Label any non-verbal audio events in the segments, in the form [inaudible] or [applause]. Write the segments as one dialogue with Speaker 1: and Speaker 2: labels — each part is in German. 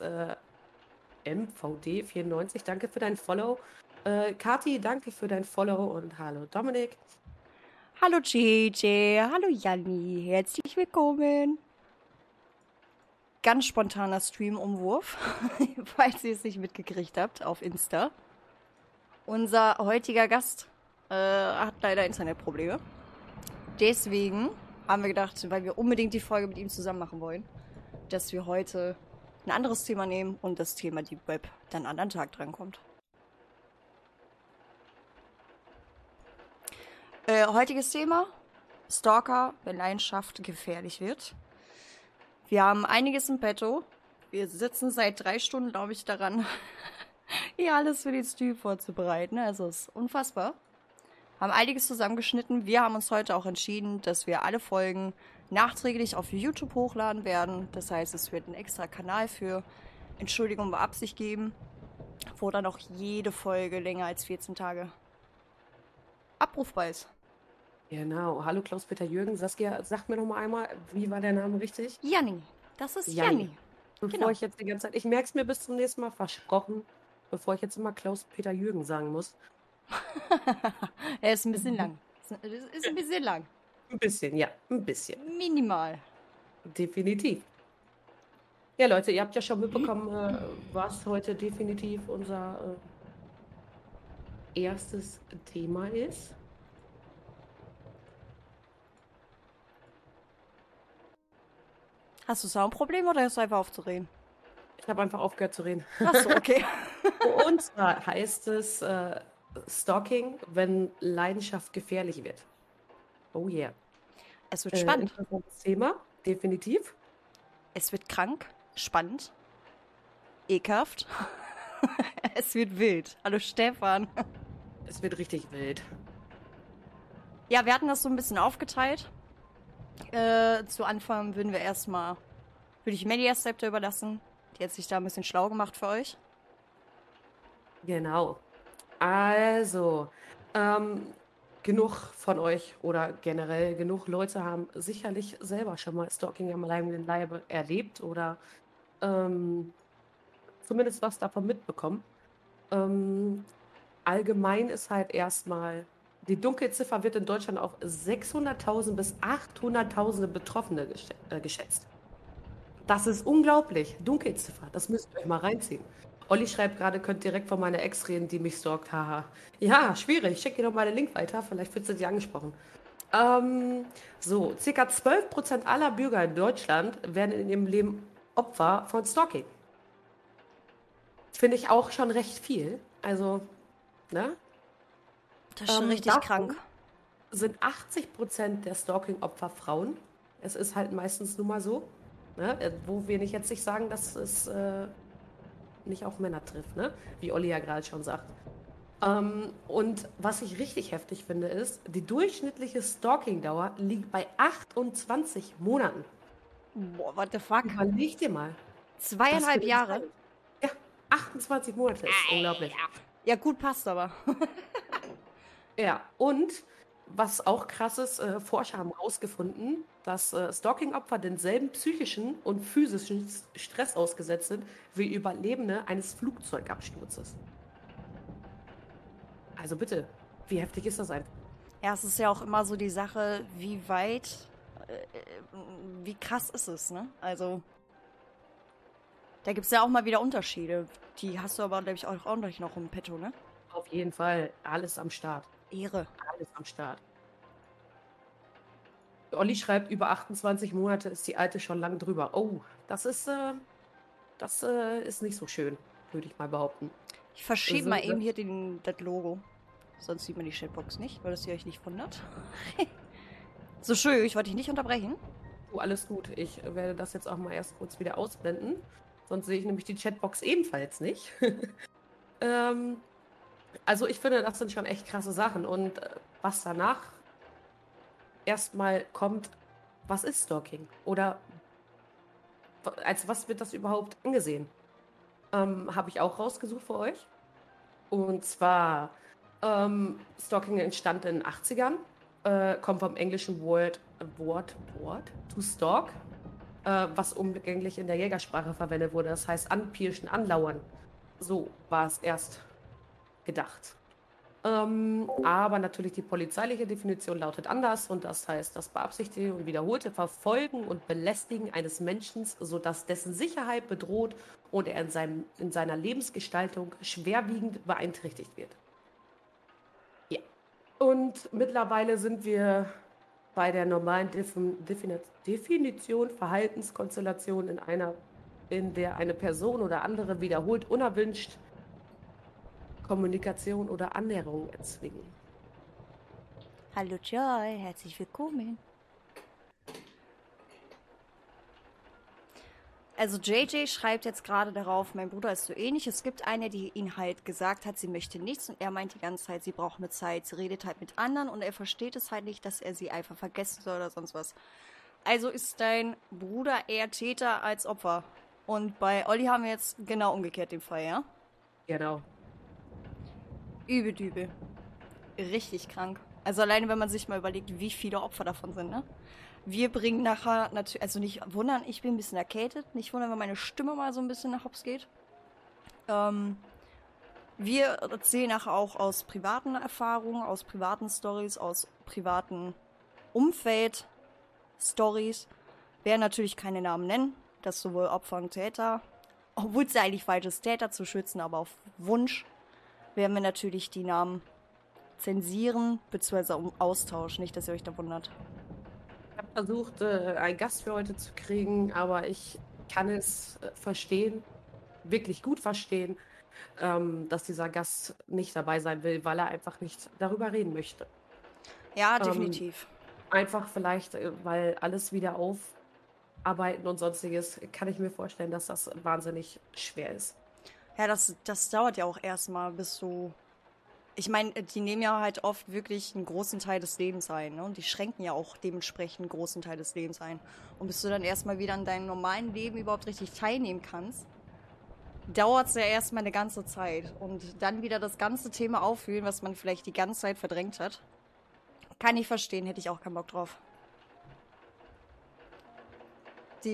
Speaker 1: Äh, MVD94, danke für dein Follow. Äh, Kati, danke für dein Follow und hallo Dominik.
Speaker 2: Hallo JJ, hallo Janni, herzlich willkommen. Ganz spontaner Stream-Umwurf, [laughs] falls ihr es nicht mitgekriegt habt auf Insta. Unser heutiger Gast äh, hat leider Internetprobleme. Deswegen haben wir gedacht, weil wir unbedingt die Folge mit ihm zusammen machen wollen, dass wir heute ein anderes Thema nehmen und das Thema Deep Web dann an den Tag drankommt. Äh, heutiges Thema: Stalker, wenn Leidenschaft gefährlich wird. Wir haben einiges im Petto. Wir sitzen seit drei Stunden, glaube ich, daran, [laughs] hier alles für den Stream vorzubereiten. Also es ist unfassbar. Haben einiges zusammengeschnitten. Wir haben uns heute auch entschieden, dass wir alle Folgen nachträglich auf YouTube hochladen werden. Das heißt, es wird einen extra Kanal für Entschuldigung beabsichtigt geben, wo dann auch jede Folge länger als 14 Tage abrufbar ist.
Speaker 1: Genau. Hallo Klaus-Peter Jürgen. Saskia, sag mir noch mal einmal, wie war der Name richtig?
Speaker 2: Janni. Das ist Janni. Janni.
Speaker 1: Bevor genau. ich jetzt die ganze Zeit, ich merke es mir bis zum nächsten Mal versprochen, bevor ich jetzt immer Klaus-Peter Jürgen sagen muss. [laughs]
Speaker 2: er ist ein bisschen lang. Ist ein bisschen lang.
Speaker 1: Ein bisschen, ja, ein bisschen.
Speaker 2: Minimal.
Speaker 1: Definitiv. Ja, Leute, ihr habt ja schon mitbekommen, äh, was heute definitiv unser äh, erstes Thema ist.
Speaker 2: Hast du Soundprobleme oder hörst du einfach auf zu reden?
Speaker 1: Ich habe einfach aufgehört zu reden.
Speaker 2: Achso, okay. [laughs]
Speaker 1: Und zwar heißt es äh, Stalking, wenn Leidenschaft gefährlich wird. Oh yeah.
Speaker 2: Es wird äh, spannend.
Speaker 1: Interessantes Thema, definitiv.
Speaker 2: Es wird krank, spannend, ekelhaft. [laughs] es wird wild. Hallo Stefan.
Speaker 1: Es wird richtig wild.
Speaker 2: Ja, wir hatten das so ein bisschen aufgeteilt. Äh, zu Anfang würden wir erstmal, würde ich Melly Zepter überlassen. Die hat sich da ein bisschen schlau gemacht für euch.
Speaker 1: Genau. Also, ähm, genug von euch oder generell genug Leute haben sicherlich selber schon mal Stalking am eigenen Leibe erlebt oder ähm, zumindest was davon mitbekommen. Ähm, allgemein ist halt erstmal die Dunkelziffer wird in Deutschland auf 600.000 bis 800.000 Betroffene äh, geschätzt. Das ist unglaublich. Dunkelziffer, das müsst ihr euch mal reinziehen. Olli schreibt gerade, könnt direkt von meiner Ex reden, die mich stalkt. Haha. Ja, schwierig. Schick dir doch mal den Link weiter. Vielleicht wird sie dir angesprochen. Ähm, so, circa 12% aller Bürger in Deutschland werden in ihrem Leben Opfer von Stalking. Finde ich auch schon recht viel. Also, ne?
Speaker 2: Das ist schon ähm, richtig krank.
Speaker 1: Sind 80 Prozent der Stalking-Opfer Frauen. Es ist halt meistens nun mal so. Ne? Äh, wo wir nicht jetzt nicht sagen, dass es äh, nicht auch Männer trifft, ne? wie Olli ja gerade schon sagt. Ähm, und was ich richtig heftig finde, ist, die durchschnittliche Stalking-Dauer liegt bei 28 Monaten.
Speaker 2: Boah, what the fuck?
Speaker 1: Überleg dir mal.
Speaker 2: Zweieinhalb Jahre?
Speaker 1: Ja, 28 Monate ist unglaublich.
Speaker 2: Ja, gut, passt aber. [laughs]
Speaker 1: Ja, und was auch krass ist, äh, Forscher haben herausgefunden, dass äh, Stalking-Opfer denselben psychischen und physischen Stress ausgesetzt sind wie Überlebende eines Flugzeugabsturzes. Also bitte, wie heftig ist das einfach?
Speaker 2: Ja, es ist ja auch immer so die Sache, wie weit, äh, wie krass ist es, ne? Also, da gibt es ja auch mal wieder Unterschiede. Die hast du aber, glaube ich, auch, auch noch im Petto, ne?
Speaker 1: Auf jeden Fall, alles am Start.
Speaker 2: Ehre.
Speaker 1: Alles am Start. Olli schreibt, über 28 Monate ist die alte schon lang drüber. Oh, das ist, äh, das äh, ist nicht so schön, würde ich mal behaupten.
Speaker 2: Ich verschiebe also, mal eben hier den, das Logo. Sonst sieht man die Chatbox nicht, weil das ihr euch nicht wundert. [laughs] so schön, ich wollte dich nicht unterbrechen.
Speaker 1: Oh, alles gut. Ich werde das jetzt auch mal erst kurz wieder ausblenden. Sonst sehe ich nämlich die Chatbox ebenfalls nicht. [laughs] ähm, also ich finde, das sind schon echt krasse Sachen. Und äh, was danach erstmal kommt, was ist Stalking? Oder als was wird das überhaupt angesehen? Ähm, Habe ich auch rausgesucht für euch. Und zwar, ähm, Stalking entstand in den 80ern, äh, kommt vom englischen Wort, Wort, Wort, to stalk. äh, was umgänglich in der Jägersprache verwendet wurde. Das heißt anpirschen, anlauern. So war es erst gedacht. Ähm, aber natürlich die polizeiliche Definition lautet anders und das heißt das beabsichtigte und wiederholte Verfolgen und Belästigen eines Menschen, sodass dessen Sicherheit bedroht und er in, seinem, in seiner Lebensgestaltung schwerwiegend beeinträchtigt wird. Ja. Und mittlerweile sind wir bei der normalen Defin Definition Verhaltenskonstellation in einer, in der eine Person oder andere wiederholt unerwünscht Kommunikation oder Annäherung erzwingen.
Speaker 2: Hallo Joy, herzlich willkommen. Also JJ schreibt jetzt gerade darauf, mein Bruder ist so ähnlich. Es gibt eine, die ihn halt gesagt hat, sie möchte nichts und er meint die ganze Zeit, sie braucht eine Zeit. Sie redet halt mit anderen und er versteht es halt nicht, dass er sie einfach vergessen soll oder sonst was. Also ist dein Bruder eher Täter als Opfer. Und bei Olli haben wir jetzt genau umgekehrt den Fall, ja?
Speaker 1: Genau.
Speaker 2: Übel dübel. Richtig krank. Also alleine, wenn man sich mal überlegt, wie viele Opfer davon sind, ne? Wir bringen nachher natürlich, also nicht wundern, ich bin ein bisschen erkältet. Nicht wundern, wenn meine Stimme mal so ein bisschen nach Hops geht. Ähm, wir erzählen nachher auch aus privaten Erfahrungen, aus privaten Stories, aus privaten Umfeld Stories. Werden natürlich keine Namen nennen, das sowohl Opfer und Täter, obwohl es ja eigentlich falsch ist, Täter zu schützen, aber auf Wunsch werden wir natürlich die Namen zensieren bzw. austauschen. Nicht, dass ihr euch da wundert.
Speaker 1: Ich habe versucht, äh, einen Gast für heute zu kriegen, aber ich kann es äh, verstehen, wirklich gut verstehen, ähm, dass dieser Gast nicht dabei sein will, weil er einfach nicht darüber reden möchte.
Speaker 2: Ja, ähm, definitiv.
Speaker 1: Einfach vielleicht, äh, weil alles wieder aufarbeiten und sonstiges, kann ich mir vorstellen, dass das wahnsinnig schwer ist.
Speaker 2: Ja, das, das dauert ja auch erstmal, bis du. Ich meine, die nehmen ja halt oft wirklich einen großen Teil des Lebens ein. Ne? Und die schränken ja auch dementsprechend einen großen Teil des Lebens ein. Und bis du dann erstmal wieder an deinem normalen Leben überhaupt richtig teilnehmen kannst, dauert es ja erstmal eine ganze Zeit. Und dann wieder das ganze Thema auffühlen, was man vielleicht die ganze Zeit verdrängt hat. Kann ich verstehen, hätte ich auch keinen Bock drauf.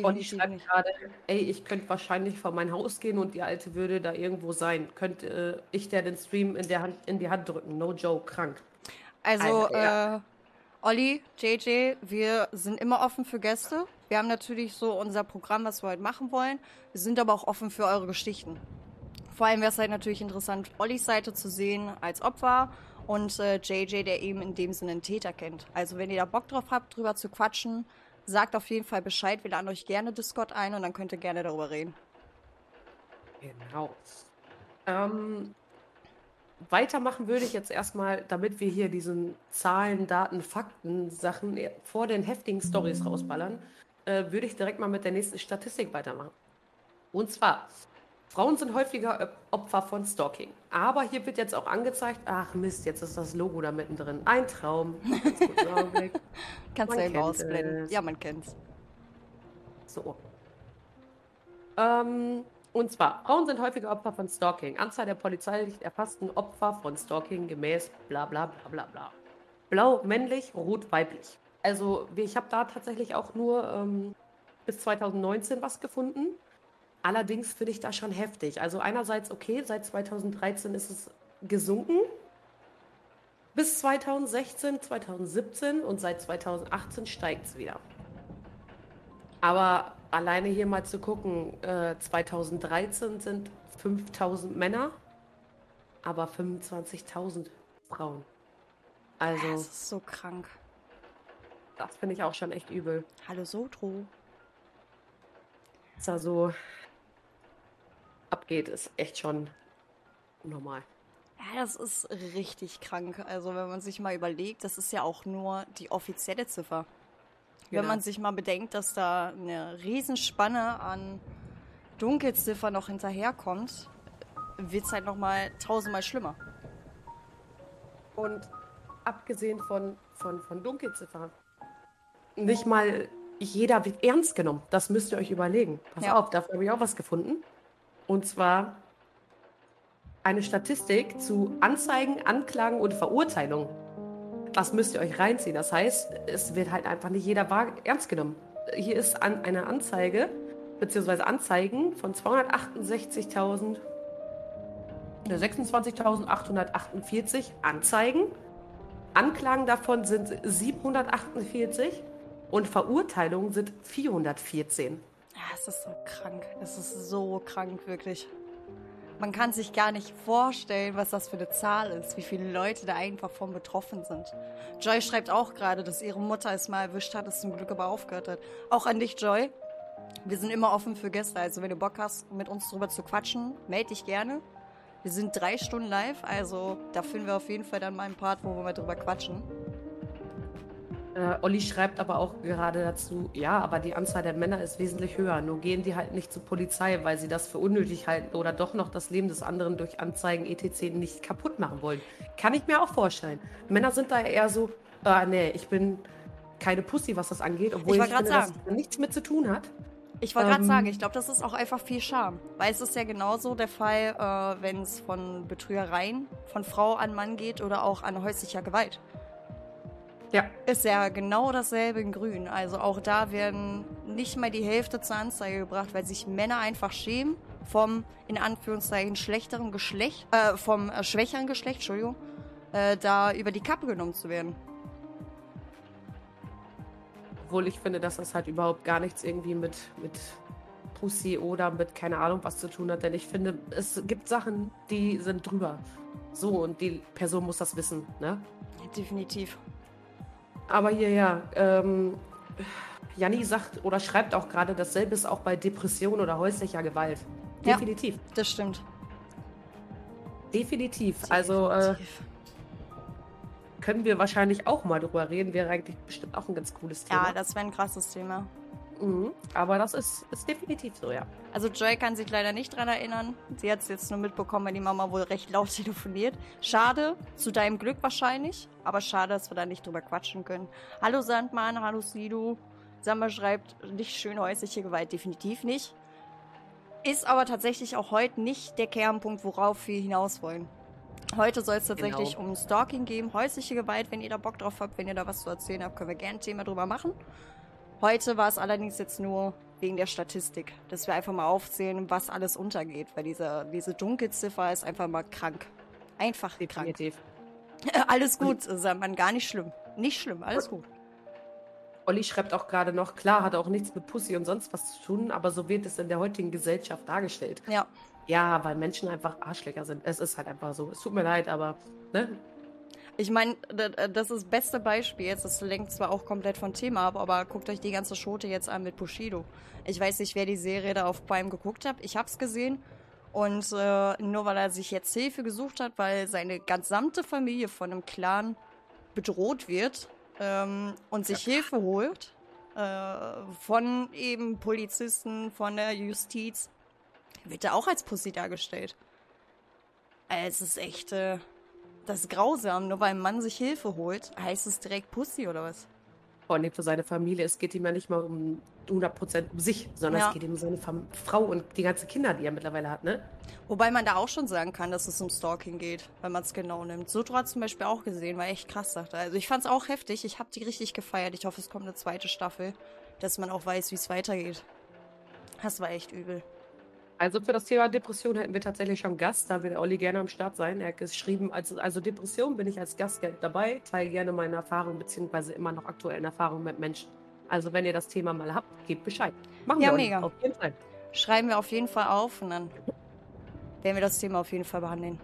Speaker 1: Und ich schreibe gerade, ey, ich könnte wahrscheinlich vor mein Haus gehen und die Alte würde da irgendwo sein. Könnte äh, ich der den Stream in, der Hand, in die Hand drücken? No joke, krank.
Speaker 2: Also, Alter, ja. äh, Olli, JJ, wir sind immer offen für Gäste. Wir haben natürlich so unser Programm, was wir heute machen wollen. Wir sind aber auch offen für eure Geschichten. Vor allem wäre es halt natürlich interessant, Ollis Seite zu sehen als Opfer und äh, JJ, der eben in dem Sinne einen Täter kennt. Also wenn ihr da Bock drauf habt, drüber zu quatschen, sagt auf jeden Fall Bescheid. Wir laden euch gerne Discord ein und dann könnt ihr gerne darüber reden.
Speaker 1: Genau. Ähm, weitermachen würde ich jetzt erstmal, damit wir hier diesen Zahlen, Daten, Fakten, Sachen vor den heftigen Stories rausballern, äh, würde ich direkt mal mit der nächsten Statistik weitermachen. Und zwar Frauen sind häufiger Opfer von Stalking. Aber hier wird jetzt auch angezeigt, ach Mist, jetzt ist das Logo da mittendrin. Ein Traum. [laughs]
Speaker 2: Kannst du eben ausblenden. Ja, man kennt's.
Speaker 1: So. Ähm, und zwar, Frauen sind häufiger Opfer von Stalking. Anzahl der polizeilich erfassten Opfer von Stalking gemäß bla bla bla bla bla. Blau männlich, rot weiblich. Also ich habe da tatsächlich auch nur ähm, bis 2019 was gefunden. Allerdings finde ich das schon heftig. Also einerseits okay, seit 2013 ist es gesunken. Bis 2016, 2017 und seit 2018 steigt es wieder. Aber alleine hier mal zu gucken, äh, 2013 sind 5000 Männer, aber 25.000 Frauen. Also.
Speaker 2: Das ist so krank.
Speaker 1: Das finde ich auch schon echt übel.
Speaker 2: Hallo Sotro.
Speaker 1: Ist also abgeht, ist echt schon normal.
Speaker 2: Ja, das ist richtig krank. Also wenn man sich mal überlegt, das ist ja auch nur die offizielle Ziffer. Genau. Wenn man sich mal bedenkt, dass da eine Riesenspanne an Dunkelziffer noch hinterherkommt, wird es halt nochmal tausendmal schlimmer.
Speaker 1: Und abgesehen von, von, von Dunkelziffer, nicht mal jeder wird ernst genommen. Das müsst ihr euch überlegen. Pass ja. auf, dafür habe ich auch was gefunden. Und zwar eine Statistik zu Anzeigen, Anklagen und Verurteilungen. Das müsst ihr euch reinziehen. Das heißt, es wird halt einfach nicht jeder ernst genommen. hier ist an, eine Anzeige, beziehungsweise Anzeigen von 268.000, 26.848 Anzeigen. Anklagen davon sind 748 und Verurteilungen sind 414.
Speaker 2: Ja, es ist so krank. Es ist so krank, wirklich. Man kann sich gar nicht vorstellen, was das für eine Zahl ist, wie viele Leute da einfach von betroffen sind. Joy schreibt auch gerade, dass ihre Mutter es mal erwischt hat, es zum Glück aber aufgehört hat. Auch an dich, Joy. Wir sind immer offen für Gäste, also wenn du Bock hast, mit uns drüber zu quatschen, melde dich gerne. Wir sind drei Stunden live, also da finden wir auf jeden Fall dann mal einen Part, wo wir mal drüber quatschen.
Speaker 1: Äh, Olli schreibt aber auch gerade dazu, ja, aber die Anzahl der Männer ist wesentlich höher. Nur gehen die halt nicht zur Polizei, weil sie das für unnötig halten oder doch noch das Leben des anderen durch Anzeigen etc. nicht kaputt machen wollen. Kann ich mir auch vorstellen. Männer sind da eher so, äh, nee, ich bin keine Pussy, was das angeht, obwohl ich, ich finde, sagen. das nichts mit zu tun hat.
Speaker 2: Ich wollte gerade ähm, sagen, ich glaube, das ist auch einfach viel Scham. Weil es ist ja genauso der Fall, äh, wenn es von Betrügereien von Frau an Mann geht oder auch an häuslicher Gewalt. Ja. Ist ja genau dasselbe in Grün. Also auch da werden nicht mal die Hälfte zur Anzeige gebracht, weil sich Männer einfach schämen vom, in Anführungszeichen, schlechteren Geschlecht, äh, vom äh, schwächeren Geschlecht, Entschuldigung, äh, da über die Kappe genommen zu werden.
Speaker 1: Obwohl ich finde, dass das halt überhaupt gar nichts irgendwie mit, mit Pussy oder mit keine Ahnung was zu tun hat. Denn ich finde, es gibt Sachen, die sind drüber. So, und die Person muss das wissen, ne?
Speaker 2: Definitiv.
Speaker 1: Aber hier, ja, ähm, Janni sagt oder schreibt auch gerade, dasselbe ist auch bei Depression oder häuslicher Gewalt. Definitiv.
Speaker 2: Ja, das stimmt.
Speaker 1: Definitiv. Definitiv. Also äh, können wir wahrscheinlich auch mal drüber reden. Wäre eigentlich bestimmt auch ein ganz cooles Thema.
Speaker 2: Ja, das wäre ein krasses Thema.
Speaker 1: Mhm. Aber das ist, ist definitiv so, ja.
Speaker 2: Also Joy kann sich leider nicht dran erinnern. Sie hat es jetzt nur mitbekommen, weil die Mama wohl recht laut [laughs] telefoniert. Schade, zu deinem Glück wahrscheinlich. Aber schade, dass wir da nicht drüber quatschen können. Hallo Sandmann, hallo Sidu. Samba schreibt, nicht schön häusliche Gewalt, definitiv nicht. Ist aber tatsächlich auch heute nicht der Kernpunkt, worauf wir hinaus wollen. Heute soll es tatsächlich genau. um Stalking gehen, häusliche Gewalt. Wenn ihr da Bock drauf habt, wenn ihr da was zu erzählen habt, können wir gerne ein Thema drüber machen. Heute war es allerdings jetzt nur wegen der Statistik, dass wir einfach mal aufzählen, was alles untergeht, weil diese, diese Dunkelziffer ist einfach mal krank. Einfach Definitiv. krank. [laughs] alles gut, ist man gar nicht schlimm. Nicht schlimm, alles gut.
Speaker 1: Olli schreibt auch gerade noch, klar, hat auch nichts mit Pussy und sonst was zu tun, aber so wird es in der heutigen Gesellschaft dargestellt.
Speaker 2: Ja.
Speaker 1: Ja, weil Menschen einfach Arschlecker sind. Es ist halt einfach so. Es tut mir leid, aber ne,
Speaker 2: ich meine, das ist das beste Beispiel jetzt. Das lenkt zwar auch komplett von Thema ab, aber guckt euch die ganze Schote jetzt an mit Bushido. Ich weiß nicht, wer die Serie da auf Prime geguckt hat. Ich hab's gesehen. Und äh, nur weil er sich jetzt Hilfe gesucht hat, weil seine gesamte Familie von einem Clan bedroht wird ähm, und sich ja. Hilfe holt äh, von eben Polizisten, von der Justiz, wird er auch als Pussy dargestellt. Also, es ist echt. Äh, das ist grausam. Nur weil ein Mann sich Hilfe holt, heißt es direkt Pussy oder was?
Speaker 1: Vor allem für seine Familie. Es geht ihm ja nicht mal um 100% um sich, sondern ja. es geht ihm um seine Frau und die ganzen Kinder, die er mittlerweile hat, ne?
Speaker 2: Wobei man da auch schon sagen kann, dass es um Stalking geht, wenn man es genau nimmt. Sutro hat zum Beispiel auch gesehen, war echt krass, sagte Also ich fand es auch heftig. Ich habe die richtig gefeiert. Ich hoffe, es kommt eine zweite Staffel, dass man auch weiß, wie es weitergeht. Das war echt übel.
Speaker 1: Also für das Thema Depression hätten wir tatsächlich schon Gast, da will Olli gerne am Start sein. Er hat geschrieben, also, also Depression bin ich als Gast dabei, teile gerne meine Erfahrungen beziehungsweise immer noch aktuellen Erfahrungen mit Menschen. Also wenn ihr das Thema mal habt, gebt Bescheid.
Speaker 2: Machen ja, wir mega. auf jeden Fall. Schreiben wir auf jeden Fall auf und dann werden wir das Thema auf jeden Fall behandeln.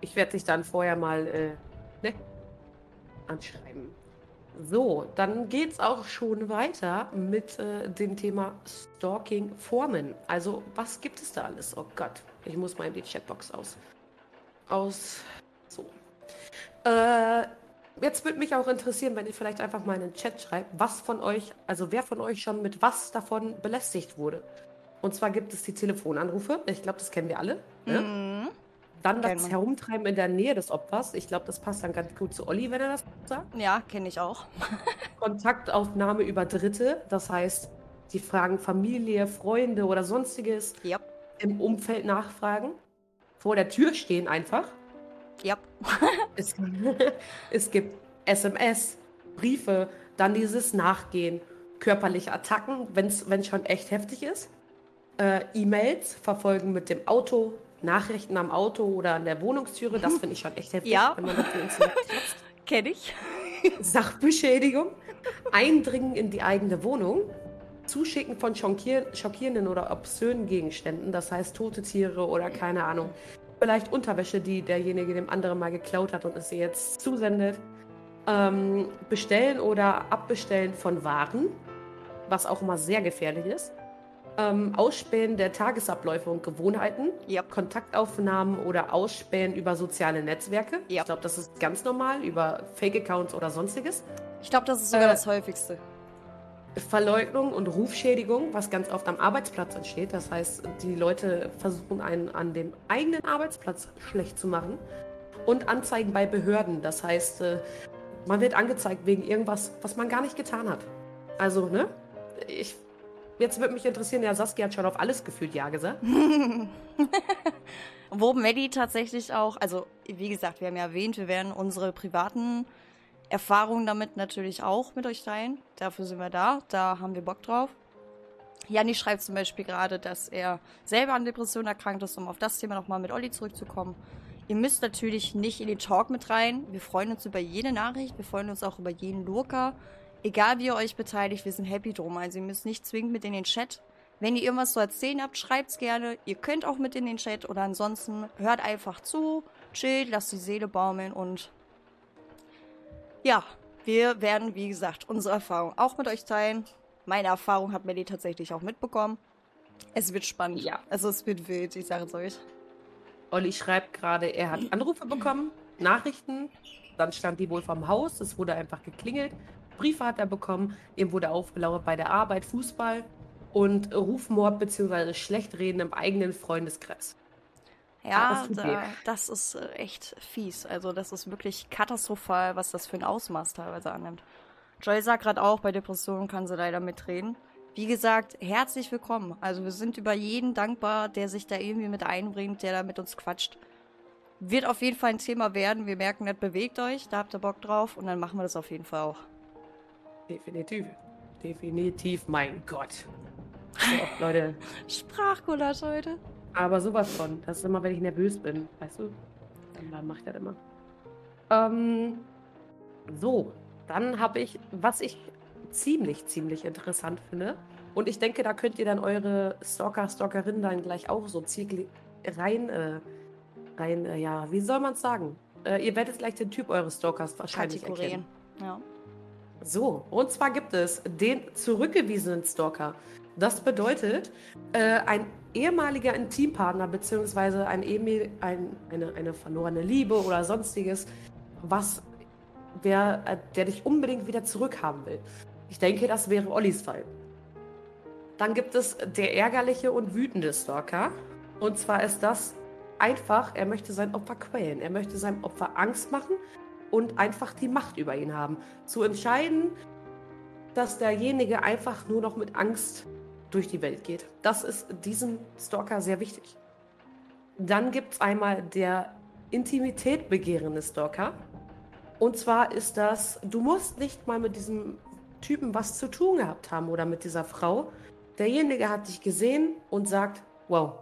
Speaker 1: Ich werde dich dann vorher mal äh, ne, anschreiben. So, dann geht es auch schon weiter mit äh, dem Thema Stalking-Formen. Also, was gibt es da alles? Oh Gott, ich muss mal in die Chatbox aus. Aus. So. Äh, jetzt würde mich auch interessieren, wenn ihr vielleicht einfach mal in den Chat schreibt, was von euch, also wer von euch schon mit was davon belästigt wurde. Und zwar gibt es die Telefonanrufe. Ich glaube, das kennen wir alle. Ne? Mhm. Dann das Herumtreiben in der Nähe des Opfers. Ich glaube, das passt dann ganz gut zu Olli, wenn er das sagt.
Speaker 2: Ja, kenne ich auch. [laughs]
Speaker 1: Kontaktaufnahme über Dritte. Das heißt, die fragen Familie, Freunde oder sonstiges
Speaker 2: yep.
Speaker 1: im Umfeld nachfragen. Vor der Tür stehen einfach.
Speaker 2: Ja. [laughs]
Speaker 1: es, [laughs] es gibt SMS, Briefe, dann dieses Nachgehen, körperliche Attacken, wenn es schon echt heftig ist. Äh, E-Mails verfolgen mit dem Auto, Nachrichten am Auto oder an der Wohnungstüre, das finde ich schon echt heftig,
Speaker 2: Ja.
Speaker 1: wenn man das so ins
Speaker 2: Kenn ich. [laughs]
Speaker 1: Sachbeschädigung, Eindringen in die eigene Wohnung, Zuschicken von schockier schockierenden oder obszönen Gegenständen, das heißt tote Tiere oder keine Ahnung, vielleicht Unterwäsche, die derjenige dem anderen mal geklaut hat und es ihr jetzt zusendet, ähm, Bestellen oder Abbestellen von Waren, was auch immer sehr gefährlich ist, ähm, Ausspähen der Tagesabläufe und Gewohnheiten,
Speaker 2: Ja.
Speaker 1: Kontaktaufnahmen oder Ausspähen über soziale Netzwerke.
Speaker 2: Ja.
Speaker 1: Ich glaube, das ist ganz normal, über Fake-Accounts oder sonstiges.
Speaker 2: Ich glaube, das ist sogar
Speaker 1: Äh,
Speaker 2: das häufigste.
Speaker 1: Verleugnung und Rufschädigung, was ganz oft am Arbeitsplatz entsteht. Das heißt, die Leute versuchen einen an dem eigenen Arbeitsplatz schlecht zu machen. Und Anzeigen bei Behörden. Das heißt, äh, man wird angezeigt wegen irgendwas, was man gar nicht getan hat. Also, ne? Ich, jetzt würde mich interessieren, ja, Saskia hat schon auf alles gefühlt Ja gesagt. [laughs]
Speaker 2: Wo Maddie tatsächlich auch, also wie gesagt, wir haben ja erwähnt, wir werden unsere privaten Erfahrungen damit natürlich auch mit euch teilen. Dafür sind wir da, da haben wir Bock drauf. Janni schreibt zum Beispiel gerade, dass er selber an Depressionen erkrankt ist, um auf das Thema nochmal mit Olli zurückzukommen. Ihr müsst natürlich nicht in den Talk mit rein. Wir freuen uns über jede Nachricht, wir freuen uns auch über jeden Lurker. Egal wie ihr euch beteiligt, wir sind happy drum. Also ihr müsst nicht zwingend mit in den Chat. Wenn ihr irgendwas zu erzählen habt, schreibt's gerne. Ihr könnt auch mit in den Chat oder ansonsten hört einfach zu, chillt, lasst die Seele baumeln und ja, wir werden, wie gesagt, unsere Erfahrung auch mit euch teilen. Meine Erfahrung hat Melly tatsächlich auch mitbekommen. Es wird spannend.
Speaker 1: Ja.
Speaker 2: Also es wird wild, ich sage es euch.
Speaker 1: Olli schreibt gerade, er hat Anrufe bekommen, Nachrichten. Dann stand die wohl vom Haus, es wurde einfach geklingelt. Briefe hat er bekommen, ihm wurde aufgelauert bei der Arbeit, Fußball und Rufmord bzw. Schlechtreden im eigenen Freundeskreis.
Speaker 2: Ja, da, das ist echt fies. Also das ist wirklich katastrophal, was das für ein Ausmaß teilweise annimmt. Joy sagt gerade auch, bei Depressionen kann sie leider mitreden. Wie gesagt, herzlich willkommen. Also wir sind über jeden dankbar, der sich da irgendwie mit einbringt, der da mit uns quatscht. Wird auf jeden Fall ein Thema werden. Wir merken, das bewegt euch, da habt ihr Bock drauf und dann machen wir das auf jeden Fall auch.
Speaker 1: Definitiv. Definitiv, mein Gott. So Leute. [laughs]
Speaker 2: Sprachgulasch heute.
Speaker 1: Aber sowas von. Das ist immer, wenn ich nervös bin. Weißt du? Dann, dann mache ich das immer. Ähm, so, dann habe ich, was ich ziemlich, ziemlich interessant finde. Und ich denke, da könnt ihr dann eure Stalker, Stalkerinnen dann gleich auch so ziel rein, äh, rein, äh, ja, wie soll man es sagen? Äh, ihr werdet gleich den Typ eures Stalkers wahrscheinlich
Speaker 2: Kategorien.
Speaker 1: erkennen.
Speaker 2: Ja.
Speaker 1: So, und zwar gibt es den zurückgewiesenen Stalker. Das bedeutet, äh, ein ehemaliger Intimpartner bzw. Ein, ehemel- ein, eine, eine verlorene Liebe oder sonstiges, was wer, äh, der dich unbedingt wieder zurückhaben will. Ich denke, das wäre Ollis Fall. Dann gibt es der ärgerliche und wütende Stalker. Und zwar ist das einfach, er möchte sein Opfer quälen. Er möchte seinem Opfer Angst machen und einfach die Macht über ihn haben. Zu entscheiden, dass derjenige einfach nur noch mit Angst durch die Welt geht. Das ist diesem Stalker sehr wichtig. Dann gibt es einmal der Intimität begehrende Stalker. Und zwar ist das, du musst nicht mal mit diesem Typen was zu tun gehabt haben oder mit dieser Frau. Derjenige hat dich gesehen und sagt, wow,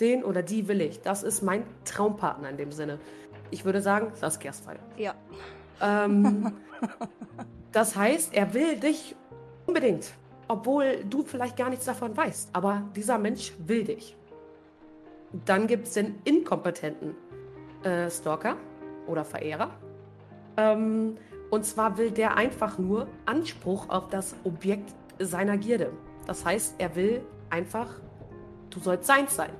Speaker 1: den oder die will ich. Das ist mein Traumpartner in dem Sinne. Ich würde sagen, Saskias Fall.
Speaker 2: Ja.
Speaker 1: Ähm, [laughs] das heißt, er will dich unbedingt, obwohl du vielleicht gar nichts davon weißt. Aber dieser Mensch will dich. Dann gibt es den inkompetenten äh, Stalker oder Verehrer. Ähm, und zwar will der einfach nur Anspruch auf das Objekt seiner Gierde. Das heißt, er will einfach, du sollst seins sein.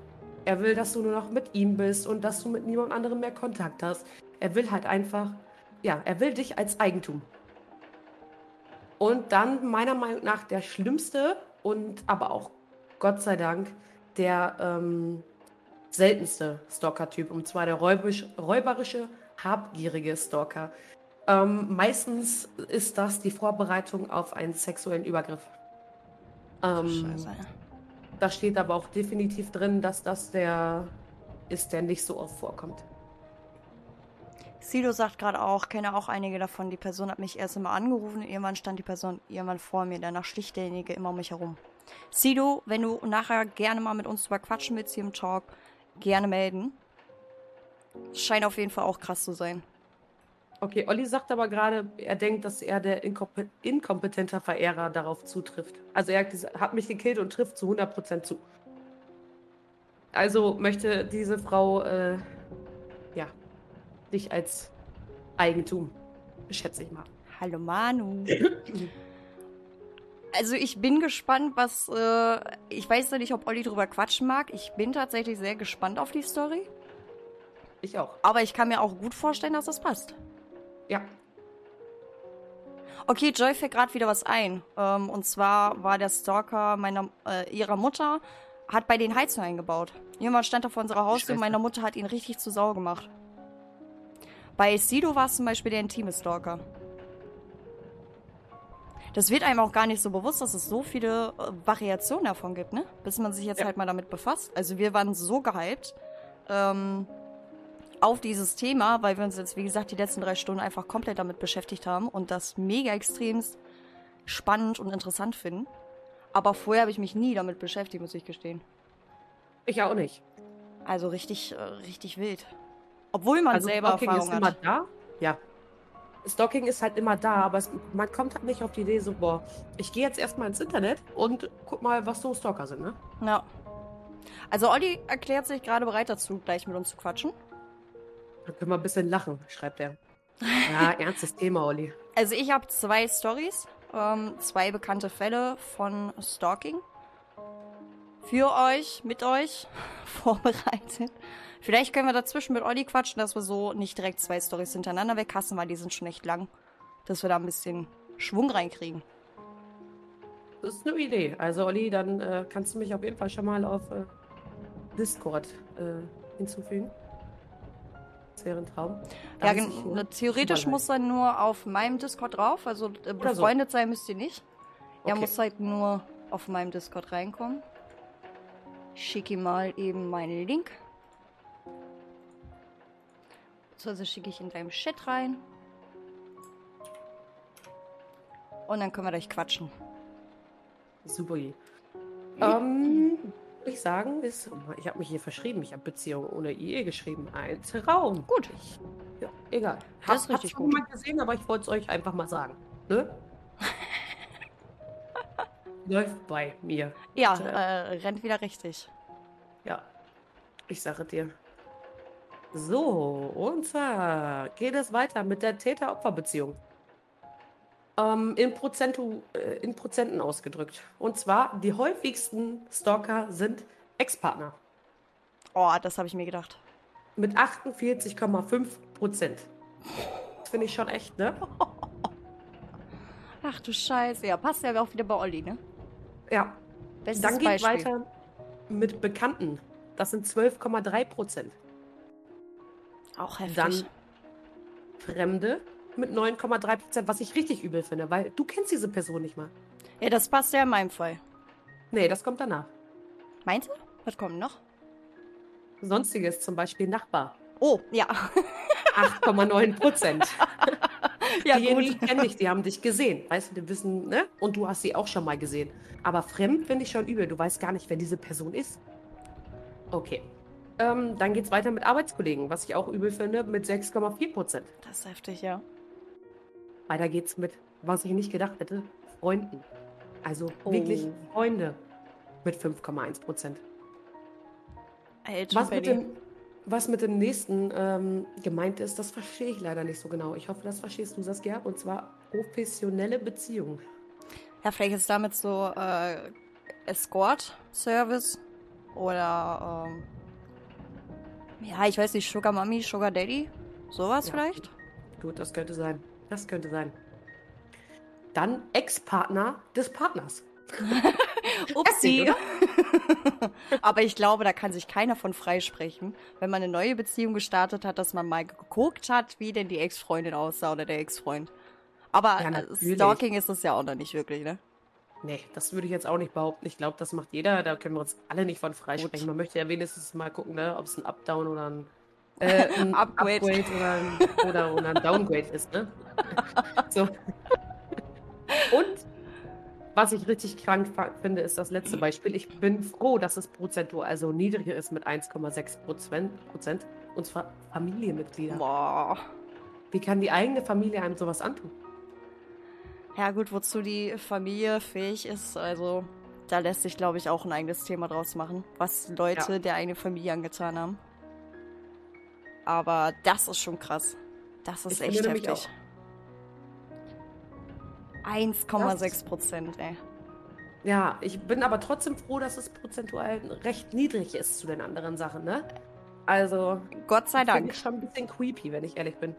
Speaker 1: Er will, dass du nur noch mit ihm bist und dass du mit niemand anderem mehr Kontakt hast. Er will halt einfach, ja, er will dich als Eigentum. Und dann meiner Meinung nach der schlimmste und aber auch Gott sei Dank der ähm, seltenste Stalker-Typ. Und zwar der räubisch, räuberische, habgierige Stalker. Ähm, meistens ist das die Vorbereitung auf einen sexuellen Übergriff. Ähm,
Speaker 2: Scheiße.
Speaker 1: Da steht aber auch definitiv drin, dass das der ist, der nicht so oft vorkommt.
Speaker 2: Sido sagt gerade auch, kenne auch einige davon. Die Person hat mich erst immer angerufen und irgendwann stand die Person irgendwann vor mir. Danach schlich derjenige immer um mich herum. Sido, wenn du nachher gerne mal mit uns drüber quatschen willst hier im Talk, gerne melden. Scheint auf jeden Fall auch krass zu sein.
Speaker 1: Okay, Olli sagt aber gerade, er denkt, dass er der inkompe inkompetenter Verehrer darauf zutrifft. Also er hat mich gekillt und trifft zu 100% zu. Also möchte diese Frau, äh, ja, dich als Eigentum, schätze ich mal.
Speaker 2: Hallo Manu. [clears throat] Also ich bin gespannt, was. Äh, ich weiß ja nicht, ob Olli drüber quatschen mag. Ich bin tatsächlich sehr gespannt auf die Story.
Speaker 1: Ich auch.
Speaker 2: Aber ich kann mir auch gut vorstellen, dass das passt.
Speaker 1: Ja.
Speaker 2: Okay, Joy fällt gerade wieder was ein. Ähm, und zwar war der Stalker meiner, äh, ihrer Mutter, hat bei den Heizung eingebaut. Jemand stand da vor unserer Haustür und meine Mutter hat ihn richtig zu Sau gemacht. Bei Sido war es zum Beispiel der intime Stalker. Das wird einem auch gar nicht so bewusst, dass es so viele äh, Variationen davon gibt, ne? Bis man sich jetzt ja. halt mal damit befasst. Also wir waren so gehypt. Ähm, auf dieses Thema, weil wir uns jetzt, wie gesagt, die letzten drei Stunden einfach komplett damit beschäftigt haben und das mega extremst spannend und interessant finden. Aber vorher habe ich mich nie damit beschäftigt, muss ich gestehen.
Speaker 1: Ich auch nicht.
Speaker 2: Also richtig, äh, richtig wild. Obwohl man also selber
Speaker 1: Stalking
Speaker 2: Erfahrung
Speaker 1: ist immer da. Ja. Stalking ist halt immer da, aber es, man kommt halt nicht auf die Idee so, boah, ich gehe jetzt erstmal ins Internet und guck mal, was so Stalker sind, ne?
Speaker 2: Ja. Also Olli erklärt sich gerade bereit dazu, gleich mit uns zu quatschen.
Speaker 1: Da können wir ein bisschen lachen, schreibt er. [laughs] Ja, ernstes Thema, Olli.
Speaker 2: Also ich habe zwei Stories, ähm, zwei bekannte Fälle von Stalking für euch, mit euch [laughs] vorbereitet. Vielleicht können wir dazwischen mit Olli quatschen, dass wir so nicht direkt zwei Stories hintereinander weghassen, weil die sind schon echt lang. Dass wir da ein bisschen Schwung reinkriegen.
Speaker 1: Das ist eine Idee. Also Olli, dann äh, kannst du mich auf jeden Fall schon mal auf äh, Discord äh, hinzufügen. Das wäre ein Traum.
Speaker 2: Da ja, ich, theoretisch muss er nur auf meinem Discord drauf. Also äh, befreundet so. sein müsst ihr nicht. Okay. Er muss halt nur auf meinem Discord reinkommen. Ich schicke ihm mal eben meinen Link. Also schicke ich in deinem Chat rein. Und dann können wir gleich quatschen.
Speaker 1: Super. Ähm, ich sagen, ist, ich habe mich hier verschrieben. Ich habe Beziehung ohne Ehe geschrieben. Ein Traum.
Speaker 2: Gut.
Speaker 1: Ich, ja, egal.
Speaker 2: Das hab, ist richtig gut.
Speaker 1: mal gesehen, aber ich wollte es euch einfach mal sagen. Ne? [laughs] Läuft bei mir.
Speaker 2: Ja, äh, rennt wieder richtig.
Speaker 1: Ja, ich sage dir. So, und zwar geht es weiter mit der Täter-Opfer-Beziehung. Ähm, in, Prozentu, äh, in Prozenten ausgedrückt. Und zwar, die häufigsten Stalker sind Ex-Partner.
Speaker 2: Oh, das habe ich mir gedacht.
Speaker 1: Mit 48,5 Prozent. Finde ich schon echt, ne?
Speaker 2: Ach du Scheiße. Ja, passt ja auch wieder bei Olli, ne?
Speaker 1: Ja. Bestes Dann geht Beispiel. weiter mit Bekannten. Das sind 12,3 Prozent.
Speaker 2: Auch heftig.
Speaker 1: Dann Fremde mit 9,3 Prozent, was ich richtig übel finde, weil du kennst diese Person nicht mal.
Speaker 2: Ja, das passt ja in meinem Fall.
Speaker 1: Nee, das kommt danach.
Speaker 2: Meinst du? Was kommt noch?
Speaker 1: Sonstiges, zum Beispiel Nachbar.
Speaker 2: Oh, ja.
Speaker 1: 8,9 Prozent. [laughs]
Speaker 2: ja,
Speaker 1: Diejenigen gut. kennen dich, die haben dich gesehen. Weißt du, die wissen, ne? Und du hast sie auch schon mal gesehen. Aber fremd finde ich schon übel. Du weißt gar nicht, wer diese Person ist. Okay. Ähm, dann geht es weiter mit Arbeitskollegen, was ich auch übel finde, mit 6,4 Prozent.
Speaker 2: Das ist heftig, ja.
Speaker 1: Weiter geht's mit, was ich nicht gedacht hätte, Freunden. Also oh. wirklich Freunde mit 5,1 Prozent. Was mit, dem, was mit dem nächsten ähm, gemeint ist, das verstehe ich leider nicht so genau. Ich hoffe, das verstehst du, Saskia. Und zwar professionelle Beziehungen.
Speaker 2: Ja, vielleicht ist damit so äh, Escort-Service oder ähm, ja, ich weiß nicht, Sugar Mommy, Sugar Daddy, sowas ja. vielleicht?
Speaker 1: Gut, das könnte sein. Das könnte sein. Dann Ex-Partner des Partners. [laughs]
Speaker 2: Upsi. [laughs] Aber ich glaube, da kann sich keiner von freisprechen, wenn man eine neue Beziehung gestartet hat, dass man mal geguckt hat, wie denn die Ex-Freundin aussah oder der Ex-Freund. Aber ja, Stalking ist es ja auch noch nicht wirklich, ne?
Speaker 1: Nee, das würde ich jetzt auch nicht behaupten. Ich glaube, das macht jeder. Da können wir uns alle nicht von freisprechen. Man möchte ja wenigstens mal gucken, ne, ob es ein Updown oder ein äh, ein
Speaker 2: Upgrade.
Speaker 1: Upgrade, oder, ein, oder, oder ein Downgrade ist, ne? so. Und was ich richtig krank finde, ist das letzte Beispiel. Ich bin froh, dass es prozentual so niedriger ist mit 1,6 Prozent, Prozent. Und zwar Familienmitglieder.
Speaker 2: Boah.
Speaker 1: Wie kann die eigene Familie einem sowas antun?
Speaker 2: Ja, gut, wozu die Familie fähig ist, also da lässt sich, glaube ich, auch ein eigenes Thema draus machen, was Leute
Speaker 1: Ja.
Speaker 2: der eigenen Familie angetan haben. Aber das ist schon krass. Das ist
Speaker 1: Ich
Speaker 2: echt heftig. 1,6 Prozent, ey.
Speaker 1: Ja, ich bin aber trotzdem froh, dass es prozentual recht niedrig ist zu den anderen Sachen, ne? Also,
Speaker 2: Gott sei Dank.
Speaker 1: ich schon ein bisschen creepy, wenn ich ehrlich bin.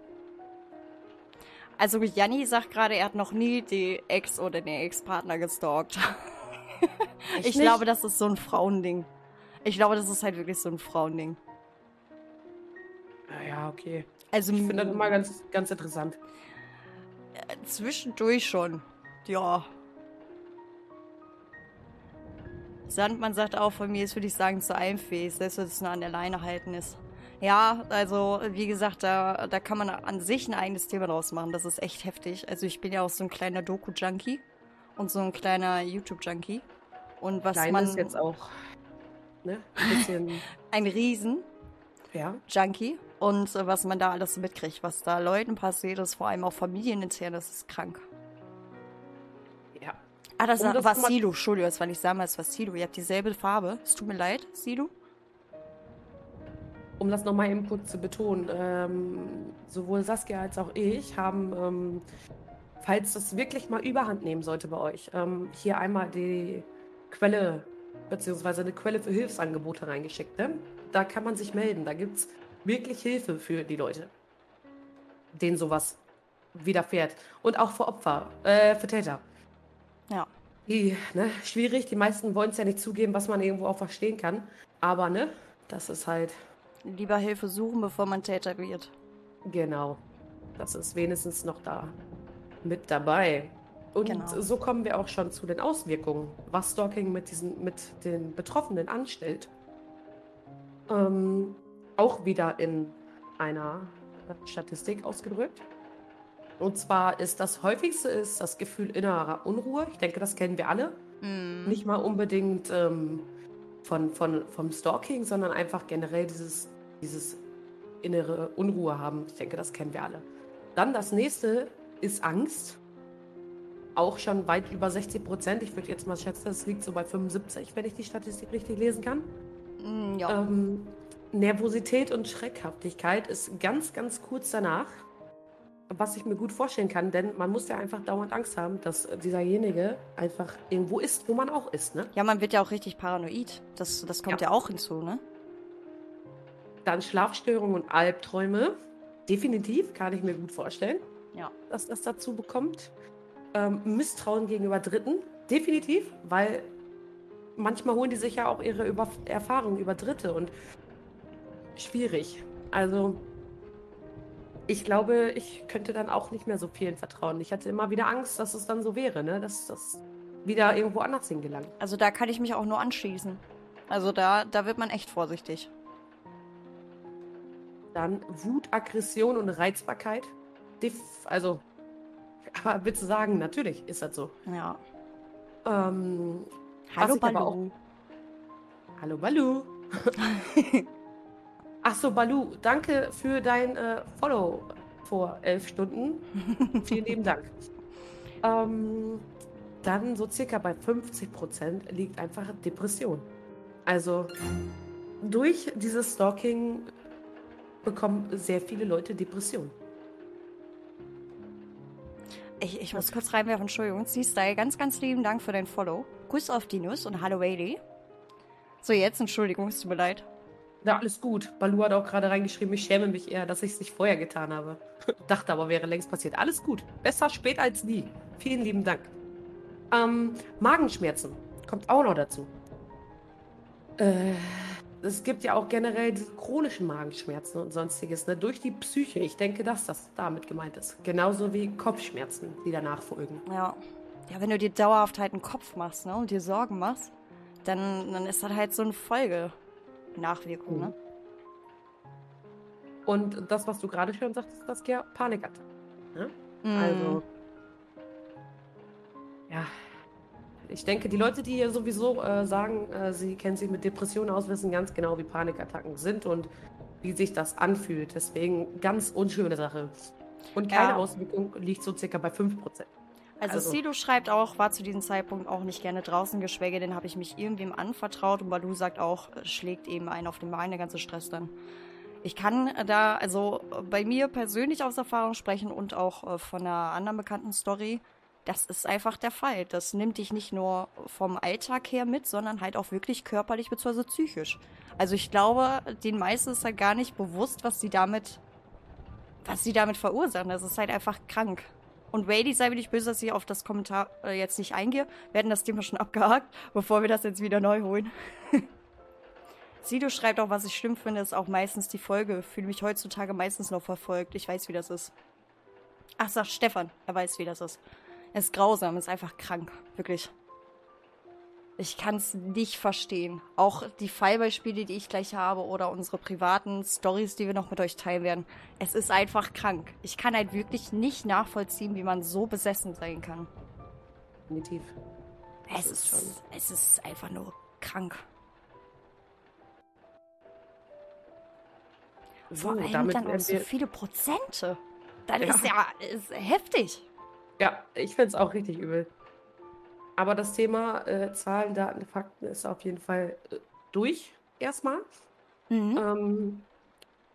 Speaker 2: Also Janni sagt gerade, er hat noch nie die Ex oder den Ex-Partner gestalkt. Ich
Speaker 1: nicht?
Speaker 2: glaube, das ist so ein Frauending. Ich glaube, das ist halt wirklich so ein Frauending.
Speaker 1: Ja, ja, okay.
Speaker 2: Also
Speaker 1: Ich finde das immer ganz, ganz interessant.
Speaker 2: zwischendurch schon. Ja. Sandmann sagt auch, von mir ist, würde ich sagen, zu einfähig, selbst wenn es nur an der Leine halten ist. Ja, also wie gesagt, da, da kann man an sich ein eigenes Thema draus machen. Das ist echt heftig. Also ich bin ja auch so ein kleiner Doku-Junkie und so ein kleiner YouTube-Junkie. Und was
Speaker 1: Klein
Speaker 2: man...
Speaker 1: ist jetzt auch, ne? Ein bisschen, [laughs]
Speaker 2: Ein Riesen,
Speaker 1: ja.
Speaker 2: Junkie. Und äh, was man da alles mitkriegt, was da Leuten passiert ist, vor allem auch familienintern, das ist krank.
Speaker 1: Ja.
Speaker 2: Ah, das
Speaker 1: Um das
Speaker 2: war Silo, Entschuldigung, das war nicht Sama, das war Silo. Ihr habt dieselbe Farbe. Es tut mir leid, Silo.
Speaker 1: Um das nochmal eben kurz zu betonen, ähm, sowohl Saskia als auch ich haben, ähm, falls das wirklich mal überhand nehmen sollte bei euch, ähm, hier einmal die Quelle, beziehungsweise eine Quelle für Hilfsangebote reingeschickt. Ne? Da kann man sich melden. Da gibt es wirklich Hilfe für die Leute, denen sowas widerfährt. Und auch für Opfer, äh, für Täter.
Speaker 2: Ja.
Speaker 1: Die, ne, schwierig. Die meisten wollen es ja nicht zugeben, was man irgendwo auch verstehen kann. Aber, ne, das ist halt,
Speaker 2: Lieber Hilfe suchen, bevor man Täter wird.
Speaker 1: genau. Das ist wenigstens noch da mit dabei. Und
Speaker 2: Genau.
Speaker 1: so kommen wir auch schon zu den Auswirkungen, was Stalking mit, diesen, mit den Betroffenen anstellt. Ähm, auch wieder in einer Statistik ausgedrückt. Und zwar ist das häufigste ist das Gefühl innerer Unruhe. Ich denke, das kennen wir alle.
Speaker 2: Mhm.
Speaker 1: Nicht mal unbedingt ähm, von, von, vom Stalking, sondern einfach generell dieses, dieses innere Unruhe haben. Ich denke, das kennen wir alle. Dann das nächste ist Angst. Auch schon weit über 60 Prozent. Ich würde jetzt mal schätzen, es liegt so bei 75, wenn ich die Statistik richtig lesen kann.
Speaker 2: Mm, ja.
Speaker 1: Ähm, Nervosität und Schreckhaftigkeit ist ganz, ganz kurz danach. Was ich mir gut vorstellen kann, denn man muss ja einfach dauernd Angst haben, dass dieserjenige einfach irgendwo ist, wo man auch ist. Ne?
Speaker 2: ja, man wird ja auch richtig paranoid. Das, das kommt ja.
Speaker 1: Ja.
Speaker 2: auch hinzu, ne?
Speaker 1: Dann Schlafstörungen und Albträume. Definitiv, kann ich mir gut vorstellen,
Speaker 2: Ja.
Speaker 1: dass das dazu bekommt. Ähm, Misstrauen gegenüber Dritten. Definitiv, weil manchmal holen die sich ja auch ihre über Erfahrungen über Dritte und schwierig. Also ich glaube, ich könnte dann auch nicht mehr so vielen vertrauen. Ich hatte immer wieder Angst, dass es dann so wäre, ne? dass das wieder irgendwo anders hingelangt.
Speaker 2: Also da kann ich mich auch nur anschließen. Also da, da wird man echt vorsichtig.
Speaker 1: Dann Wut, Aggression und Reizbarkeit. Also, aber willst du sagen, natürlich ist das so.
Speaker 2: Ja.
Speaker 1: Ähm,
Speaker 2: Hallo, Balu.
Speaker 1: hallo Balu. [laughs] Ach so, Balu, danke für dein äh, Follow vor elf Stunden. [laughs] Vielen lieben Dank. Ähm, dann so circa bei 50 Prozent liegt einfach Depression. Also durch dieses Stalking bekommen sehr viele Leute Depression.
Speaker 2: Ich, ich muss kurz reinwerfen, Entschuldigung. Sea-Style, ganz, ganz lieben Dank für dein Follow. Grüß auf Dinus und hallo, Whaley. So, jetzt, Entschuldigung, es tut mir leid.
Speaker 1: Ja, alles gut. Balu hat auch gerade reingeschrieben, ich schäme mich eher, dass ich es nicht vorher getan habe. [laughs] Dachte aber, wäre längst passiert. Alles gut. Besser spät als nie. Vielen lieben Dank. Ähm, Magenschmerzen kommt auch noch dazu. Äh, es gibt ja auch generell diese chronischen Magenschmerzen und sonstiges, ne? Durch die Psyche. Ich denke, dass das damit gemeint ist. Genauso wie Kopfschmerzen, die danach folgen.
Speaker 2: Ja. Ja, wenn du dir dauerhaft halt einen Kopf machst, ne, und dir Sorgen machst, dann, dann ist das halt so eine Folge. Nachwirkung,
Speaker 1: Mhm.
Speaker 2: ne?
Speaker 1: Und das, was du gerade schon sagtest, das ja Panikattacken. Ne?
Speaker 2: Mm.
Speaker 1: Also, ja. Ich denke, die Leute, die hier sowieso äh, sagen, äh, sie kennen sich mit Depressionen aus, wissen ganz genau, wie Panikattacken sind und wie sich das anfühlt. Deswegen ganz unschöne Sache. Und keine
Speaker 2: Ja.
Speaker 1: Auswirkung liegt so circa bei 5%.
Speaker 2: Also,
Speaker 1: Also-
Speaker 2: Sido schreibt auch, war zu diesem Zeitpunkt auch nicht gerne draußen, geschweige denn habe ich mich irgendwem anvertraut. Und Balu sagt auch, äh, schlägt eben einen auf den Bein, der ganze Stress dann. Ich kann da also bei mir persönlich aus Erfahrung sprechen und auch äh, von einer anderen bekannten Story. Das ist einfach der Fall. Das nimmt dich nicht nur vom Alltag her mit, sondern halt auch wirklich körperlich bzw. psychisch. Also ich glaube, den meisten ist halt gar nicht bewusst, was sie damit, was sie damit verursachen. Das ist halt einfach krank. Und Rady sei mir nicht böse, dass ich auf das Kommentar äh, jetzt nicht eingehe. Wir hatten das Thema schon [laughs] abgehakt, bevor wir das jetzt wieder neu holen. [laughs] Sido schreibt auch, was ich schlimm finde, ist auch meistens die Folge. Fühle mich heutzutage meistens noch verfolgt. Ich weiß, wie das ist. Ach, sagt Stefan. Er weiß, wie das ist. Es ist grausam, ist einfach krank. Wirklich. Ich kann es nicht verstehen. Auch die Fallbeispiele, die ich gleich habe oder unsere privaten Stories, die wir noch mit euch teilen werden. Es ist einfach krank. Ich kann halt wirklich nicht nachvollziehen, wie man so besessen sein kann.
Speaker 1: Definitiv.
Speaker 2: Es
Speaker 1: ist schon-
Speaker 2: es ist einfach nur krank.
Speaker 1: So,
Speaker 2: Vor allem
Speaker 1: damit
Speaker 2: dann auch
Speaker 1: wären
Speaker 2: so viele Prozente. Das
Speaker 1: Ja.
Speaker 2: ist ja ist heftig.
Speaker 1: Ja, ich finde es auch richtig übel. Aber das Thema äh, Zahlen, Daten, Fakten ist auf jeden Fall äh, durch erstmal.
Speaker 2: Mhm.
Speaker 1: Ähm,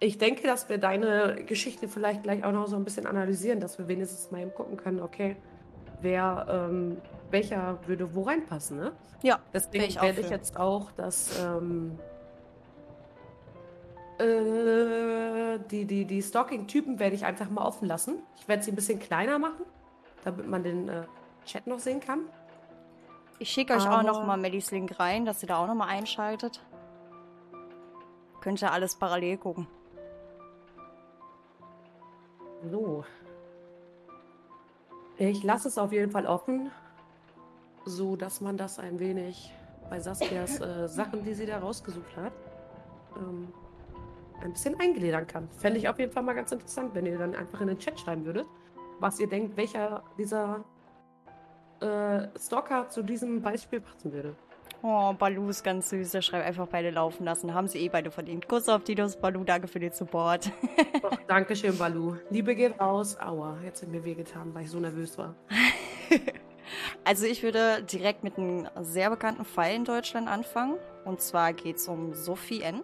Speaker 1: ich denke, dass wir deine Geschichte vielleicht gleich auch noch so ein bisschen analysieren, dass wir wenigstens mal eben gucken können, okay, wer, ähm, welcher würde wo reinpassen, ne?
Speaker 2: Ja,
Speaker 1: Deswegen
Speaker 2: ich
Speaker 1: werde ich
Speaker 2: für.
Speaker 1: jetzt auch das, ähm, äh, die, die, die Stalking-Typen werde ich einfach mal offen lassen. Ich werde sie ein bisschen kleiner machen, damit man den äh, Chat noch sehen kann.
Speaker 2: Ich schicke euch auch
Speaker 1: Aber-
Speaker 2: noch mal Mellys Link rein, dass ihr da auch noch mal einschaltet. Könnt ihr alles parallel gucken.
Speaker 1: So. Ich lasse es auf jeden Fall offen, so dass man das ein wenig bei Saskias äh, [laughs] Sachen, die sie da rausgesucht hat, ähm, ein bisschen eingliedern kann. Fände ich auf jeden Fall mal ganz interessant, wenn ihr dann einfach in den Chat schreiben würdet, was ihr denkt, welcher dieser äh, Stalker zu diesem Beispiel passen würde.
Speaker 2: Oh, Balu ist ganz süß. Der schreibt einfach beide laufen lassen. Haben sie eh beide verdient. Kuss auf Dinos, Balu. Danke für den Support. [laughs]
Speaker 1: Doch, Dankeschön, Balu. Liebe geht raus. Aua, jetzt sind mir wehgetan, weil ich so nervös war. [laughs]
Speaker 2: Also ich würde direkt mit einem sehr bekannten Fall in Deutschland anfangen. Und zwar geht es um Sophie N.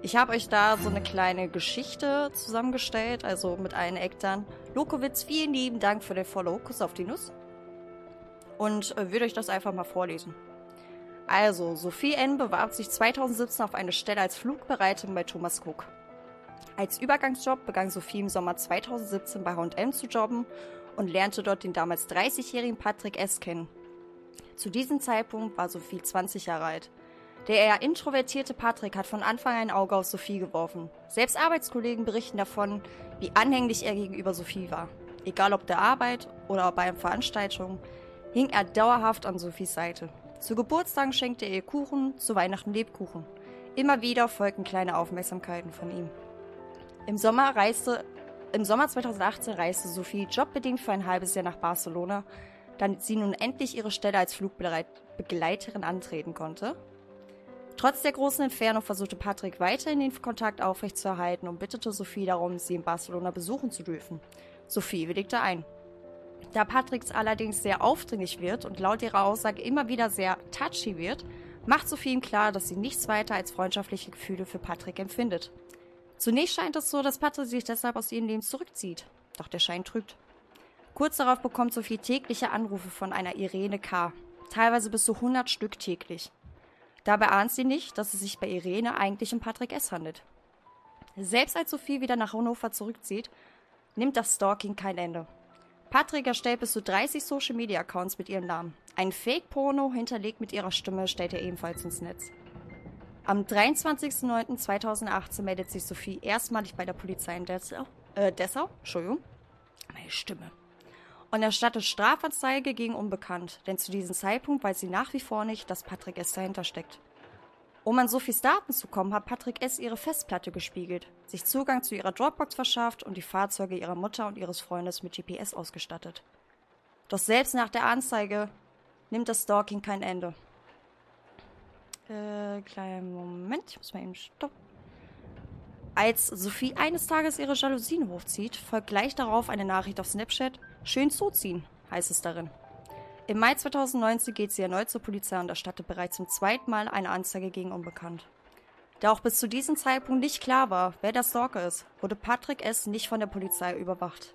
Speaker 2: Ich habe euch da so eine kleine Geschichte zusammengestellt, also mit allen Eckdaten. Lokowitz, vielen lieben Dank für den Follow. Kuss auf die Nuss. Und äh, würde euch das einfach mal vorlesen. Also, Sophie N. bewarb sich 2017 auf eine Stelle als Flugbereitung bei Thomas Cook. Als Übergangsjob begann Sophie im Sommer 2017 bei H&M zu jobben und lernte dort den damals 30-jährigen Patrick S. kennen. Zu diesem Zeitpunkt war Sophie 20 Jahre alt. Der eher introvertierte Patrick hat von Anfang an ein Auge auf Sophie geworfen. Selbst Arbeitskollegen berichten davon, wie anhänglich er gegenüber Sophie war. Egal ob der Arbeit oder bei Veranstaltungen, hing er dauerhaft an Sophies Seite. Zu Geburtstagen schenkte er ihr Kuchen, zu Weihnachten Lebkuchen. Immer wieder folgten kleine Aufmerksamkeiten von ihm. Im Sommer reiste im Sommer 2018 reiste Sophie jobbedingt für ein halbes Jahr nach Barcelona, da sie nun endlich ihre Stelle als Flugbegleiterin antreten konnte. Trotz der großen Entfernung versuchte Patrick weiterhin den Kontakt aufrechtzuerhalten und bittete Sophie darum, sie in Barcelona besuchen zu dürfen. Sophie willigte ein. Da Patrick allerdings sehr aufdringlich wird und laut ihrer Aussage immer wieder sehr touchy wird, macht Sophie ihm klar, dass sie nichts weiter als freundschaftliche Gefühle für Patrick empfindet. Zunächst scheint es so, dass Patrick sich deshalb aus ihrem Leben zurückzieht. Doch der Schein trügt. Kurz darauf bekommt Sophie tägliche Anrufe von einer Irene K. Teilweise bis zu 100 Stück täglich. Dabei ahnt sie nicht, dass es sich bei Irene eigentlich um Patrick S. handelt. Selbst als Sophie wieder nach Hannover zurückzieht, nimmt das Stalking kein Ende. Patrick erstellt bis zu 30 Social-Media-Accounts mit ihrem Namen. Ein Fake-Porno hinterlegt mit ihrer Stimme stellt er ebenfalls ins Netz. Am 23.09.2018 meldet sich Sophie erstmalig bei der Polizei in Dessau, äh, Dessau, Entschuldigung, meine Stimme, und erstattet Strafanzeige gegen Unbekannt, denn zu diesem Zeitpunkt weiß sie nach wie vor nicht, dass Patrick S. dahinter steckt. Um an Sophies Daten zu kommen, hat Patrick S. ihre Festplatte gespiegelt, sich Zugang zu ihrer Dropbox verschafft und die Fahrzeuge ihrer Mutter und ihres Freundes mit GPS ausgestattet. Doch selbst nach der Anzeige nimmt das Stalking kein Ende. Äh, kleinen Moment, ich muss mal eben stoppen. Als Sophie eines Tages ihre Jalousien hochzieht, folgt gleich darauf eine Nachricht auf Snapchat. Schön zuziehen, heißt es darin. Im Mai 2019 geht sie erneut zur Polizei und erstattet bereits zum zweiten Mal eine Anzeige gegen Unbekannt. Da auch bis zu diesem Zeitpunkt nicht klar war, wer der Stalker ist, wurde Patrick S. nicht von der Polizei überwacht.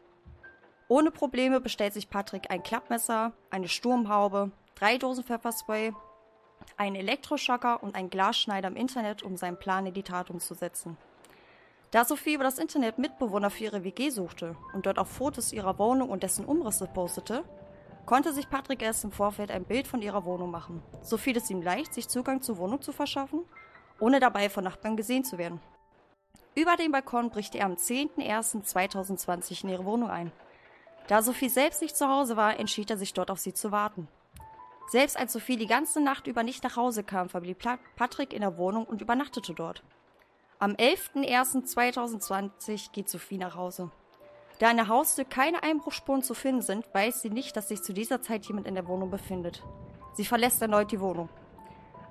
Speaker 2: Ohne Probleme bestellt sich Patrick ein Klappmesser, eine Sturmhaube, drei Dosen Pfefferspray, einen Elektroschocker und einen Glasschneider im Internet, um seinen Plan in die Tat umzusetzen. Da Sophie über das Internet Mitbewohner für ihre WG suchte und dort auch Fotos ihrer Wohnung und dessen Umrisse postete, konnte sich Patrick erst im Vorfeld ein Bild von ihrer Wohnung machen. So fiel es ihm leicht, sich Zugang zur Wohnung zu verschaffen, ohne dabei von Nachbarn gesehen zu werden. Über den Balkon bricht er am 10.01.2020 in ihre Wohnung ein. Da Sophie selbst nicht zu Hause war, entschied er sich dort auf sie zu warten. Selbst als Sophie die ganze Nacht über nicht nach Hause kam, verblieb Patrick in der Wohnung und übernachtete dort. Am 11.01.2020 geht Sophie nach Hause. Da in der Haustür keine Einbruchspuren zu finden sind, weiß sie nicht, dass sich zu dieser Zeit jemand in der Wohnung befindet. Sie verlässt erneut die Wohnung.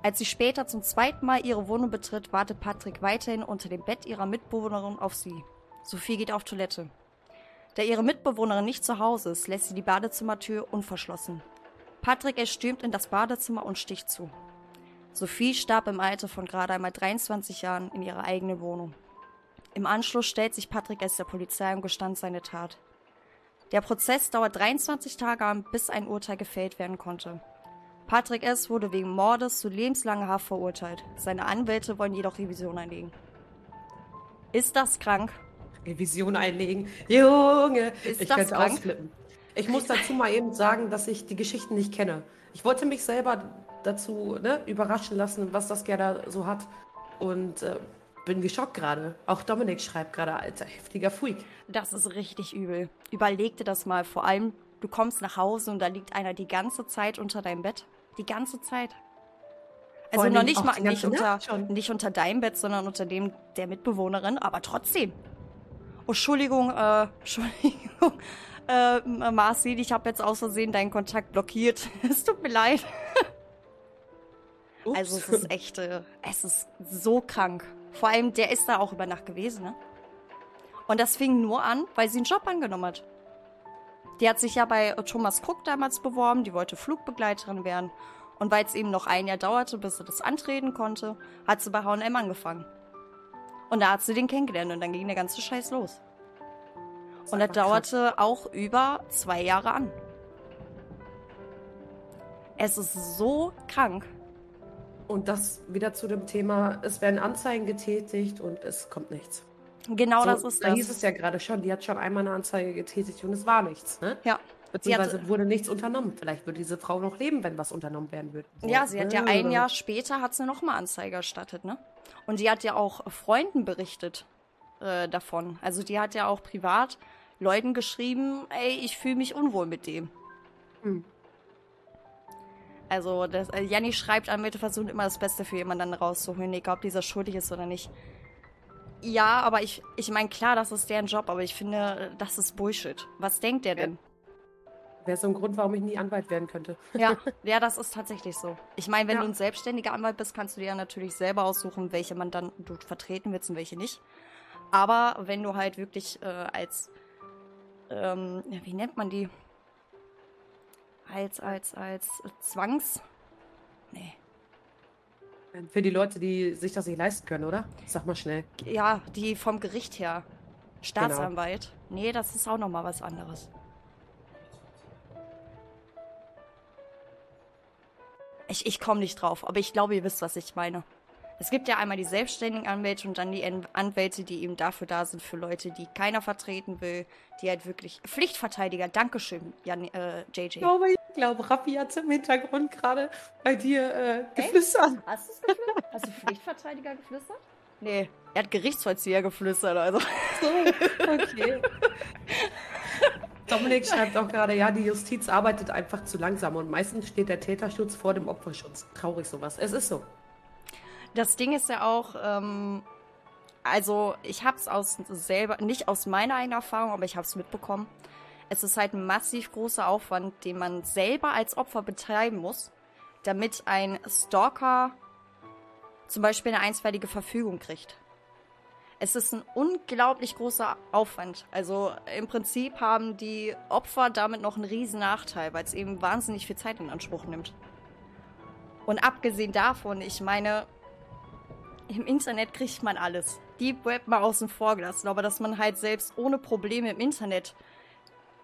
Speaker 2: Als sie später zum zweiten Mal ihre Wohnung betritt, wartet Patrick weiterhin unter dem Bett ihrer Mitbewohnerin auf sie. Sophie geht auf Toilette. Da ihre Mitbewohnerin nicht zu Hause ist, lässt sie die Badezimmertür unverschlossen. Patrick erstürmt in das Badezimmer und sticht zu. Sophie starb im Alter von gerade einmal 23 Jahren in ihrer eigenen Wohnung. Im Anschluss stellt sich Patrick S. der Polizei und gestand seine Tat. Der Prozess dauert 23 Tage an, bis ein Urteil gefällt werden konnte. Patrick S. wurde wegen Mordes zu lebenslanger Haft verurteilt. Seine Anwälte wollen jedoch Revision einlegen. Ist das krank?
Speaker 1: Revision einlegen. Junge,
Speaker 2: Ist
Speaker 1: ich
Speaker 2: das krank?
Speaker 1: ausflippen. Ich muss dazu mal eben sagen, dass ich die Geschichten nicht kenne. Ich wollte mich selber dazu ne, überraschen lassen, was das gerne so hat. Und äh, bin geschockt gerade. Auch Dominik schreibt gerade, alter, heftiger Freak.
Speaker 2: Das ist richtig übel. Überleg dir das mal. Vor allem, du kommst nach Hause und da liegt einer die ganze Zeit unter deinem Bett. Die ganze Zeit. Also noch nicht mal nicht unter, nicht unter deinem Bett, sondern unter dem der Mitbewohnerin, aber trotzdem. Oh, Entschuldigung, äh, [laughs] Entschuldigung, äh, Marci, ich habe jetzt aus Versehen deinen Kontakt blockiert. [laughs] es tut mir leid. [laughs]
Speaker 1: Ups.
Speaker 2: Also es ist echt, äh, es ist so krank. Vor allem, der ist da auch über Nacht gewesen, ne? Und das fing nur an, weil sie einen Job angenommen hat. Die hat sich ja bei äh, Thomas Cook damals beworben, die wollte Flugbegleiterin werden. Und weil es eben noch ein Jahr dauerte, bis sie das antreten konnte, hat sie bei H&M angefangen. Und da hat sie den kennengelernt und dann ging der ganze Scheiß los. Und das
Speaker 1: einfach krass.
Speaker 2: dauerte auch über zwei Jahre an. Es ist so krank.
Speaker 1: Und das wieder zu dem Thema, es werden Anzeigen getätigt und es kommt nichts.
Speaker 2: Genau
Speaker 1: so,
Speaker 2: das ist
Speaker 1: da
Speaker 2: das.
Speaker 1: hieß es ja gerade schon, die hat schon einmal eine Anzeige getätigt und es war nichts. Ne?
Speaker 2: ja.
Speaker 1: Beziehungsweise wurde nichts unternommen. Vielleicht würde diese Frau noch leben, wenn was unternommen werden würde.
Speaker 2: Ja, sie hat ja ein Jahr später hat sie nochmal Anzeige erstattet, ne? Und die hat ja auch Freunden berichtet äh, davon. Also die hat ja auch privat Leuten geschrieben, ey, ich fühle mich unwohl mit dem.
Speaker 1: Hm.
Speaker 2: Also das, äh, Janni schreibt, Anwälte versuchen immer das Beste für jemanden dann rauszuholen, egal ob dieser schuldig ist oder nicht. Ja, aber ich, ich meine, klar, das ist deren Job, aber ich finde, das ist Bullshit. Was denkt der denn?
Speaker 1: Wäre so ein Grund, warum ich nie Anwalt werden könnte. [laughs]
Speaker 2: Ja, [laughs] ja, das ist tatsächlich so. Ich meine, wenn
Speaker 1: Ja.
Speaker 2: du ein selbstständiger Anwalt bist, kannst du dir ja natürlich selber aussuchen, welche man dann du vertreten willst und welche nicht. Aber wenn du halt wirklich äh, als, ähm, wie nennt man die? Als, als, als Zwangs... Nee.
Speaker 1: Für die Leute, die sich das nicht leisten können, oder? Sag mal schnell.
Speaker 2: Ja, die vom Gericht her. Staatsanwalt. Nee, das ist auch nochmal was anderes. Ich, ich komme nicht drauf, aber ich glaube, ihr wisst, was ich meine. Es gibt ja einmal die selbstständigen Anwälte und dann die An- Anwälte, die eben dafür da sind für Leute, die keiner vertreten will, die halt wirklich Pflichtverteidiger. Dankeschön, Jan, äh, JJ.
Speaker 1: glaube, ich glaube, Raffi hat im Hintergrund gerade bei dir äh, geflüstert.
Speaker 2: Hast du es geflüstert? Hast du Pflichtverteidiger geflüstert? Nee, er hat Gerichtsvollzieher geflüstert, also.
Speaker 1: So, okay. [laughs] Dominik schreibt auch gerade, ja, die Justiz arbeitet einfach zu langsam und meistens steht der Täterschutz vor dem Opferschutz. Traurig sowas. Es ist so.
Speaker 2: Das Ding ist ja auch, ähm, also ich habe es aus selber, nicht aus meiner eigenen Erfahrung, aber ich habe es mitbekommen. Es ist halt ein massiv großer Aufwand, den man selber als Opfer betreiben muss, damit ein Stalker zum Beispiel eine einstweilige Verfügung kriegt. Es ist ein unglaublich großer Aufwand. Also im Prinzip haben die Opfer damit noch einen riesen Nachteil, weil es eben wahnsinnig viel Zeit in Anspruch nimmt. Und abgesehen davon, ich meine, im Internet kriegt man alles. Deep Web mal außen vor gelassen, aber dass man halt selbst ohne Probleme im Internet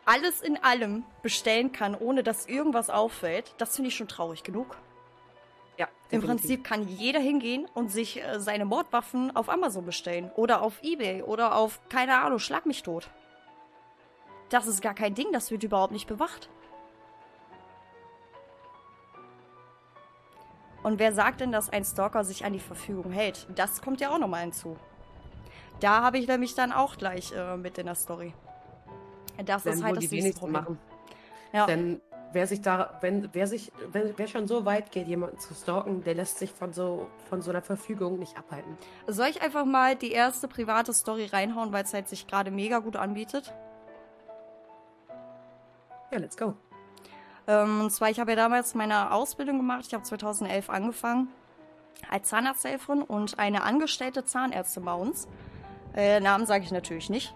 Speaker 2: alles in allem bestellen kann, ohne dass irgendwas auffällt, das finde ich schon traurig genug.
Speaker 1: Ja,
Speaker 2: Im Prinzip kann jeder hingehen und sich äh, seine Mordwaffen auf Amazon bestellen oder auf Ebay oder auf, keine Ahnung, schlag mich tot. Das ist gar kein Ding, das wird überhaupt nicht bewacht. Und wer sagt denn, dass ein Stalker sich an die Verfügung hält? Das kommt ja auch nochmal hinzu. Da habe ich nämlich dann auch gleich äh, mit in der Story.
Speaker 1: Das Dann ist halt das nächste Problem. Machen. Ja. Denn wer sich da, wenn, wer sich, wenn, wer schon so weit geht, jemanden zu stalken, der lässt sich von so, von so einer Verfügung nicht abhalten.
Speaker 2: Soll ich einfach mal die erste private Story reinhauen, weil es halt sich gerade mega gut anbietet?
Speaker 1: Ja, let's go.
Speaker 2: Ähm, und zwar, ich habe ja damals meine Ausbildung gemacht. Ich habe 2011 angefangen als Zahnarzthelferin und eine angestellte Zahnärztin bei uns. Äh, Namen sage ich natürlich nicht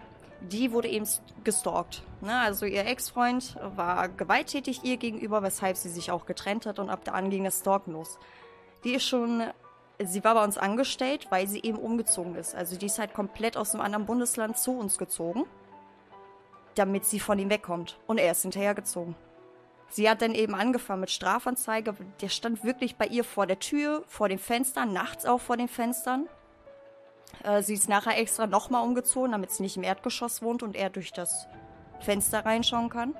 Speaker 2: die wurde eben gestalkt. Ne? Also ihr Ex-Freund war gewalttätig ihr gegenüber, weshalb sie sich auch getrennt hat und ab da an ging das Stalken los. Die ist schon, sie war bei uns angestellt, weil sie eben umgezogen ist. Also die ist halt komplett aus einem anderen Bundesland zu uns gezogen, damit sie von ihm wegkommt. Und er ist hinterhergezogen. Sie hat dann eben angefangen mit Strafanzeige. Der stand wirklich bei ihr vor der Tür, vor den Fenstern, nachts auch vor den Fenstern. Äh, sie ist nachher extra nochmal umgezogen, damit sie nicht im Erdgeschoss wohnt und er durch das Fenster reinschauen kann.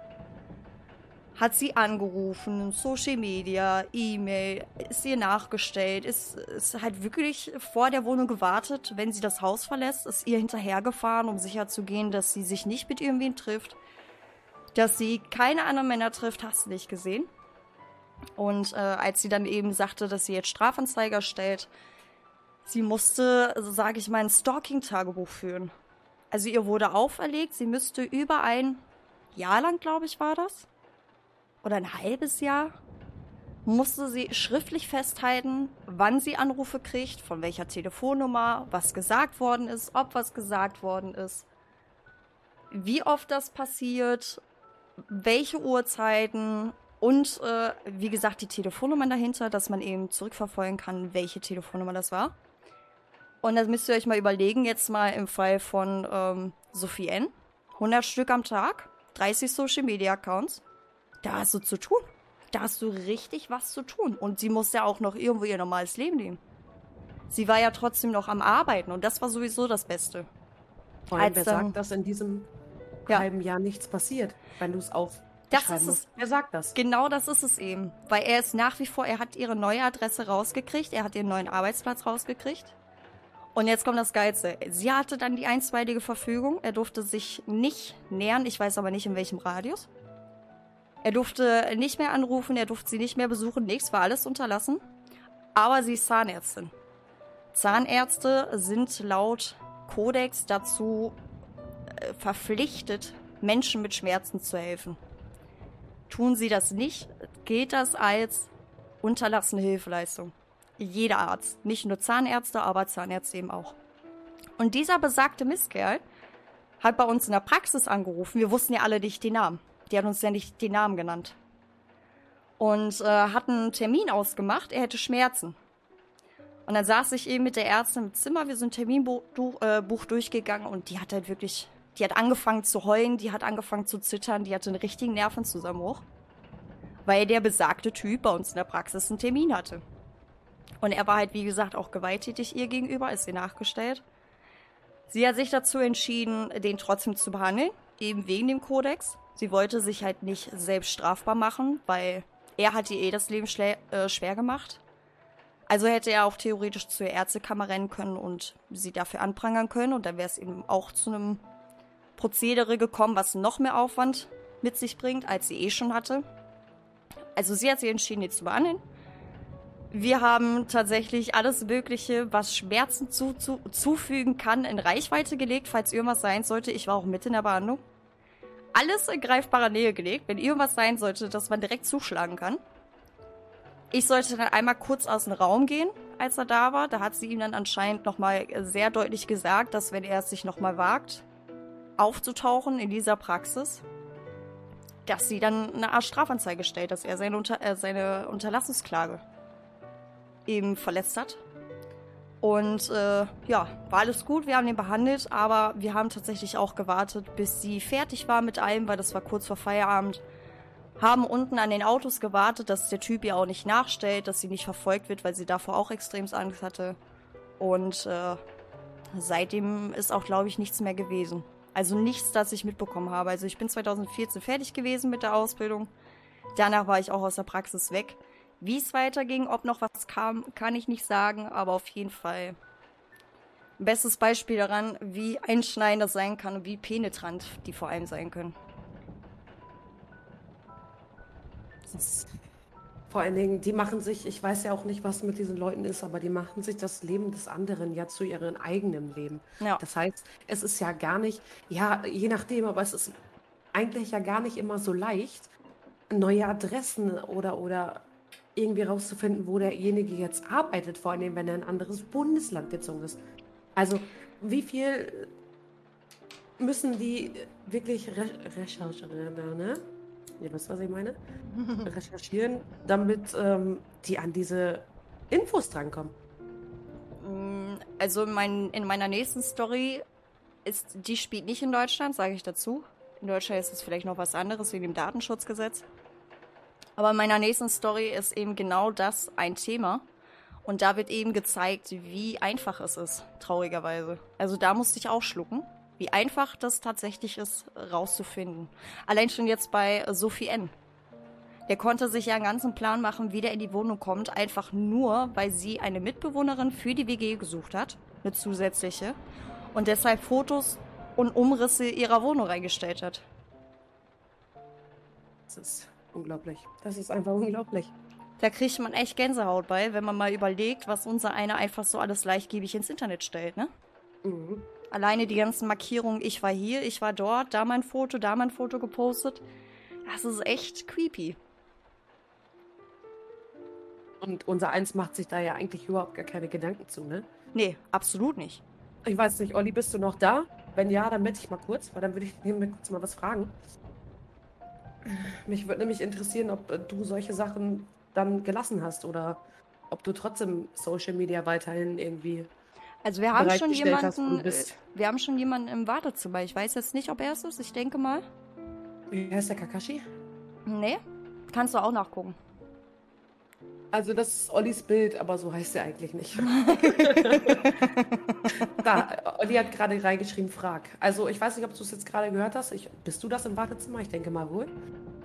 Speaker 2: Hat sie angerufen, Social Media, E-Mail, ist ihr nachgestellt, ist, ist halt wirklich vor der Wohnung gewartet, wenn sie das Haus verlässt, ist ihr hinterhergefahren, um sicherzugehen, dass sie sich nicht mit irgendwen trifft, dass sie keine anderen Männer trifft, hast du nicht gesehen. Und äh, als sie dann eben sagte, dass sie jetzt Strafanzeiger stellt, Sie musste, sage ich mal, ein Stalking-Tagebuch führen. Also ihr wurde auferlegt, sie müsste über ein Jahr lang, glaube ich, war das, oder ein halbes Jahr, musste sie schriftlich festhalten, wann sie Anrufe kriegt, von welcher Telefonnummer, was gesagt worden ist, ob was gesagt worden ist, wie oft das passiert, welche Uhrzeiten und äh, wie gesagt die Telefonnummern dahinter, dass man eben zurückverfolgen kann, welche Telefonnummer das war. Und das müsst ihr euch mal überlegen, jetzt mal im Fall von ähm, Sophie N. 100 Stück am Tag, 30 Social Media Accounts. Da hast du zu tun. Da hast du richtig was zu tun. Und sie muss ja auch noch irgendwo ihr normales Leben leben. Sie war ja trotzdem noch am Arbeiten und das war sowieso das Beste.
Speaker 1: Vor allem, wer sagt, dass in diesem ja. halben Jahr nichts passiert, wenn du es auf
Speaker 2: das ist es.
Speaker 1: Wer sagt das?
Speaker 2: Genau das ist es eben. Weil er ist nach wie vor, er hat ihre neue Adresse rausgekriegt, er hat ihren neuen Arbeitsplatz rausgekriegt. Und jetzt kommt das Geilste. Sie hatte dann die einstweilige Verfügung. Er durfte sich nicht nähern. Ich weiß aber nicht, in welchem Radius. Er durfte nicht mehr anrufen. Er durfte sie nicht mehr besuchen. Nichts war alles unterlassen. Aber sie ist Zahnärztin. Zahnärzte sind laut Kodex dazu verpflichtet, Menschen mit Schmerzen zu helfen. Tun sie das nicht, gilt das als unterlassene Hilfeleistung jeder Arzt. Nicht nur Zahnärzte, aber Zahnärzte eben auch. Und dieser besagte Misskerl hat bei uns in der Praxis angerufen. Wir wussten ja alle nicht die Namen. Die hat uns ja nicht die Namen genannt. Und äh, hat einen Termin ausgemacht, er hätte Schmerzen. Und dann saß ich eben mit der Ärztin im Zimmer, wir sind Terminbuch äh, durchgegangen und die hat halt wirklich, die hat angefangen zu heulen, die hat angefangen zu zittern, die hatte einen richtigen Nervenzusammenbruch. Weil der besagte Typ bei uns in der Praxis einen Termin hatte. Und er war halt, wie gesagt, auch gewalttätig ihr gegenüber, ist ihr nachgestellt. Sie hat sich dazu entschieden, den trotzdem zu behandeln, eben wegen dem Kodex. Sie wollte sich halt nicht selbst strafbar machen, weil er hat ihr eh das Leben äh, schwer gemacht. Also hätte er auch theoretisch zur Ärztekammer rennen können und sie dafür anprangern können. Und dann wäre es eben auch zu einem Prozedere gekommen, was noch mehr Aufwand mit sich bringt, als sie eh schon hatte. Also sie hat sich entschieden, ihn zu behandeln. Wir haben tatsächlich alles Mögliche, was Schmerzen zu, zu, zufügen kann, in Reichweite gelegt, falls irgendwas sein sollte. Ich war auch mit in der Behandlung. Alles in greifbarer Nähe gelegt, wenn irgendwas sein sollte, dass man direkt zuschlagen kann. Ich sollte dann einmal kurz aus dem Raum gehen, als er da war. Da hat sie ihm dann anscheinend nochmal sehr deutlich gesagt, dass wenn er es sich nochmal wagt, aufzutauchen in dieser Praxis, dass sie dann eine Art Strafanzeige stellt, dass er seine, Unter äh, seine Unterlassungsklage eben verletzt hat. Und äh, ja, war alles gut, wir haben ihn behandelt, aber wir haben tatsächlich auch gewartet, bis sie fertig war mit allem, weil das war kurz vor Feierabend. Haben unten an den Autos gewartet, dass der Typ ihr auch nicht nachstellt, dass sie nicht verfolgt wird, weil sie davor auch extrem Angst hatte. Und äh, seitdem ist auch, glaube ich, nichts mehr gewesen. Also nichts, das ich mitbekommen habe. Also ich bin 2014 fertig gewesen mit der Ausbildung. Danach war ich auch aus der Praxis weg. Wie es weiterging, ob noch was kam, kann ich nicht sagen, aber auf jeden Fall bestes Beispiel daran, wie einschneidend das sein kann und wie penetrant die vor allem sein können.
Speaker 1: Vor allen Dingen, die machen sich, ich weiß ja auch nicht, was mit diesen Leuten ist, aber die machen sich das Leben des anderen ja zu ihrem eigenen Leben. Ja. Das heißt, es ist ja gar nicht, ja, je nachdem, aber es ist eigentlich ja gar nicht immer so leicht, neue Adressen oder, oder irgendwie rauszufinden, wo derjenige jetzt arbeitet, vor allem wenn er in ein anderes Bundesland gezogen ist. Also wie viel müssen die wirklich re recherchieren, ne? Ihr wisst, was ich meine? [laughs] recherchieren, damit ähm, die an diese Infos drankommen.
Speaker 2: Mm, also mein, in meiner nächsten Story ist, die spielt nicht in Deutschland, sage ich dazu. In Deutschland ist es vielleicht noch was anderes wegen dem Datenschutzgesetz. Aber in meiner nächsten Story ist eben genau das ein Thema. Und da wird eben gezeigt, wie einfach es ist, traurigerweise. Also da musste ich auch schlucken, wie einfach das tatsächlich ist, rauszufinden. Allein schon jetzt bei Sophie N. Der konnte sich ja einen ganzen Plan machen, wie der in die Wohnung kommt, einfach nur, weil sie eine Mitbewohnerin für die WG gesucht hat, eine zusätzliche, und deshalb Fotos und Umrisse ihrer Wohnung reingestellt hat.
Speaker 1: Das ist unglaublich. Das ist einfach unglaublich.
Speaker 2: Da kriegt man echt Gänsehaut bei, wenn man mal überlegt, was unser einer einfach so alles leichtgebig ins Internet stellt, ne? Mhm. Alleine die ganzen Markierungen, ich war hier, ich war dort, da mein Foto, da mein Foto gepostet. Das ist echt creepy.
Speaker 1: Und unser Eins macht sich da ja eigentlich überhaupt gar keine Gedanken zu, ne?
Speaker 2: Nee, absolut nicht.
Speaker 1: Ich weiß nicht, Olli, bist du noch da? Wenn ja, dann melde ich mal kurz, weil dann würde ich mir kurz mal was fragen. Mich würde nämlich interessieren, ob äh, du solche Sachen dann gelassen hast oder ob du trotzdem Social Media weiterhin irgendwie.
Speaker 2: Also wir haben schon jemanden, äh, wir haben schon jemanden im Wartezimmer. Ich weiß jetzt nicht, ob er es ist. Ich denke mal.
Speaker 1: Wie heißt der Kakashi?
Speaker 2: Nee, kannst du auch nachgucken.
Speaker 1: Also das ist Ollis Bild, aber so heißt er eigentlich nicht. [laughs] da, Olli hat gerade reingeschrieben, frag. Also ich weiß nicht, ob du es jetzt gerade gehört hast. Ich, bist du das im Wartezimmer? Ich denke mal wohl.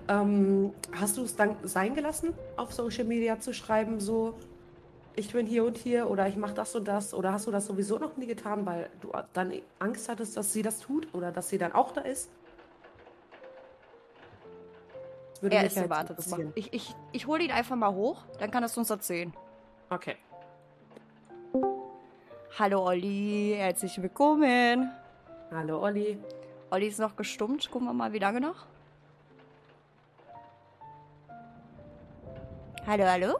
Speaker 1: Ähm, hast du es dann sein gelassen, auf Social Media zu schreiben, so ich bin hier und hier oder ich mache das und das? Oder hast du das sowieso noch nie getan, weil du dann Angst hattest, dass sie das tut oder dass sie dann auch da ist?
Speaker 2: würde er mich ist halt Wartezimmer. Ich, ich, ich hole ihn einfach mal hoch, dann kann er es uns erzählen.
Speaker 1: Okay.
Speaker 2: Hallo Olli, herzlich willkommen.
Speaker 1: Hallo Olli.
Speaker 2: Olli ist noch gestummt. Gucken wir mal, wie lange noch. Hallo, hallo?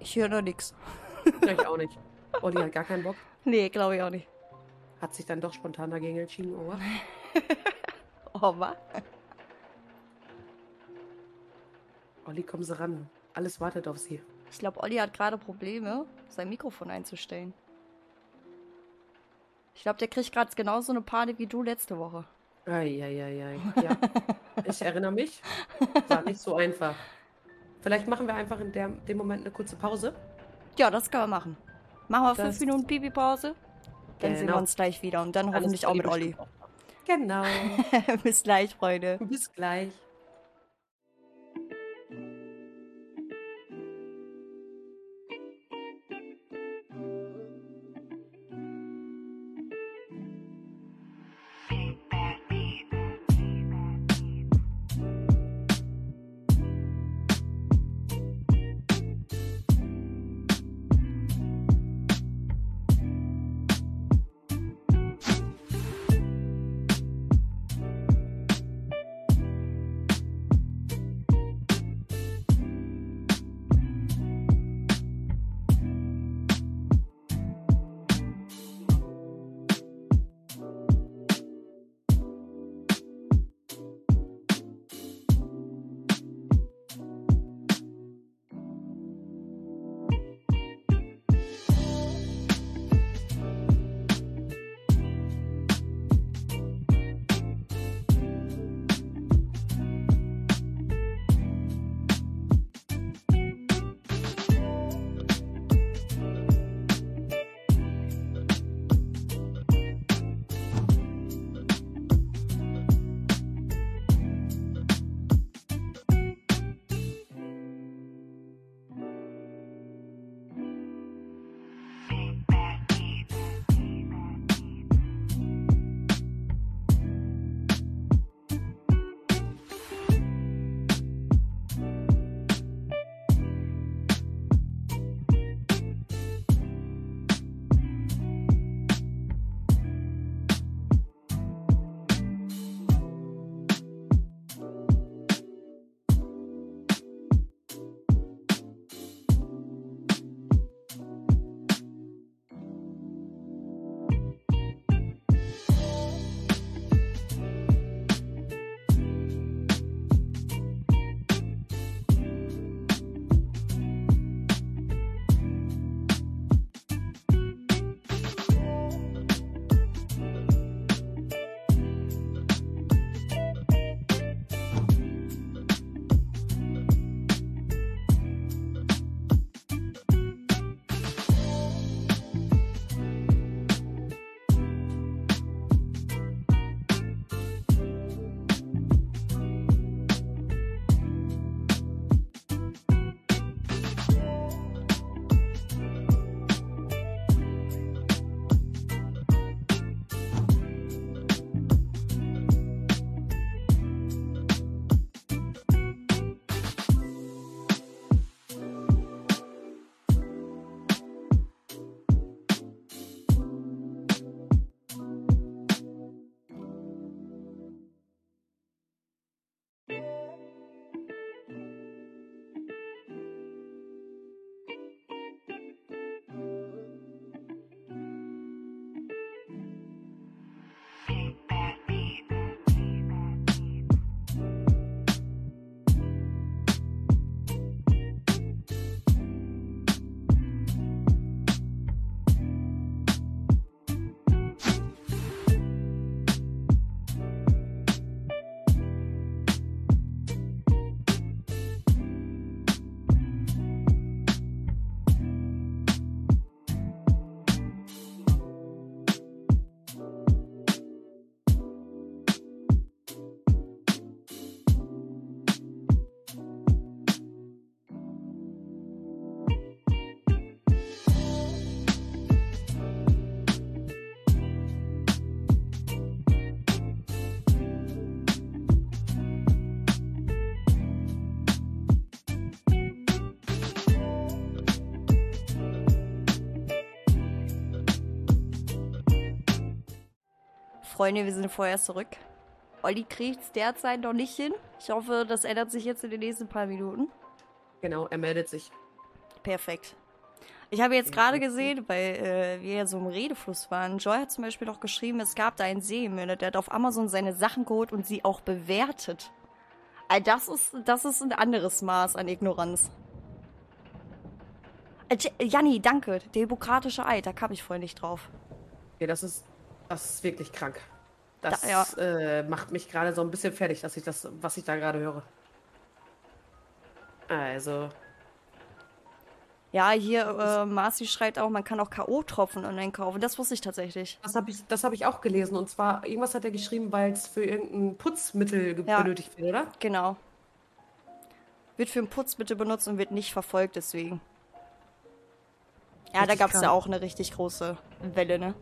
Speaker 2: Ich höre noch nichts.
Speaker 1: Ich auch nicht. Olli hat gar keinen Bock. [laughs]
Speaker 2: Nee, glaube ich auch nicht.
Speaker 1: Hat sich dann doch spontan dagegen entschieden, oder? [laughs]
Speaker 2: Oma.
Speaker 1: Olli, kommen Sie ran. Alles wartet auf Sie.
Speaker 2: Ich glaube, Olli hat gerade Probleme, sein Mikrofon einzustellen. Ich glaube, der kriegt gerade genauso eine Panik wie du letzte Woche.
Speaker 1: Eieiei. Ja. [laughs] ich erinnere mich. War nicht so einfach. Vielleicht machen wir einfach in der, dem Moment eine kurze Pause.
Speaker 2: Ja, das können wir machen. Machen wir das fünf Minuten Pipi-Pause. Dann genau. sehen wir uns gleich wieder und dann Alles hoffentlich auch mit Olli.
Speaker 1: Genau. [laughs]
Speaker 2: Bis gleich, Freunde.
Speaker 1: Bis gleich.
Speaker 2: Freunde, wir sind vorher zurück. Olli kriegt es derzeit noch nicht hin. Ich hoffe, das ändert sich jetzt in den nächsten paar Minuten.
Speaker 1: Genau, er meldet sich.
Speaker 2: Perfekt. Ich habe jetzt gerade gesehen, weil äh, wir ja so im Redefluss waren. Joy hat zum Beispiel noch geschrieben, es gab da einen Seemüller, der hat auf Amazon seine Sachen geholt und sie auch bewertet. Also das ist, das ist ein anderes Maß an Ignoranz. Äh, Janni, danke. Demokratische Eid, da kam ich vorhin nicht drauf.
Speaker 1: Okay, das ist, das ist wirklich krank. Das da, ja. äh, macht mich gerade so ein bisschen fertig, dass ich das, was ich da gerade höre. Also.
Speaker 2: Ja, hier, äh, Marci schreibt auch, man kann auch K.O.-Tropfen online kaufen. Das wusste ich tatsächlich.
Speaker 1: Das habe ich, hab ich auch gelesen. Und zwar, irgendwas hat er geschrieben, weil es für irgendein Putzmittel ja. benötigt wird, oder?
Speaker 2: Genau. Wird für ein Putzmittel benutzt und wird nicht verfolgt, deswegen. Ja, richtig da gab es ja auch eine richtig große Welle, ne?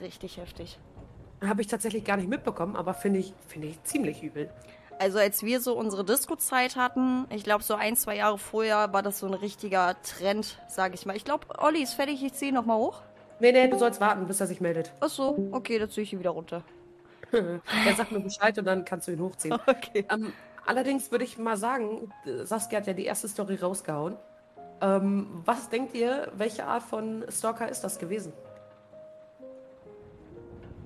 Speaker 2: Richtig heftig.
Speaker 1: Habe ich tatsächlich gar nicht mitbekommen, aber finde ich, find ich ziemlich übel.
Speaker 2: Also als wir so unsere Disco-Zeit hatten, ich glaube so ein, zwei Jahre vorher, war das so ein richtiger Trend, sage ich mal. Ich glaube, Olli ist fertig, ich ziehe nochmal hoch.
Speaker 1: Nee, nee, du sollst warten, bis er sich meldet.
Speaker 2: Ach so, okay, dann ziehe ich ihn wieder runter. [laughs]
Speaker 1: er sagt mir Bescheid und dann kannst du ihn hochziehen. [laughs] Okay. Ähm, allerdings würde ich mal sagen, Saskia hat ja die erste Story rausgehauen. Ähm, was denkt ihr, welche Art von Stalker ist das gewesen?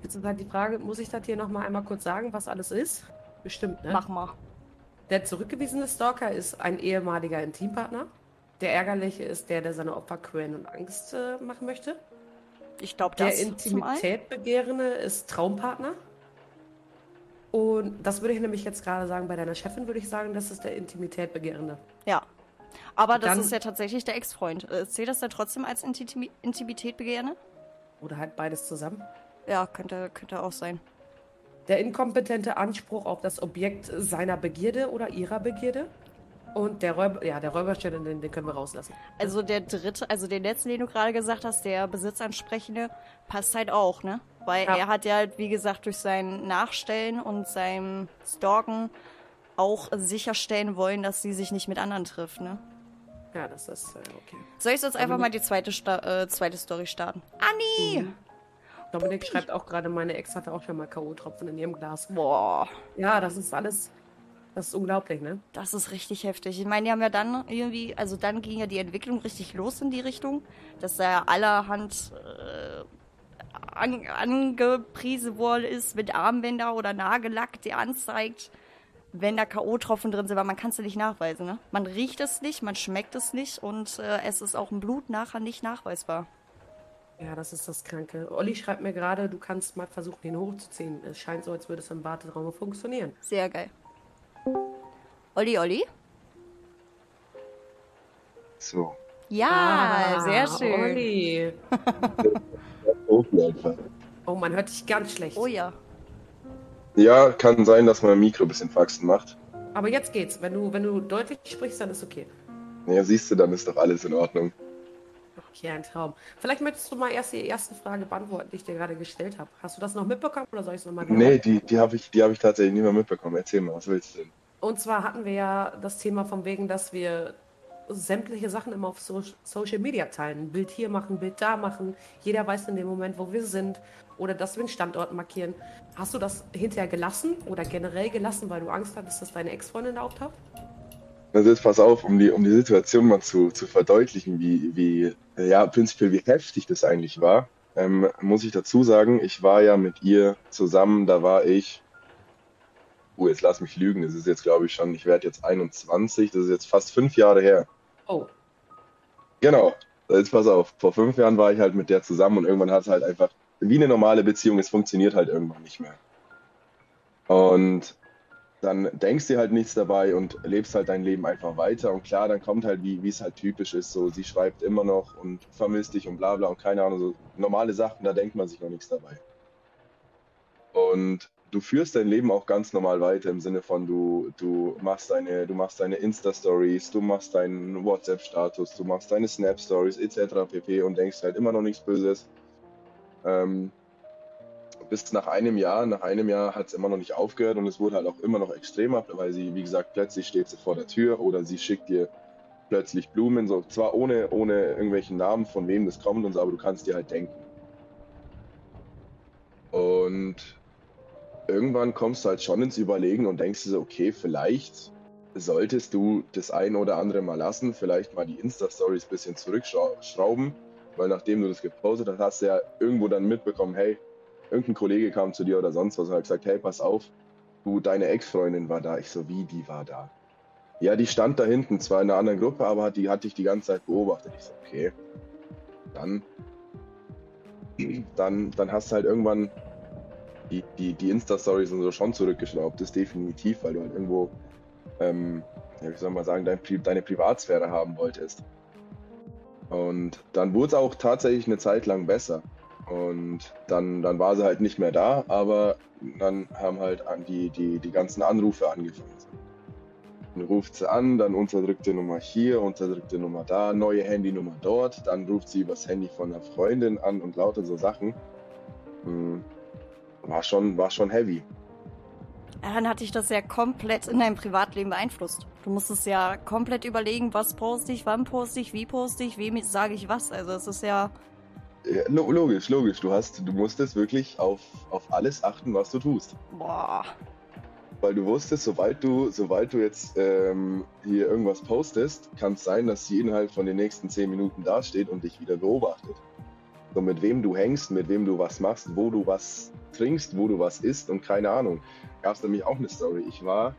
Speaker 1: Jetzt ist halt die Frage, muss ich das hier nochmal einmal kurz sagen, was alles ist? Bestimmt, ne?
Speaker 2: Mach mal.
Speaker 1: Der zurückgewiesene Stalker ist ein ehemaliger Intimpartner. Der ärgerliche ist der, der seine Opfer quälen und Angst äh, machen möchte.
Speaker 2: Ich glaube, das
Speaker 1: Der Intimität begehrende ist Traumpartner. Und das würde ich nämlich jetzt gerade sagen, bei deiner Chefin würde ich sagen, das ist der Intimität begehrende.
Speaker 2: Ja. Aber das Dann, ist ja tatsächlich der Ex-Freund. Äh, zählt das dann trotzdem als Intimität begehrende?
Speaker 1: Oder halt beides zusammen?
Speaker 2: Ja, könnte, könnte auch sein.
Speaker 1: Der inkompetente Anspruch auf das Objekt seiner Begierde oder ihrer Begierde. Und der Räuber, ja, der Räuberstelle, den, den können wir rauslassen.
Speaker 2: Also der dritte, also den letzten, den du gerade gesagt hast, der Besitzansprechende, passt halt auch, ne? Weil ja. er hat ja halt, wie gesagt, durch sein Nachstellen und sein Stalken auch sicherstellen wollen, dass sie sich nicht mit anderen trifft, ne?
Speaker 1: Ja, das ist äh, okay.
Speaker 2: Soll ich jetzt einfach mal die zweite, Sta äh, zweite Story starten? Anni! Mhm.
Speaker 1: Dominik schreibt auch gerade, meine Ex hatte auch schon mal K.O.-Tropfen in ihrem Glas.
Speaker 2: Boah.
Speaker 1: Ja, das ist alles. Das ist unglaublich, ne?
Speaker 2: Das ist richtig heftig. Ich meine, die haben ja dann irgendwie, also dann ging ja die Entwicklung richtig los in die Richtung, dass da ja allerhand äh, an, angepriesen worden ist mit Armbänder oder Nagellack, der anzeigt, wenn da K.O.-Tropfen drin sind, weil man kann es ja nicht nachweisen, ne? Man riecht es nicht, man schmeckt es nicht und äh, es ist auch im Blut nachher nicht nachweisbar.
Speaker 1: Ja, das ist das Kranke. Olli schreibt mir gerade, du kannst mal versuchen, ihn hochzuziehen. Es scheint so, als würde es im Warteraum funktionieren.
Speaker 2: Sehr geil. Olli, Olli?
Speaker 3: So.
Speaker 2: Ja, ah, sehr schön. Olli. [laughs]
Speaker 1: oh, man hört dich ganz schlecht.
Speaker 2: Oh ja.
Speaker 3: Ja, kann sein, dass mein Mikro ein bisschen Faxen macht.
Speaker 1: Aber jetzt geht's. Wenn du, wenn du deutlich sprichst, dann ist okay.
Speaker 3: Ja, siehst du, dann ist doch alles in Ordnung.
Speaker 1: Okay, ein Traum. Vielleicht möchtest du mal erst die erste Frage beantworten, die ich dir gerade gestellt habe. Hast du das noch mitbekommen oder soll ich es nochmal
Speaker 3: Nee, die, die habe ich, hab ich tatsächlich nicht mehr mitbekommen. Erzähl mal, was willst du denn?
Speaker 1: Und zwar hatten wir ja das Thema von wegen, dass wir sämtliche Sachen immer auf so Social Media teilen. Bild hier machen, Bild da machen. Jeder weiß in dem Moment, wo wir sind. Oder dass wir einen Standort markieren. Hast du das hinterher gelassen oder generell gelassen, weil du Angst hattest, dass deine Ex-Freundin da auftaucht?
Speaker 3: Also jetzt pass auf, um die, um die Situation mal zu, zu verdeutlichen, wie, wie, ja, prinzipiell wie heftig das eigentlich war, ähm, muss ich dazu sagen, ich war ja mit ihr zusammen, da war ich, oh, jetzt lass mich lügen, das ist jetzt glaube ich schon, ich werde jetzt 21, das ist jetzt fast fünf Jahre her.
Speaker 1: Oh.
Speaker 3: Genau, jetzt pass auf, vor fünf Jahren war ich halt mit der zusammen und irgendwann hat es halt einfach, wie eine normale Beziehung, es funktioniert halt irgendwann nicht mehr. Und dann denkst du halt nichts dabei und lebst halt dein Leben einfach weiter. Und klar, dann kommt halt, wie es halt typisch ist, so sie schreibt immer noch und vermisst dich und bla bla und keine Ahnung, so normale Sachen, da denkt man sich noch nichts dabei. Und du führst dein Leben auch ganz normal weiter im Sinne von du, du machst deine, du machst deine Insta-Stories, du machst deinen WhatsApp-Status, du machst deine Snap-Stories etc. pp. und denkst halt immer noch nichts Böses. Ähm, bis nach einem Jahr, nach einem Jahr hat es immer noch nicht aufgehört und es wurde halt auch immer noch extremer, weil sie, wie gesagt, plötzlich steht sie vor der Tür oder sie schickt dir plötzlich Blumen, so zwar ohne, ohne irgendwelchen Namen, von wem das kommt und so, aber du kannst dir halt denken. Und irgendwann kommst du halt schon ins Überlegen und denkst dir so, okay, vielleicht solltest du das ein oder andere mal lassen, vielleicht mal die Insta-Stories ein bisschen zurückschrauben, weil nachdem du das gepostet hast, hast du ja irgendwo dann mitbekommen, hey, irgendein Kollege kam zu dir oder sonst was und hat gesagt, hey, pass auf, du, deine Ex-Freundin war da. Ich so, wie, die war da? Ja, die stand da hinten, zwar in einer anderen Gruppe, aber die hat dich die ganze Zeit beobachtet. Ich so, okay, dann, dann, dann hast du halt irgendwann die, die, die Insta-Stories und so schon zurückgeschraubt. Das ist definitiv, weil du halt irgendwo, ähm, ja, wie soll man sagen, dein, deine Privatsphäre haben wolltest. Und dann wurde es auch tatsächlich eine Zeit lang besser. Und dann, dann war sie halt nicht mehr da, aber dann haben halt die, die, die ganzen Anrufe angefangen. Dann ruft sie an, dann unterdrückte Nummer hier, unterdrückte Nummer da, neue Handynummer dort, dann ruft sie übers Handy von einer Freundin an und lauter so Sachen. Hm, war schon, war schon heavy.
Speaker 2: Dann hat dich das ja komplett in deinem Privatleben beeinflusst. Du musstest ja komplett überlegen, was poste ich, wann poste ich, wie poste ich, wem sage ich was. Also es ist ja
Speaker 3: ja, logisch, logisch. Du hast, du musstest wirklich auf, auf alles achten, was du tust.
Speaker 2: Boah.
Speaker 3: Weil du wusstest, sobald du, sobald du jetzt ähm, hier irgendwas postest, kann es sein, dass sie innerhalb von den nächsten zehn Minuten dasteht und dich wieder beobachtet. So mit wem du hängst, mit wem du was machst, wo du was trinkst, wo du was isst und keine Ahnung. Gab es nämlich auch eine Story. Ich war,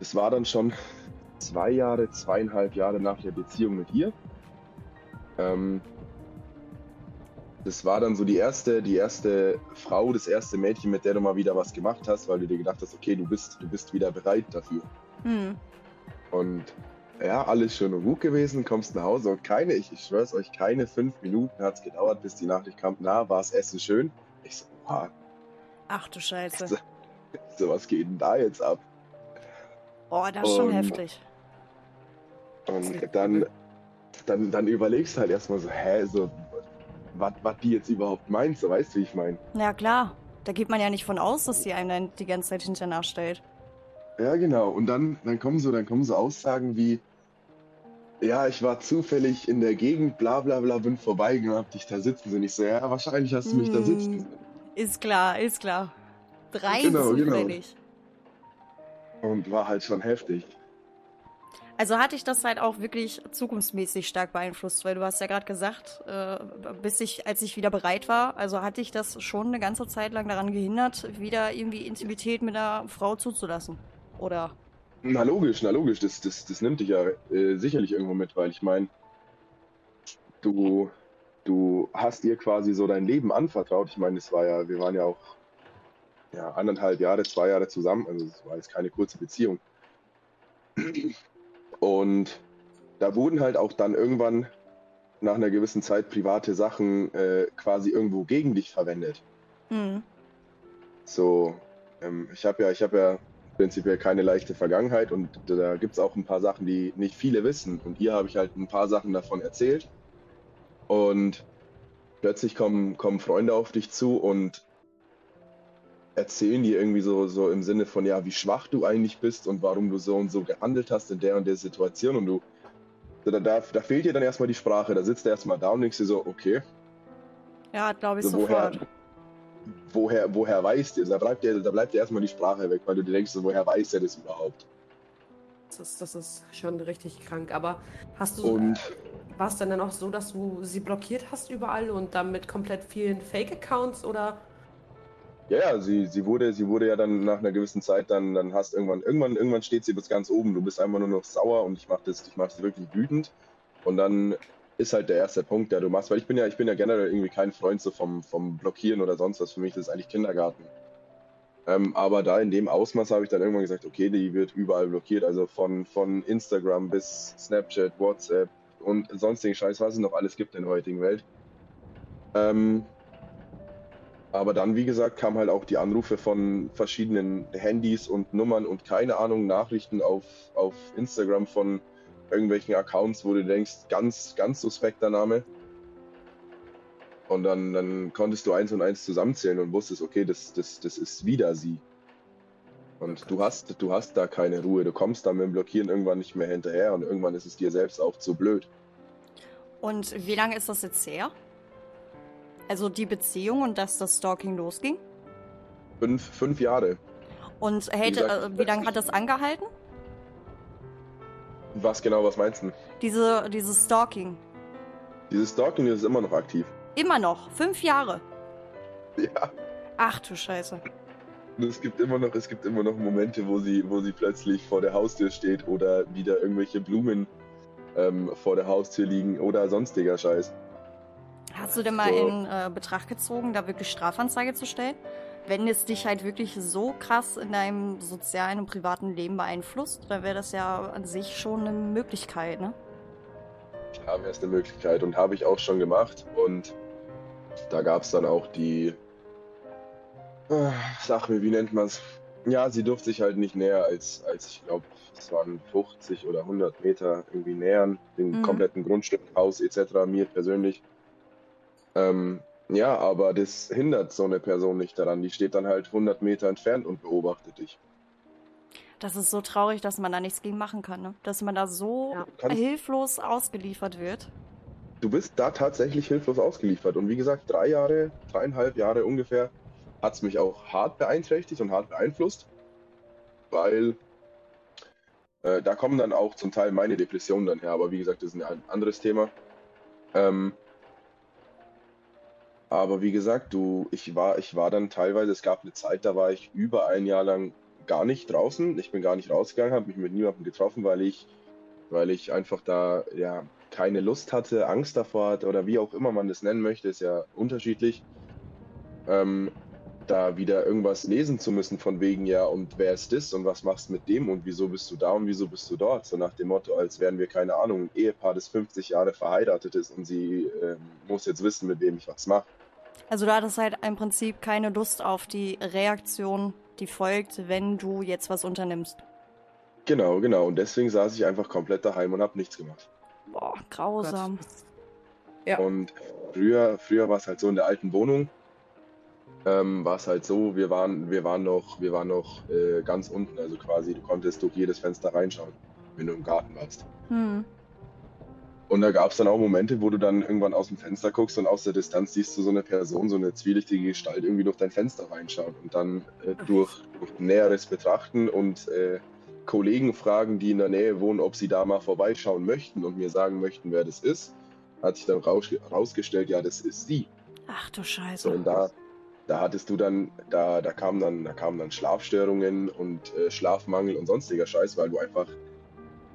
Speaker 3: es war dann schon [laughs] zwei Jahre, zweieinhalb Jahre nach der Beziehung mit ihr. Ähm, das war dann so die erste, die erste Frau, das erste Mädchen, mit der du mal wieder was gemacht hast, weil du dir gedacht hast, okay, du bist, du bist wieder bereit dafür. Mhm. Und ja, alles schön und gut gewesen, kommst nach Hause und keine, ich, ich schwör's euch, keine fünf Minuten hat es gedauert, bis die Nachricht kam, na, war das Essen schön? Ich so,
Speaker 2: boah. Ach du Scheiße.
Speaker 3: So, [laughs] so, was geht denn da jetzt ab?
Speaker 2: Boah, das ist schon heftig.
Speaker 3: Und dann, dann, dann überlegst du halt erstmal so, hä, so, was die jetzt überhaupt meint, so weißt du, wie ich meine.
Speaker 2: Ja, klar. Da geht man ja nicht von aus, dass sie einem dann die ganze Zeit hinterher nachstellt.
Speaker 3: Ja, genau. Und dann, dann kommen so, dann kommen so Aussagen wie, ja, ich war zufällig in der Gegend, bla bla bla, bin vorbeigegangen, hab dich da sitzen sehen. Ich so, ja, wahrscheinlich hast du mich hm, da sitzen.
Speaker 2: Ist klar, ist klar. Drei genau, zufällig.
Speaker 3: Genau. Und war halt schon heftig.
Speaker 2: Also hatte ich das halt auch wirklich zukunftsmäßig stark beeinflusst, weil du hast ja gerade gesagt, äh, bis ich, als ich wieder bereit war, also hatte ich das schon eine ganze Zeit lang daran gehindert, wieder irgendwie Intimität mit einer Frau zuzulassen. Oder?
Speaker 3: Na logisch, na logisch, das, das, das nimmt dich ja äh, sicherlich irgendwo mit, weil ich meine, du, du hast ihr quasi so dein Leben anvertraut. Ich meine, es war ja, wir waren ja auch ja, anderthalb Jahre, zwei Jahre zusammen, also es war jetzt keine kurze Beziehung. Und da wurden halt auch dann irgendwann nach einer gewissen Zeit private Sachen äh, quasi irgendwo gegen dich verwendet. Mhm. So, ähm, ich habe ja, ich habe ja prinzipiell keine leichte Vergangenheit und da gibt es auch ein paar Sachen, die nicht viele wissen. Und hier habe ich halt ein paar Sachen davon erzählt. Und plötzlich kommen, kommen Freunde auf dich zu und erzählen die irgendwie so, so im Sinne von, ja, wie schwach du eigentlich bist und warum du so und so gehandelt hast in der und der Situation und du, da, da, da fehlt dir dann erstmal die Sprache, da sitzt er erstmal da und denkst dir so, okay.
Speaker 2: Ja, glaube ich so, sofort.
Speaker 3: Woher, woher, woher weiß der? Da bleibt dir, da bleibt dir erstmal die Sprache weg, weil du dir denkst, so, woher weiß er das überhaupt?
Speaker 1: Das ist, das ist schon richtig krank, aber hast du, und, war es dann auch so, dass du sie blockiert hast überall und dann mit komplett vielen Fake-Accounts oder
Speaker 3: ja, ja, sie, sie wurde, sie wurde ja dann nach einer gewissen Zeit dann, dann hast irgendwann, irgendwann, irgendwann steht sie bis ganz oben. Du bist einfach nur noch sauer und ich mach das, ich mach das wirklich wütend. Und dann ist halt der erste Punkt, der du machst, weil ich bin ja, ich bin ja generell irgendwie kein Freund so vom, vom Blockieren oder sonst was. Für mich das ist eigentlich Kindergarten. Ähm, aber da in dem Ausmaß habe ich dann irgendwann gesagt, okay, die wird überall blockiert, also von, von Instagram bis Snapchat, WhatsApp und sonstigen Scheiß, was es noch alles gibt in der heutigen Welt. Ähm, aber dann, wie gesagt, kamen halt auch die Anrufe von verschiedenen Handys und Nummern und keine Ahnung, Nachrichten auf, auf Instagram von irgendwelchen Accounts, wo du denkst, ganz, ganz suspekter Name. Und dann, dann konntest du eins und eins zusammenzählen und wusstest, okay, das, das, das ist wieder sie. Und du hast, du hast da keine Ruhe. Du kommst da mit dem Blockieren irgendwann nicht mehr hinterher und irgendwann ist es dir selbst auch zu blöd.
Speaker 2: Und wie lange ist das jetzt her? Also die Beziehung und dass das Stalking losging?
Speaker 3: Fünf, fünf Jahre.
Speaker 2: Und hält,
Speaker 3: gesagt,
Speaker 2: äh, wie lange hat das angehalten?
Speaker 3: Was genau, was meinst du?
Speaker 2: Diese, dieses Stalking.
Speaker 3: Dieses Stalking ist immer noch aktiv.
Speaker 2: Immer noch. Fünf Jahre.
Speaker 3: Ja.
Speaker 2: Ach du Scheiße.
Speaker 3: Und Es gibt immer noch, es gibt immer noch Momente, wo sie, wo sie plötzlich vor der Haustür steht oder wieder irgendwelche Blumen ähm, vor der Haustür liegen oder sonstiger Scheiß.
Speaker 2: Hast du denn mal in äh, Betracht gezogen, da wirklich Strafanzeige zu stellen? Wenn es dich halt wirklich so krass in deinem sozialen und privaten Leben beeinflusst, dann wäre das ja an sich schon eine Möglichkeit, ne?
Speaker 3: Haben erst eine Möglichkeit und habe ich auch schon gemacht. Und da gab es dann auch die. Sag mir, wie nennt man es? Ja, sie durfte sich halt nicht näher als, als ich glaube, es waren 50 oder 100 Meter irgendwie nähern, den
Speaker 2: Mhm.
Speaker 3: kompletten Grundstück, Haus etc., mir persönlich. Ähm, ja, aber das hindert so eine Person nicht daran. Die steht dann halt 100 Meter entfernt und beobachtet dich.
Speaker 2: Das ist so traurig, dass man da nichts gegen machen kann, ne? Dass man da so
Speaker 1: Ja.
Speaker 2: Hilflos ausgeliefert wird.
Speaker 3: du bist da tatsächlich hilflos ausgeliefert. Und wie gesagt, drei Jahre, dreieinhalb Jahre ungefähr, hat es mich auch hart beeinträchtigt und hart beeinflusst, weil äh, da kommen dann auch zum Teil meine Depressionen dann her. Aber wie gesagt, das ist ein anderes Thema. Ähm, aber wie gesagt, du, ich war, ich war dann teilweise, es gab eine Zeit, da war ich über ein Jahr lang gar nicht draußen. Ich bin gar nicht rausgegangen, habe mich mit niemandem getroffen, weil ich, weil ich einfach da ja keine Lust hatte, Angst davor hatte oder wie auch immer man das nennen möchte, ist ja unterschiedlich. Ähm, da wieder irgendwas lesen zu müssen von wegen, ja, und wer ist das und was machst du mit dem und wieso bist du da und wieso bist du dort? So nach dem Motto, als wären wir, keine Ahnung, ein Ehepaar, das 50 Jahre verheiratet ist und sie ähm, muss jetzt wissen, mit wem ich was mache.
Speaker 2: Also du hattest halt im Prinzip keine Lust auf die Reaktion, die folgt, wenn du jetzt was unternimmst.
Speaker 3: Genau, genau. Und deswegen saß ich einfach komplett daheim und habe nichts gemacht.
Speaker 2: Boah, grausam.
Speaker 1: Ja.
Speaker 3: Und früher, früher war es halt so in der alten Wohnung, ähm, war es halt so, wir waren, wir waren noch, wir waren noch äh, ganz unten, also quasi, du konntest durch jedes Fenster reinschauen, wenn du im Garten warst.
Speaker 2: Hm.
Speaker 3: Und da gab es dann auch Momente, wo du dann irgendwann aus dem Fenster guckst und aus der Distanz siehst du so eine Person, so eine zwielichtige Gestalt irgendwie durch dein Fenster reinschauen und dann äh, durch, durch näheres Betrachten und äh, Kollegen fragen, die in der Nähe wohnen, ob sie da mal vorbeischauen möchten und mir sagen möchten, wer das ist, hat sich dann raus, rausgestellt, ja, das ist sie.
Speaker 2: Ach du
Speaker 3: So,
Speaker 2: Scheiße.
Speaker 3: und da, da hattest du dann, da, da kamen dann, da kamen dann Schlafstörungen und äh, Schlafmangel und sonstiger Scheiß, weil du einfach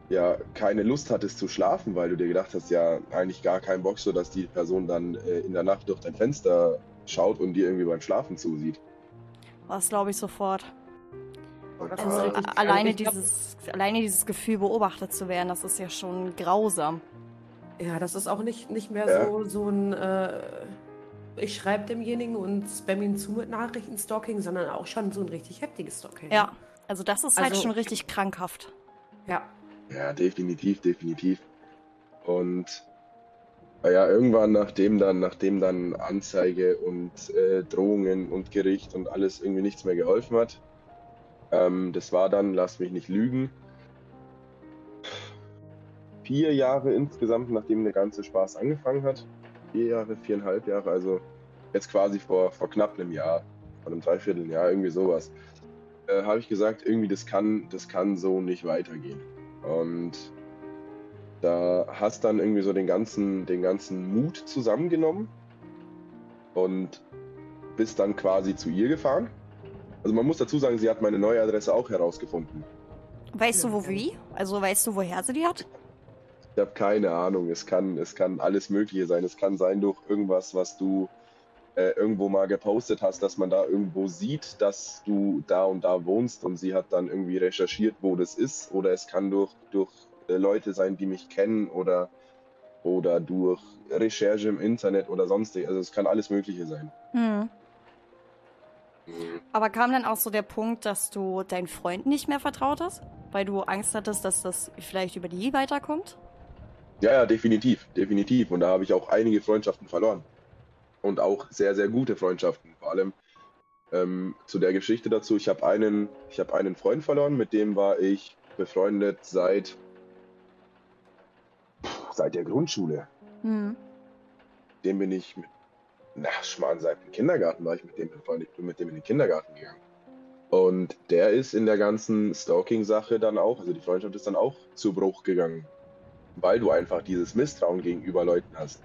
Speaker 3: ja keine Lust hattest zu schlafen, weil du dir gedacht hast, ja, eigentlich gar kein Bock, so dass die Person dann äh, in der Nacht durch dein Fenster schaut und dir irgendwie beim Schlafen zusieht.
Speaker 2: Was glaube ich sofort.
Speaker 1: Oh, das
Speaker 2: Also,
Speaker 1: ist richtig
Speaker 2: a- alleine,
Speaker 1: Ich glaub,
Speaker 2: dieses, alleine dieses Gefühl, beobachtet zu werden, das ist ja schon grausam.
Speaker 1: Ja, das ist auch nicht, nicht mehr
Speaker 3: Ja.
Speaker 1: so, so ein, äh, ich schreibe demjenigen und spam ihn zu mit Nachrichten-Stalking, sondern auch schon so ein richtig heftiges Stalking.
Speaker 2: Ja, also das ist halt
Speaker 1: Also-
Speaker 2: schon richtig krankhaft.
Speaker 1: Ja.
Speaker 3: Ja, definitiv, definitiv. Und naja, irgendwann, nachdem dann, nachdem dann Anzeige und äh, Drohungen und Gericht und alles irgendwie nichts mehr geholfen hat, ähm, das war dann, lass mich nicht lügen, vier Jahre insgesamt, nachdem der ganze Spaß angefangen hat. Vier Jahre, viereinhalb Jahre, also jetzt quasi vor, vor knapp einem Jahr, vor einem Dreivierteljahr, irgendwie sowas, äh, habe ich gesagt, irgendwie das kann, das kann so nicht weitergehen. Und da hast dann irgendwie so den ganzen, den ganzen Mut zusammengenommen und bist dann quasi zu ihr gefahren. Also man muss dazu sagen, sie hat meine neue Adresse auch herausgefunden.
Speaker 2: Weißt du, wo wie? Also weißt du, woher sie die hat?
Speaker 3: Ich habe keine Ahnung. Es kann, es kann alles Mögliche sein. Es kann sein durch irgendwas, was du äh, irgendwo mal gepostet hast, dass man da irgendwo sieht, dass du da und da wohnst und sie hat dann irgendwie recherchiert, wo das ist. Oder es kann durch, durch äh, Leute sein, die mich kennen oder, oder durch Recherche im Internet oder sonstig. Also es kann alles Mögliche sein.
Speaker 2: Hm.
Speaker 3: Mhm.
Speaker 2: Aber kam dann auch so der Punkt, dass du deinen Freunden nicht mehr vertraut hast? Weil du Angst hattest, dass das vielleicht über die weiterkommt?
Speaker 3: Ja, ja, definitiv, definitiv. Und da habe ich auch einige Freundschaften verloren. Und auch sehr, sehr gute Freundschaften. Vor allem ähm, zu der Geschichte dazu. Ich habe einen, ich habe einen Freund verloren, mit dem war ich befreundet seit, seit der Grundschule.
Speaker 2: Hm.
Speaker 3: Dem bin ich mit na, Schmarrn, seit dem Kindergarten war ich mit dem befreundet, ich bin mit dem in den Kindergarten gegangen. Und der ist in der ganzen Stalking-Sache dann auch, also die Freundschaft ist dann auch zu Bruch gegangen, weil du einfach dieses Misstrauen gegenüber Leuten hast.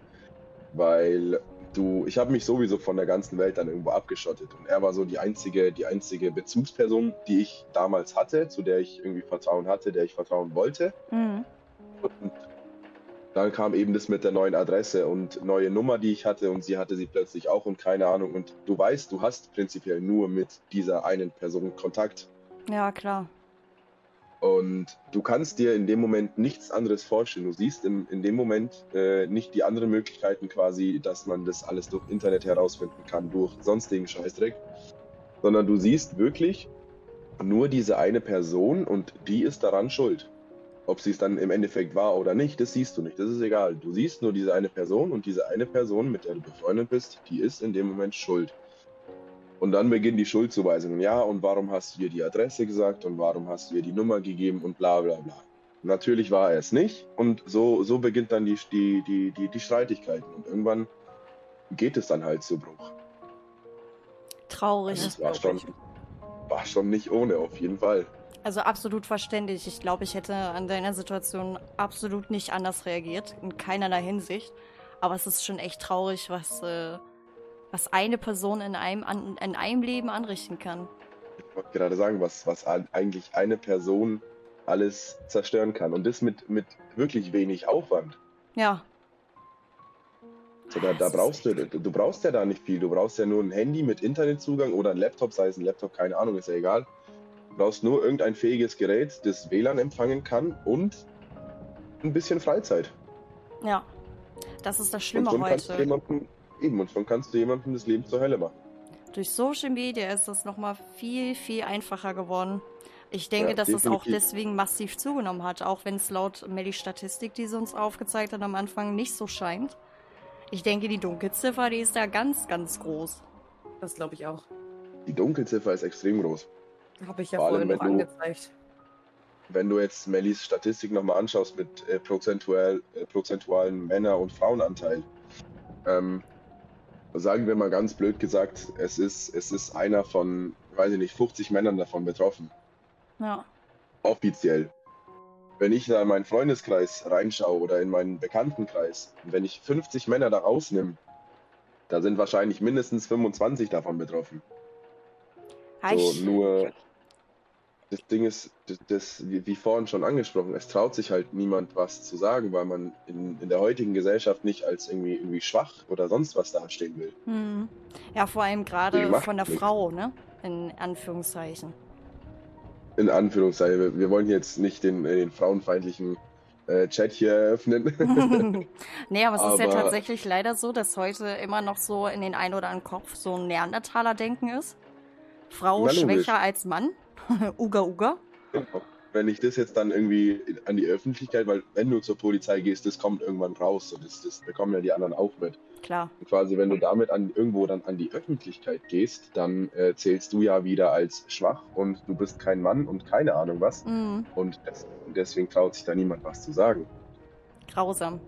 Speaker 3: Weil du, ich habe mich sowieso von der ganzen Welt dann irgendwo abgeschottet und er war so die einzige, die einzige Bezugsperson, die ich damals hatte, zu der ich irgendwie Vertrauen hatte, der ich vertrauen wollte.
Speaker 2: Mhm.
Speaker 3: Und dann kam eben das mit der neuen Adresse und neue Nummer, die ich hatte und sie hatte sie plötzlich auch und keine Ahnung. Und du weißt, du hast prinzipiell nur mit dieser einen Person Kontakt.
Speaker 2: Ja, klar.
Speaker 3: Und du kannst dir in dem Moment nichts anderes vorstellen. Du siehst im, in dem Moment äh, nicht die anderen Möglichkeiten quasi, dass man das alles durch Internet herausfinden kann, durch sonstigen Scheißdreck, sondern du siehst wirklich nur diese eine Person und die ist daran schuld. Ob sie es dann im Endeffekt war oder nicht, das siehst du nicht. Das ist egal. Du siehst nur diese eine Person und diese eine Person, mit der du befreundet bist, die ist in dem Moment schuld. Und dann beginnen die Schuldzuweisungen. Ja, und warum hast du ihr die Adresse gesagt und warum hast du ihr die Nummer gegeben und bla bla bla. Natürlich war er es nicht und so, so beginnt dann die, die, die, die, die Streitigkeiten und irgendwann geht es dann halt zu Bruch.
Speaker 2: Traurig.
Speaker 3: Also es war schon, war schon nicht ohne, auf jeden Fall.
Speaker 2: Also absolut verständlich. Ich glaube, ich hätte an deiner Situation absolut nicht anders reagiert, in keinerlei Hinsicht. Aber es ist schon echt traurig, was, äh, was eine Person in einem, an, in einem Leben anrichten kann.
Speaker 3: Ich wollte gerade sagen, was, was eigentlich eine Person alles zerstören kann. Und das mit, mit wirklich wenig Aufwand.
Speaker 2: Ja.
Speaker 3: So, da, da brauchst du, du brauchst ja da nicht viel. Du brauchst ja nur ein Handy mit Internetzugang oder ein Laptop, sei es ein Laptop, keine Ahnung, ist ja egal. Du brauchst nur irgendein fähiges Gerät, das WLAN empfangen kann und ein bisschen Freizeit.
Speaker 2: Ja. Das ist das Schlimme
Speaker 3: und schon Kannst du
Speaker 2: heute.
Speaker 3: jemanden, eben, und schon kannst du jemandem das Leben zur Hölle machen.
Speaker 2: Durch Social Media ist das nochmal viel, viel einfacher geworden. Ich denke,
Speaker 3: Ja,
Speaker 2: dass es auch
Speaker 3: definitiv.
Speaker 2: deswegen massiv zugenommen hat, auch wenn es laut Melly Statistik, die sie uns aufgezeigt hat, am Anfang nicht so scheint. Ich denke, die Dunkelziffer, die ist da ganz, ganz groß.
Speaker 1: Das glaube ich auch.
Speaker 3: Die Dunkelziffer ist extrem groß.
Speaker 1: Habe ich ja
Speaker 3: Vor allem,
Speaker 1: vorhin noch
Speaker 3: wenn du-
Speaker 1: angezeigt.
Speaker 3: Wenn du jetzt Mellys Statistik nochmal anschaust mit äh, prozentual, äh, prozentualen Männer- und Frauenanteil, ähm, sagen wir mal ganz blöd gesagt, es ist, es ist einer von, weiß ich nicht, 50 Männern davon betroffen.
Speaker 2: Ja.
Speaker 3: offiziell. Wenn ich da in meinen Freundeskreis reinschaue oder in meinen Bekanntenkreis, wenn ich 50 Männer da rausnehme, da sind wahrscheinlich mindestens 25 davon betroffen. So, nur das Ding ist, das, das, wie, vorhin schon angesprochen, es traut sich halt niemand was zu sagen, weil man in, in der heutigen Gesellschaft nicht als irgendwie, irgendwie schwach oder sonst was dastehen will.
Speaker 2: Hm. Ja, vor allem gerade von der
Speaker 3: nichts.
Speaker 2: Frau, ne? In Anführungszeichen.
Speaker 3: In Anführungszeichen, wir, wollen jetzt nicht den, den frauenfeindlichen äh, Chat hier eröffnen. [laughs]
Speaker 2: nee, aber es ist ja
Speaker 3: Aber-
Speaker 2: tatsächlich leider so, dass heute immer noch so in den ein oder anderen Kopf so ein Neandertaler-Denken ist. Frau
Speaker 3: Na,
Speaker 2: schwächer als Mann. [laughs] uga, uga.
Speaker 3: wenn ich das jetzt dann irgendwie an die Öffentlichkeit, weil wenn du zur Polizei gehst, das kommt irgendwann raus und das, das bekommen ja die anderen auch mit.
Speaker 2: Klar.
Speaker 3: Und quasi, wenn du damit an, irgendwo dann an die Öffentlichkeit gehst, dann äh, zählst du ja wieder als schwach und du bist kein Mann und keine Ahnung was.
Speaker 2: Mhm.
Speaker 3: Und des, deswegen traut sich da niemand was zu sagen.
Speaker 2: Grausam.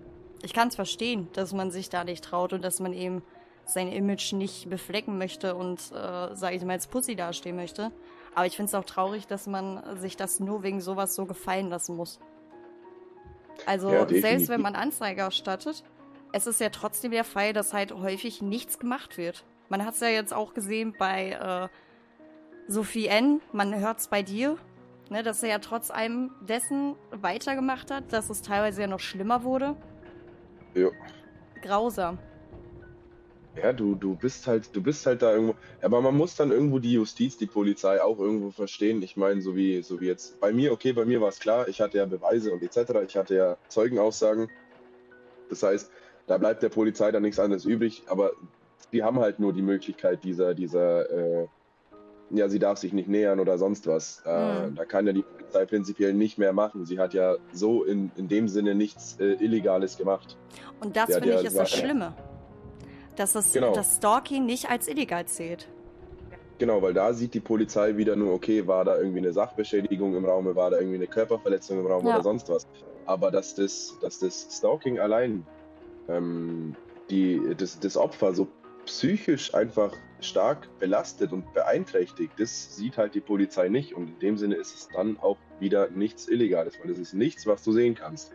Speaker 2: Ich kann es verstehen, dass man sich da nicht traut und dass man eben sein Image nicht beflecken möchte und, äh, sage ich mal, als Pussy dastehen möchte. Aber ich finde es auch traurig, dass man sich das nur wegen sowas so gefallen lassen muss. Also,
Speaker 3: Ja,
Speaker 2: selbst wenn man Anzeige erstattet, es ist ja trotzdem der Fall, dass halt häufig nichts gemacht wird. Man hat es ja jetzt auch gesehen bei äh, Sophie N., man hört es bei dir, ne, dass er ja trotz allem dessen weitergemacht hat, dass es teilweise ja noch schlimmer wurde.
Speaker 3: Jo.
Speaker 2: Grausam.
Speaker 3: Ja, du, du bist halt, du bist halt da irgendwo. Aber man muss dann irgendwo die Justiz, die Polizei auch irgendwo verstehen. Ich meine, so wie, so wie jetzt bei mir, okay, bei mir war es klar, ich hatte ja Beweise und etc., ich hatte ja Zeugenaussagen. Das heißt, da bleibt der Polizei dann nichts anderes übrig, aber die haben halt nur die Möglichkeit dieser, dieser, äh, ja, sie darf sich nicht nähern oder sonst was. Äh,
Speaker 2: Mhm.
Speaker 3: Da kann ja die Polizei prinzipiell nicht mehr machen. Sie hat ja so in, in dem Sinne nichts äh, Illegales gemacht.
Speaker 2: Und das
Speaker 3: Ja,
Speaker 2: finde
Speaker 3: der
Speaker 2: ich ist das Schlimme. Dass es
Speaker 3: Genau.
Speaker 2: das Stalking nicht als illegal zählt.
Speaker 3: Genau, weil da sieht die Polizei wieder nur, okay, war da irgendwie eine Sachbeschädigung im Raum, war da irgendwie eine Körperverletzung im Raum
Speaker 2: Ja.
Speaker 3: oder sonst was. Aber dass das, dass das Stalking allein ähm, die, das, das Opfer so psychisch einfach stark belastet und beeinträchtigt. Das sieht halt die Polizei nicht und in dem Sinne ist es dann auch wieder nichts Illegales, weil es ist nichts, was du sehen kannst.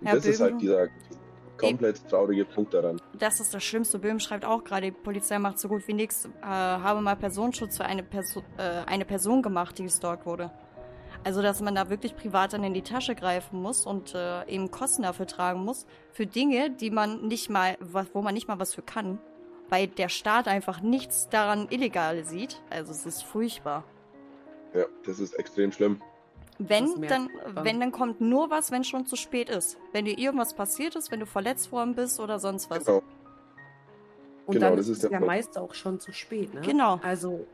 Speaker 3: Und
Speaker 2: Herr
Speaker 3: das ist halt dieser komplett traurige Punkt daran.
Speaker 2: Das ist das Schlimmste. Böhm schreibt auch gerade, die Polizei macht so gut wie nichts. Äh, habe mal Personenschutz für eine, Perso äh, eine Person gemacht, die gestalkt wurde. Also, dass man da wirklich privat dann in die Tasche greifen muss und äh, eben Kosten dafür tragen muss. Für Dinge, die man nicht mal, wo man nicht mal was für kann. Weil der Staat einfach nichts daran illegal sieht. Also, es ist furchtbar.
Speaker 3: Ja, das ist extrem schlimm.
Speaker 2: Wenn, dann, wenn, dann kommt nur was, wenn schon zu spät ist. Wenn dir irgendwas passiert ist, wenn du verletzt worden bist oder sonst was.
Speaker 3: Genau.
Speaker 1: Und
Speaker 3: Genau,
Speaker 1: dann
Speaker 3: das
Speaker 1: ist
Speaker 3: ist
Speaker 1: ja meist auch schon zu spät, ne?
Speaker 2: Genau.
Speaker 1: Also,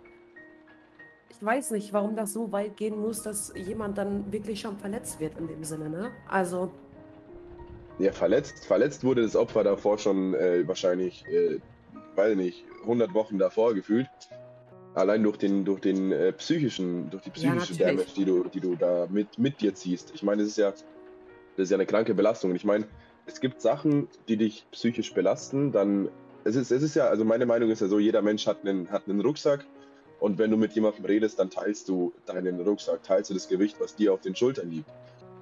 Speaker 1: ich weiß nicht, warum das so weit gehen muss, dass jemand dann wirklich schon verletzt wird in dem Sinne, ne? Also,
Speaker 3: Ja, verletzt, verletzt wurde das Opfer davor schon äh, wahrscheinlich, äh, weiß nicht, 100 Wochen davor gefühlt. Allein durch den, durch den äh, psychischen, durch die
Speaker 1: Ja,
Speaker 3: psychische
Speaker 1: natürlich.
Speaker 3: Damage, die du, die du da mit, mit dir ziehst. Ich meine, das ist ja, das ist ja eine kranke Belastung. Und ich meine, es gibt Sachen, die dich psychisch belasten, dann, es ist, es ist ja, also meine Meinung ist ja so, jeder Mensch hat einen, hat einen Rucksack. Und wenn du mit jemandem redest, dann teilst du deinen Rucksack, teilst du das Gewicht, was dir auf den Schultern liegt.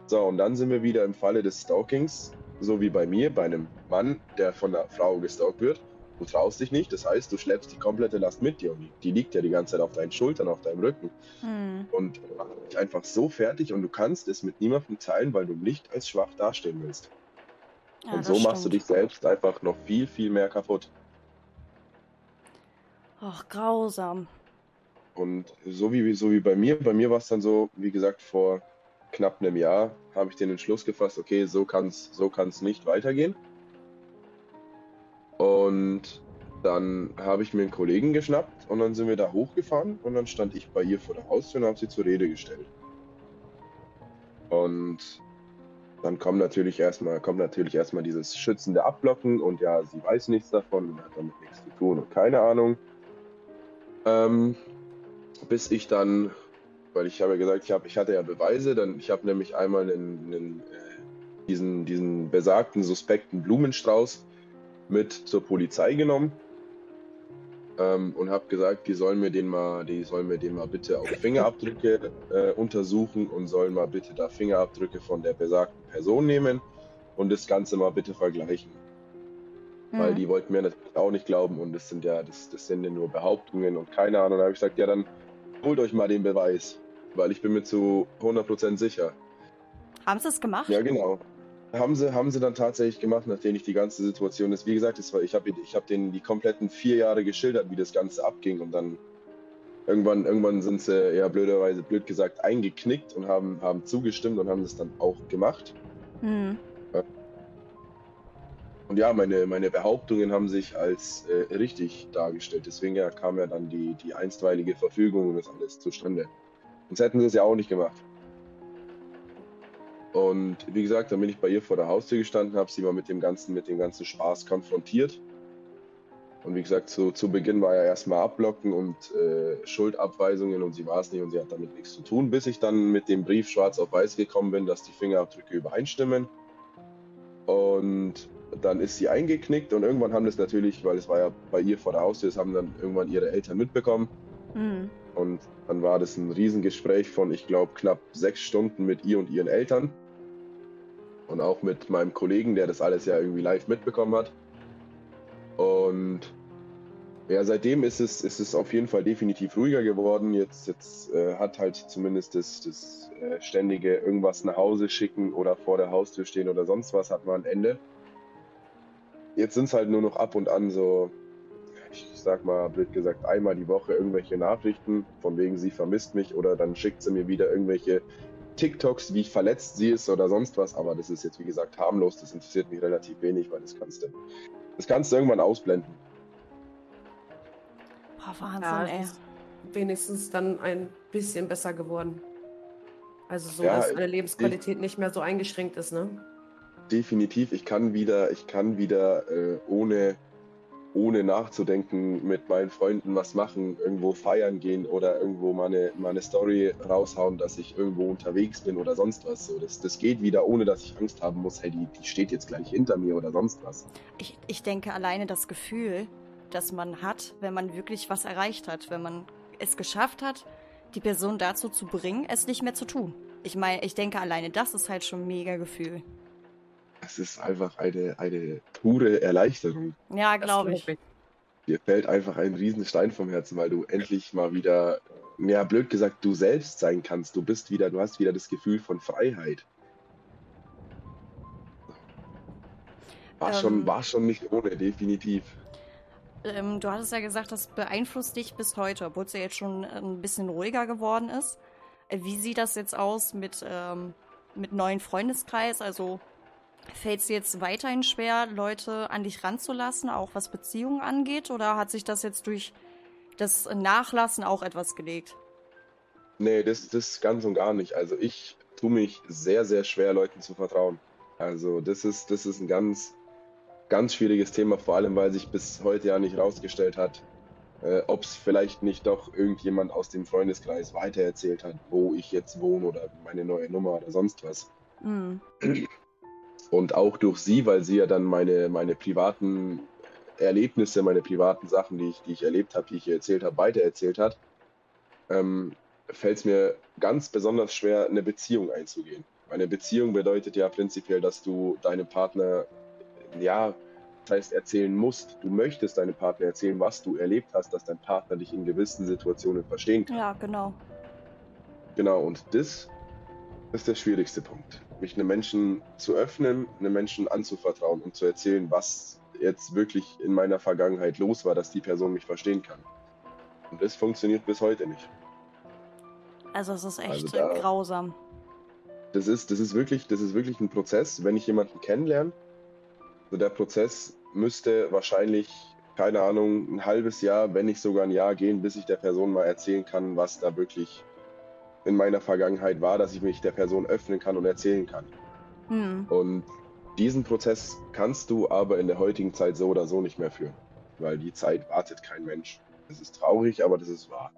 Speaker 3: So, und dann sind wir wieder im Falle des Stalkings, so wie bei mir, bei einem Mann, der von einer Frau gestalkt wird. Du traust dich nicht, das heißt, du schleppst die komplette Last mit dir und die, liegt ja die ganze Zeit auf deinen Schultern, auf deinem Rücken
Speaker 2: Hm.
Speaker 3: und macht dich einfach so fertig und du kannst es mit niemandem teilen, weil du nicht als schwach dastehen willst.
Speaker 2: Ja,
Speaker 3: und so machst du
Speaker 2: stimmt.
Speaker 3: dich selbst einfach noch viel, viel mehr kaputt.
Speaker 2: Ach, grausam.
Speaker 3: Und so wie, so wie bei mir, bei mir war es dann so, wie gesagt, vor knapp einem Jahr habe ich den Entschluss gefasst, okay, so kann es so kann's nicht weitergehen. Und dann habe ich mir einen Kollegen geschnappt und dann sind wir da hochgefahren und dann stand ich bei ihr vor der Haustür und habe sie zur Rede gestellt. Und dann kommt natürlich erstmal kommt natürlich erstmal dieses schützende Abblocken und ja, sie weiß nichts davon und hat damit nichts zu tun und keine Ahnung. Ähm, bis ich dann, weil ich habe ja gesagt, ich, hab, ich hatte ja Beweise, dann ich habe nämlich einmal einen, einen, äh, diesen, diesen besagten suspekten Blumenstrauß mit zur Polizei genommen ähm, und habe gesagt, die sollen mir den mal, die sollen mir den mal bitte auf Fingerabdrücke äh, untersuchen und sollen mal bitte da Fingerabdrücke von der besagten Person nehmen und das Ganze mal bitte vergleichen weil
Speaker 2: Hm.
Speaker 3: die wollten mir natürlich auch nicht glauben und das sind ja, das, das sind ja nur Behauptungen und keine Ahnung. Da habe ich gesagt, ja dann holt euch mal den Beweis, weil ich bin mir zu 100% sicher.
Speaker 2: Haben sie es gemacht?
Speaker 3: Ja, genau. Haben sie, haben sie dann tatsächlich gemacht, nachdem ich die ganze Situation ist. Wie gesagt, war, ich habe ich hab denen die kompletten vier Jahre geschildert, wie das Ganze abging und dann irgendwann, irgendwann sind sie ja blöderweise, blöd gesagt, eingeknickt und haben, haben zugestimmt und haben das dann auch gemacht.
Speaker 2: Hm.
Speaker 3: Und ja, meine, meine Behauptungen haben sich als äh, richtig dargestellt. Deswegen ja, kam ja dann die, die einstweilige Verfügung und das alles zustande. Sonst hätten sie es ja auch nicht gemacht. Und wie gesagt, dann bin ich bei ihr vor der Haustür gestanden, habe sie mal mit dem ganzen, mit dem ganzen Spaß konfrontiert. Und wie gesagt, zu, zu Beginn war ja erstmal Abblocken und äh, Schuldabweisungen und sie war es nicht und sie hat damit nichts zu tun, bis ich dann mit dem Brief schwarz auf weiß gekommen bin, dass die Fingerabdrücke übereinstimmen. Und dann ist sie eingeknickt und irgendwann haben das natürlich, weil es war ja bei ihr vor der Haustür, das haben dann irgendwann ihre Eltern mitbekommen.
Speaker 2: Hm.
Speaker 3: Und dann war das ein Riesengespräch von, ich glaube, knapp sechs Stunden mit ihr und ihren Eltern. Und auch mit meinem Kollegen, der das alles ja irgendwie live mitbekommen hat. Und ja, seitdem ist es, ist es auf jeden Fall definitiv ruhiger geworden. Jetzt, jetzt äh, hat halt zumindest das, das äh, ständige irgendwas nach Hause schicken oder vor der Haustür stehen oder sonst was hat mal ein Ende. Jetzt sind es halt nur noch ab und an so, ich sag mal, blöd gesagt, einmal die Woche irgendwelche Nachrichten, von wegen sie vermisst mich oder dann schickt sie mir wieder irgendwelche TikToks, wie verletzt sie ist oder sonst was. Aber das ist jetzt, wie gesagt, harmlos. Das interessiert mich relativ wenig, weil das kannst du, das kannst du irgendwann ausblenden.
Speaker 2: Boah, Wahnsinn,
Speaker 1: ja,
Speaker 2: ey.
Speaker 1: wenigstens dann ein bisschen besser geworden. Also so,
Speaker 3: Ja,
Speaker 1: dass deine Lebensqualität nicht mehr so eingeschränkt ist, ne?
Speaker 3: Definitiv, ich kann wieder, ich kann wieder äh, ohne, ohne nachzudenken mit meinen Freunden was machen, irgendwo feiern gehen oder irgendwo meine, meine Story raushauen, dass ich irgendwo unterwegs bin oder sonst was. So, das, das geht wieder, ohne dass ich Angst haben muss, hey, die, die steht jetzt gleich hinter mir oder sonst was.
Speaker 2: Ich, ich denke alleine das Gefühl, das man hat, wenn man wirklich was erreicht hat, wenn man es geschafft hat, die Person dazu zu bringen, es nicht mehr zu tun. Ich meine, ich denke, alleine das ist halt schon ein mega Gefühl.
Speaker 3: Es ist einfach eine, eine pure Erleichterung.
Speaker 2: Ja, glaube ich.
Speaker 3: Dir fällt einfach ein Riesenstein vom Herzen, weil du endlich mal wieder, ja, blöd gesagt, du selbst sein kannst. Du bist wieder, du hast wieder das Gefühl von Freiheit. War,
Speaker 2: Ähm.
Speaker 3: schon, war schon nicht ohne, definitiv.
Speaker 2: Ähm, du hattest ja gesagt, das beeinflusst dich bis heute, obwohl es ja jetzt schon ein bisschen ruhiger geworden ist. Äh, Wie sieht das jetzt aus mit, ähm, mit neuen Freundeskreis? Also fällt es dir jetzt weiterhin schwer, Leute an dich ranzulassen, auch was Beziehungen angeht? Oder hat sich das jetzt durch das Nachlassen auch etwas gelegt?
Speaker 3: Nee, das, das ganz und gar nicht. Also ich tue mich sehr, sehr schwer, Leuten zu vertrauen. Also das ist, das ist ein ganz, ganz schwieriges Thema, vor allem weil sich bis heute ja nicht rausgestellt hat, äh, ob es vielleicht nicht doch irgendjemand aus dem Freundeskreis weitererzählt hat, wo ich jetzt wohne oder meine neue Nummer oder sonst was.
Speaker 2: Hm. [clears throat]
Speaker 3: Und auch durch sie, weil sie ja dann meine, meine privaten Erlebnisse, meine privaten Sachen, die ich, die ich erlebt habe, die ich ihr erzählt habe, weitererzählt hat, ähm, fällt es mir ganz besonders schwer, eine Beziehung einzugehen. Eine Beziehung bedeutet ja prinzipiell, dass du deinem Partner, ja, das heißt erzählen musst. Du möchtest deinem Partner erzählen, was du erlebt hast, dass dein Partner dich in gewissen Situationen verstehen kann.
Speaker 2: Ja, genau.
Speaker 3: Genau, und das ist der schwierigste Punkt. Mich einem Menschen zu öffnen, einem Menschen anzuvertrauen und zu erzählen, was jetzt wirklich in meiner Vergangenheit los war, dass die Person mich verstehen kann. Und das funktioniert bis heute nicht.
Speaker 2: Also es ist echt
Speaker 3: Also da-
Speaker 2: grausam.
Speaker 3: Das ist, das ist wirklich, das ist wirklich ein Prozess, wenn ich jemanden kennenlerne. So der Prozess müsste wahrscheinlich, keine Ahnung, ein halbes Jahr, wenn nicht sogar ein Jahr gehen, bis ich der Person mal erzählen kann, was da wirklich in meiner Vergangenheit war, dass ich mich der Person öffnen kann und erzählen kann.
Speaker 2: Hm.
Speaker 3: Und diesen Prozess kannst du aber in der heutigen Zeit so oder so nicht mehr führen, weil die Zeit wartet kein Mensch. Das ist traurig, aber das ist wahr.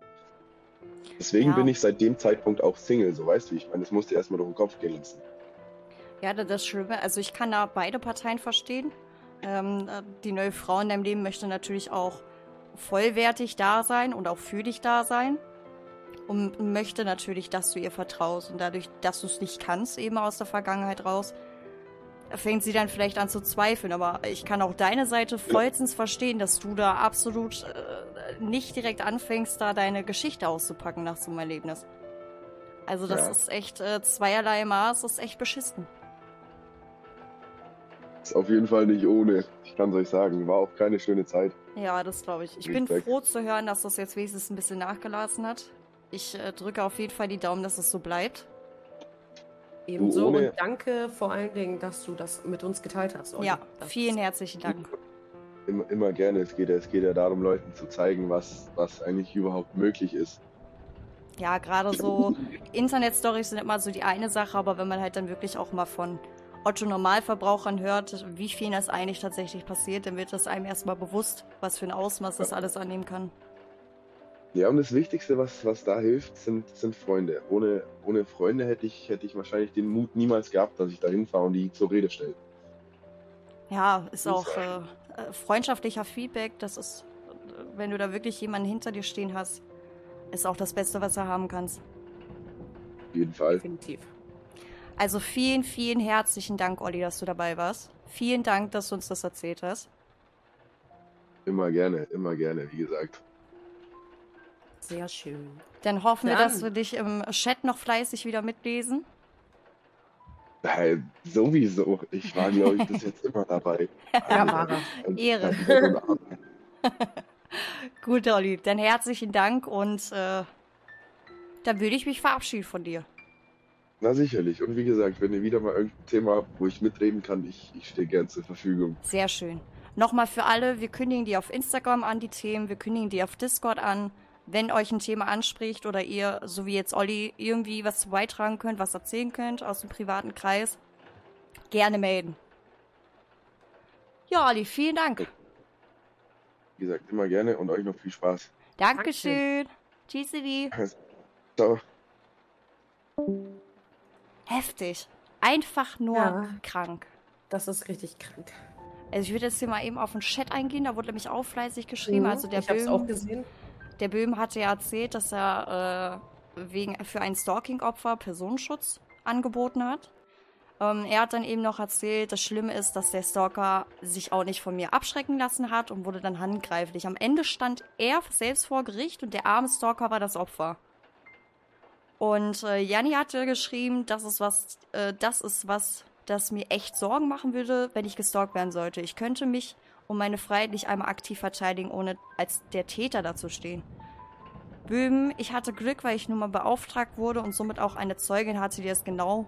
Speaker 3: Deswegen
Speaker 2: Ja.
Speaker 3: bin ich seit dem Zeitpunkt auch Single, so weißt du, wie ich meine, das musst du erstmal durch den Kopf gehen lassen.
Speaker 2: Ja, da- das Schlimme, also ich kann da beide Parteien verstehen. Ähm, äh, die neue Frau in deinem Leben möchte natürlich auch vollwertig da sein und auch für dich da sein. Und möchte natürlich, dass du ihr vertraust. Und dadurch, dass du es nicht kannst, eben aus der Vergangenheit raus, fängt sie dann vielleicht an zu zweifeln. Aber ich kann auch deine Seite vollstens verstehen, dass du da absolut äh, nicht direkt anfängst, da deine Geschichte auszupacken nach so einem Erlebnis. Also das
Speaker 3: Ja.
Speaker 2: ist echt äh, zweierlei Maß, das ist echt beschissen.
Speaker 3: Ist auf jeden Fall nicht ohne. Ich kann es euch sagen, war auch keine schöne Zeit.
Speaker 2: Ja, das glaube ich. Ich bin
Speaker 3: Respekt.
Speaker 2: froh zu hören, dass das jetzt wenigstens ein bisschen nachgelassen hat. Ich äh, drücke auf jeden Fall die Daumen, dass es so bleibt.
Speaker 1: Ebenso und danke vor allen Dingen, dass du das mit uns geteilt hast. Olli.
Speaker 2: Ja,
Speaker 1: Das
Speaker 2: vielen herzlichen Dank.
Speaker 3: Immer, immer gerne. Es geht, ja- es geht ja darum, Leuten zu zeigen, was, was eigentlich überhaupt möglich ist.
Speaker 2: Ja, gerade so Internet-Stories sind immer so die eine Sache, aber wenn man halt dann wirklich auch mal von Otto-Normalverbrauchern hört, wie viel das eigentlich tatsächlich passiert, dann wird das einem erstmal bewusst, was für ein Ausmaß das alles annehmen kann.
Speaker 3: Ja, und das Wichtigste, was, was da hilft, sind, sind Freunde. Ohne, ohne Freunde hätte ich, hätte ich wahrscheinlich den Mut niemals gehabt, dass ich da hinfahre und die zur Rede stelle.
Speaker 2: Ja, ist auch äh, äh, freundschaftlicher Feedback. Das ist, äh, wenn du da wirklich jemanden hinter dir stehen hast, ist auch das Beste, was du haben kannst.
Speaker 3: Auf jeden Fall.
Speaker 1: Definitiv.
Speaker 2: Also vielen, vielen herzlichen Dank, Olli, dass du dabei warst. Vielen Dank, dass du uns das erzählt hast.
Speaker 3: Immer gerne, immer gerne, wie gesagt.
Speaker 1: Sehr schön.
Speaker 2: Dann hoffen wir,
Speaker 1: Dann.
Speaker 2: dass wir dich im Chat noch fleißig wieder mitlesen.
Speaker 3: Hey, sowieso. Ich war, glaube ich, bis jetzt immer dabei. [laughs]
Speaker 1: Ja, Mara.
Speaker 2: Ehre. [laughs] Gut, Olli, dann herzlichen Dank und äh, dann würde ich mich verabschieden von dir.
Speaker 3: Na sicherlich. Und wie gesagt, wenn ihr wieder mal irgendein Thema habt, wo ich mitreden kann, ich, ich stehe gern zur Verfügung.
Speaker 2: Sehr schön. Nochmal für alle, wir kündigen die auf Instagram an, die Themen, wir kündigen die auf Discord an. Wenn euch ein Thema anspricht oder ihr, so wie jetzt Olli, irgendwie was zu beitragen könnt, was erzählen könnt aus dem privaten Kreis, gerne melden. Ja, Olli, vielen Dank.
Speaker 3: Wie gesagt, immer gerne und euch noch viel Spaß.
Speaker 2: Dankeschön. Tschüssi.
Speaker 3: Ciao.
Speaker 2: Heftig. Einfach nur
Speaker 1: Ja.
Speaker 2: krank.
Speaker 1: Das ist richtig krank.
Speaker 2: Also ich würde jetzt hier mal eben auf den Chat eingehen, da wurde nämlich auch fleißig geschrieben.
Speaker 1: Mhm,
Speaker 2: also der
Speaker 1: ich habe es auch gesehen.
Speaker 2: Der Böhm hatte ja erzählt, dass er äh, wegen für ein Stalking-Opfer Personenschutz angeboten hat. Ähm, er hat dann eben noch erzählt, das Schlimme ist, dass der Stalker sich auch nicht von mir abschrecken lassen hat und wurde dann handgreiflich. Am Ende stand er selbst vor Gericht und der arme Stalker war das Opfer. Und äh, Janni hatte geschrieben, das ist was, äh, das ist was, das mir echt Sorgen machen würde, wenn ich gestalkt werden sollte. Ich könnte mich um meine Freiheit nicht einmal aktiv verteidigen, ohne als der Täter dazu stehen. Böhm, ich hatte Glück, weil ich nun mal beauftragt wurde und somit auch eine Zeugin hatte, die es genau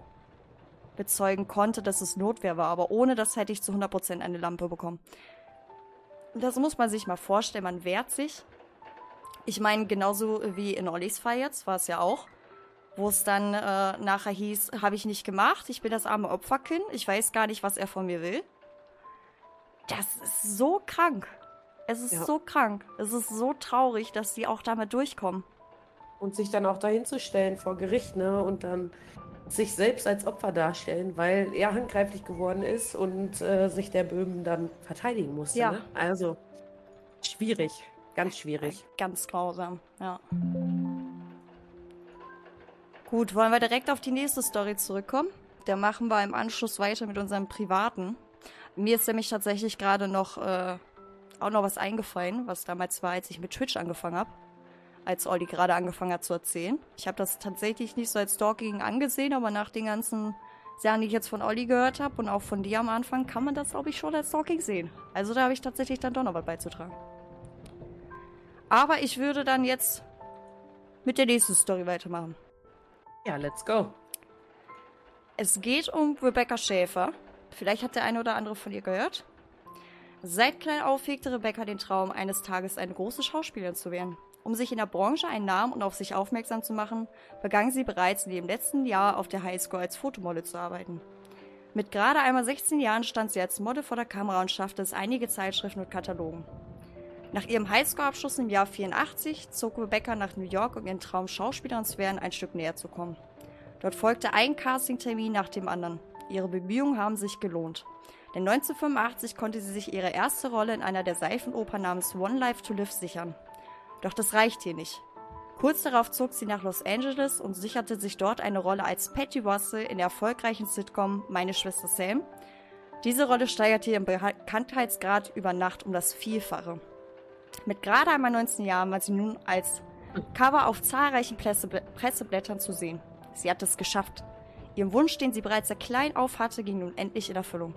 Speaker 2: bezeugen konnte, dass es Notwehr war. Aber ohne das hätte ich zu 100% eine Lampe bekommen. Das muss man sich mal vorstellen. Man wehrt sich. Ich meine, genauso wie in Ollis Fall jetzt war es ja auch. Wo es dann äh, nachher hieß, habe ich nicht gemacht. Ich bin das arme Opferkind. Ich weiß gar nicht, was er von mir will. Das ist so krank. Es ist
Speaker 1: Ja.
Speaker 2: so krank. Es ist so traurig, dass sie auch damit durchkommen.
Speaker 1: Und sich dann auch dahin zu stellen vor Gericht, ne? Und dann sich selbst als Opfer darstellen, weil er handgreiflich geworden ist und äh, sich der Böhmen dann verteidigen musste.
Speaker 2: Ja.
Speaker 1: Ne? Also schwierig, ganz schwierig.
Speaker 2: Ganz grausam, ja. Gut, wollen wir direkt auf die nächste Story zurückkommen? Da machen wir im Anschluss weiter mit unserem privaten. Mir ist nämlich tatsächlich gerade noch äh, auch noch was eingefallen, was damals war, als ich mit Twitch angefangen habe. Als Olli gerade angefangen hat zu erzählen. Ich habe das tatsächlich nicht so als Stalking angesehen, aber nach den ganzen Sachen, die ich jetzt von Olli gehört habe und auch von dir am Anfang, kann man das, glaube ich, schon als Stalking sehen. Also da habe ich tatsächlich dann doch noch was beizutragen. Aber ich würde dann jetzt mit der nächsten Story weitermachen.
Speaker 1: Ja, let's go.
Speaker 2: Es geht um Rebecca Schäfer. Vielleicht hat der eine oder andere von ihr gehört. Seit klein auf hegte Rebecca den Traum, eines Tages eine große Schauspielerin zu werden. Um sich in der Branche einen Namen und auf sich aufmerksam zu machen, begann sie bereits in dem letzten Jahr auf der Highschool als Fotomodel zu arbeiten. Mit gerade einmal 16 Jahren stand sie als Model vor der Kamera und schaffte es einige Zeitschriften und Katalogen. Nach ihrem Highschool-Abschluss im Jahr 84 zog Rebecca nach New York, um ihren Traum Schauspielerin zu werden, ein Stück näher zu kommen. Dort folgte ein Castingtermin nach dem anderen. Ihre Bemühungen haben sich gelohnt. Denn 1985 konnte sie sich ihre erste Rolle in einer der Seifenopern namens One Life to Live sichern. Doch das reicht hier nicht. Kurz darauf zog sie nach Los Angeles und sicherte sich dort eine Rolle als Patty Russell in der erfolgreichen Sitcom Meine Schwester Sam. Diese Rolle steigerte ihren Bekanntheitsgrad über Nacht um das Vielfache. Mit gerade einmal 19 Jahren war sie nun als Cover auf zahlreichen Pressebl Presseblättern zu sehen. Sie hat es geschafft. Ihren Wunsch, den sie bereits seit klein auf hatte, ging nun endlich in Erfüllung.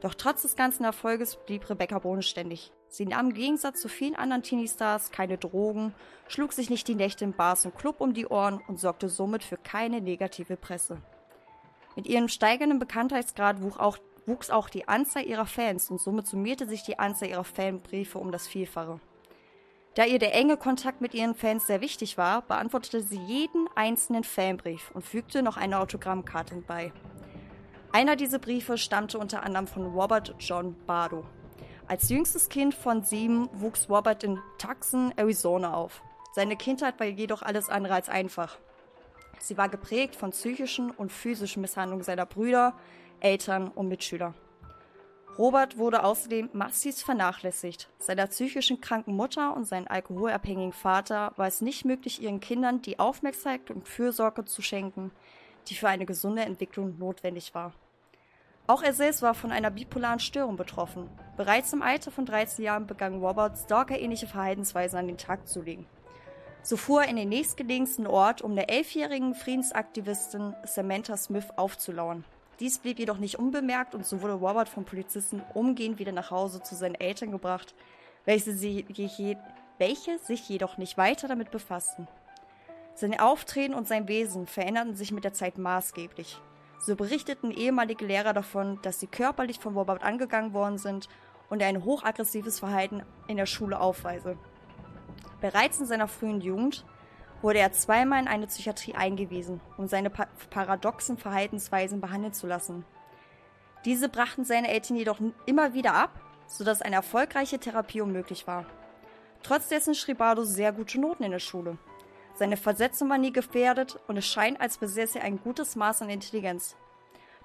Speaker 2: Doch trotz des ganzen Erfolges blieb Rebecca bodenständig. Sie nahm im Gegensatz zu vielen anderen Teenie-Stars keine Drogen, schlug sich nicht die Nächte in Bars und Club um die Ohren und sorgte somit für keine negative Presse. Mit ihrem steigenden Bekanntheitsgrad wuch auch, wuchs auch die Anzahl ihrer Fans und somit summierte sich die Anzahl ihrer Fanbriefe um das Vielfache. Da ihr der enge Kontakt mit ihren Fans sehr wichtig war, beantwortete sie jeden einzelnen Fanbrief und fügte noch eine Autogrammkarte bei. Einer dieser Briefe stammte unter anderem von Robert John Bardo. Als jüngstes Kind von sieben wuchs Robert in Tucson, Arizona auf. Seine Kindheit war jedoch alles andere als einfach. Sie war geprägt von psychischen und physischen Misshandlungen seiner Brüder, Eltern und Mitschüler. Robert wurde außerdem massiv vernachlässigt. Seiner psychischen kranken Mutter und seinem alkoholabhängigen Vater war es nicht möglich, ihren Kindern die Aufmerksamkeit und Fürsorge zu schenken, die für eine gesunde Entwicklung notwendig war. Auch er selbst war von einer bipolaren Störung betroffen. Bereits im Alter von 13 Jahren begann Robert stalkerähnliche Verhaltensweisen an den Tag zu legen. So fuhr er in den nächstgelegensten Ort, um der elfjährigen Friedensaktivistin Samantha Smith aufzulauern. Dies blieb jedoch nicht unbemerkt und so wurde Robert von Polizisten umgehend wieder nach Hause zu seinen Eltern gebracht, welche, sie, welche sich jedoch nicht weiter damit befassten. Sein Auftreten und sein Wesen veränderten sich mit der Zeit maßgeblich. So berichteten ehemalige Lehrer davon, dass sie körperlich von Robert angegangen worden sind und er ein hochaggressives Verhalten in der Schule aufweise. Bereits in seiner frühen Jugend wurde er zweimal in eine Psychiatrie eingewiesen, um seine pa paradoxen Verhaltensweisen behandeln zu lassen. Diese brachten seine Eltern jedoch immer wieder ab, sodass eine erfolgreiche Therapie unmöglich war. Trotz schrieb Bardo sehr gute Noten in der Schule. Seine Versetzung war nie gefährdet und es scheint, als besäße er ein gutes Maß an Intelligenz.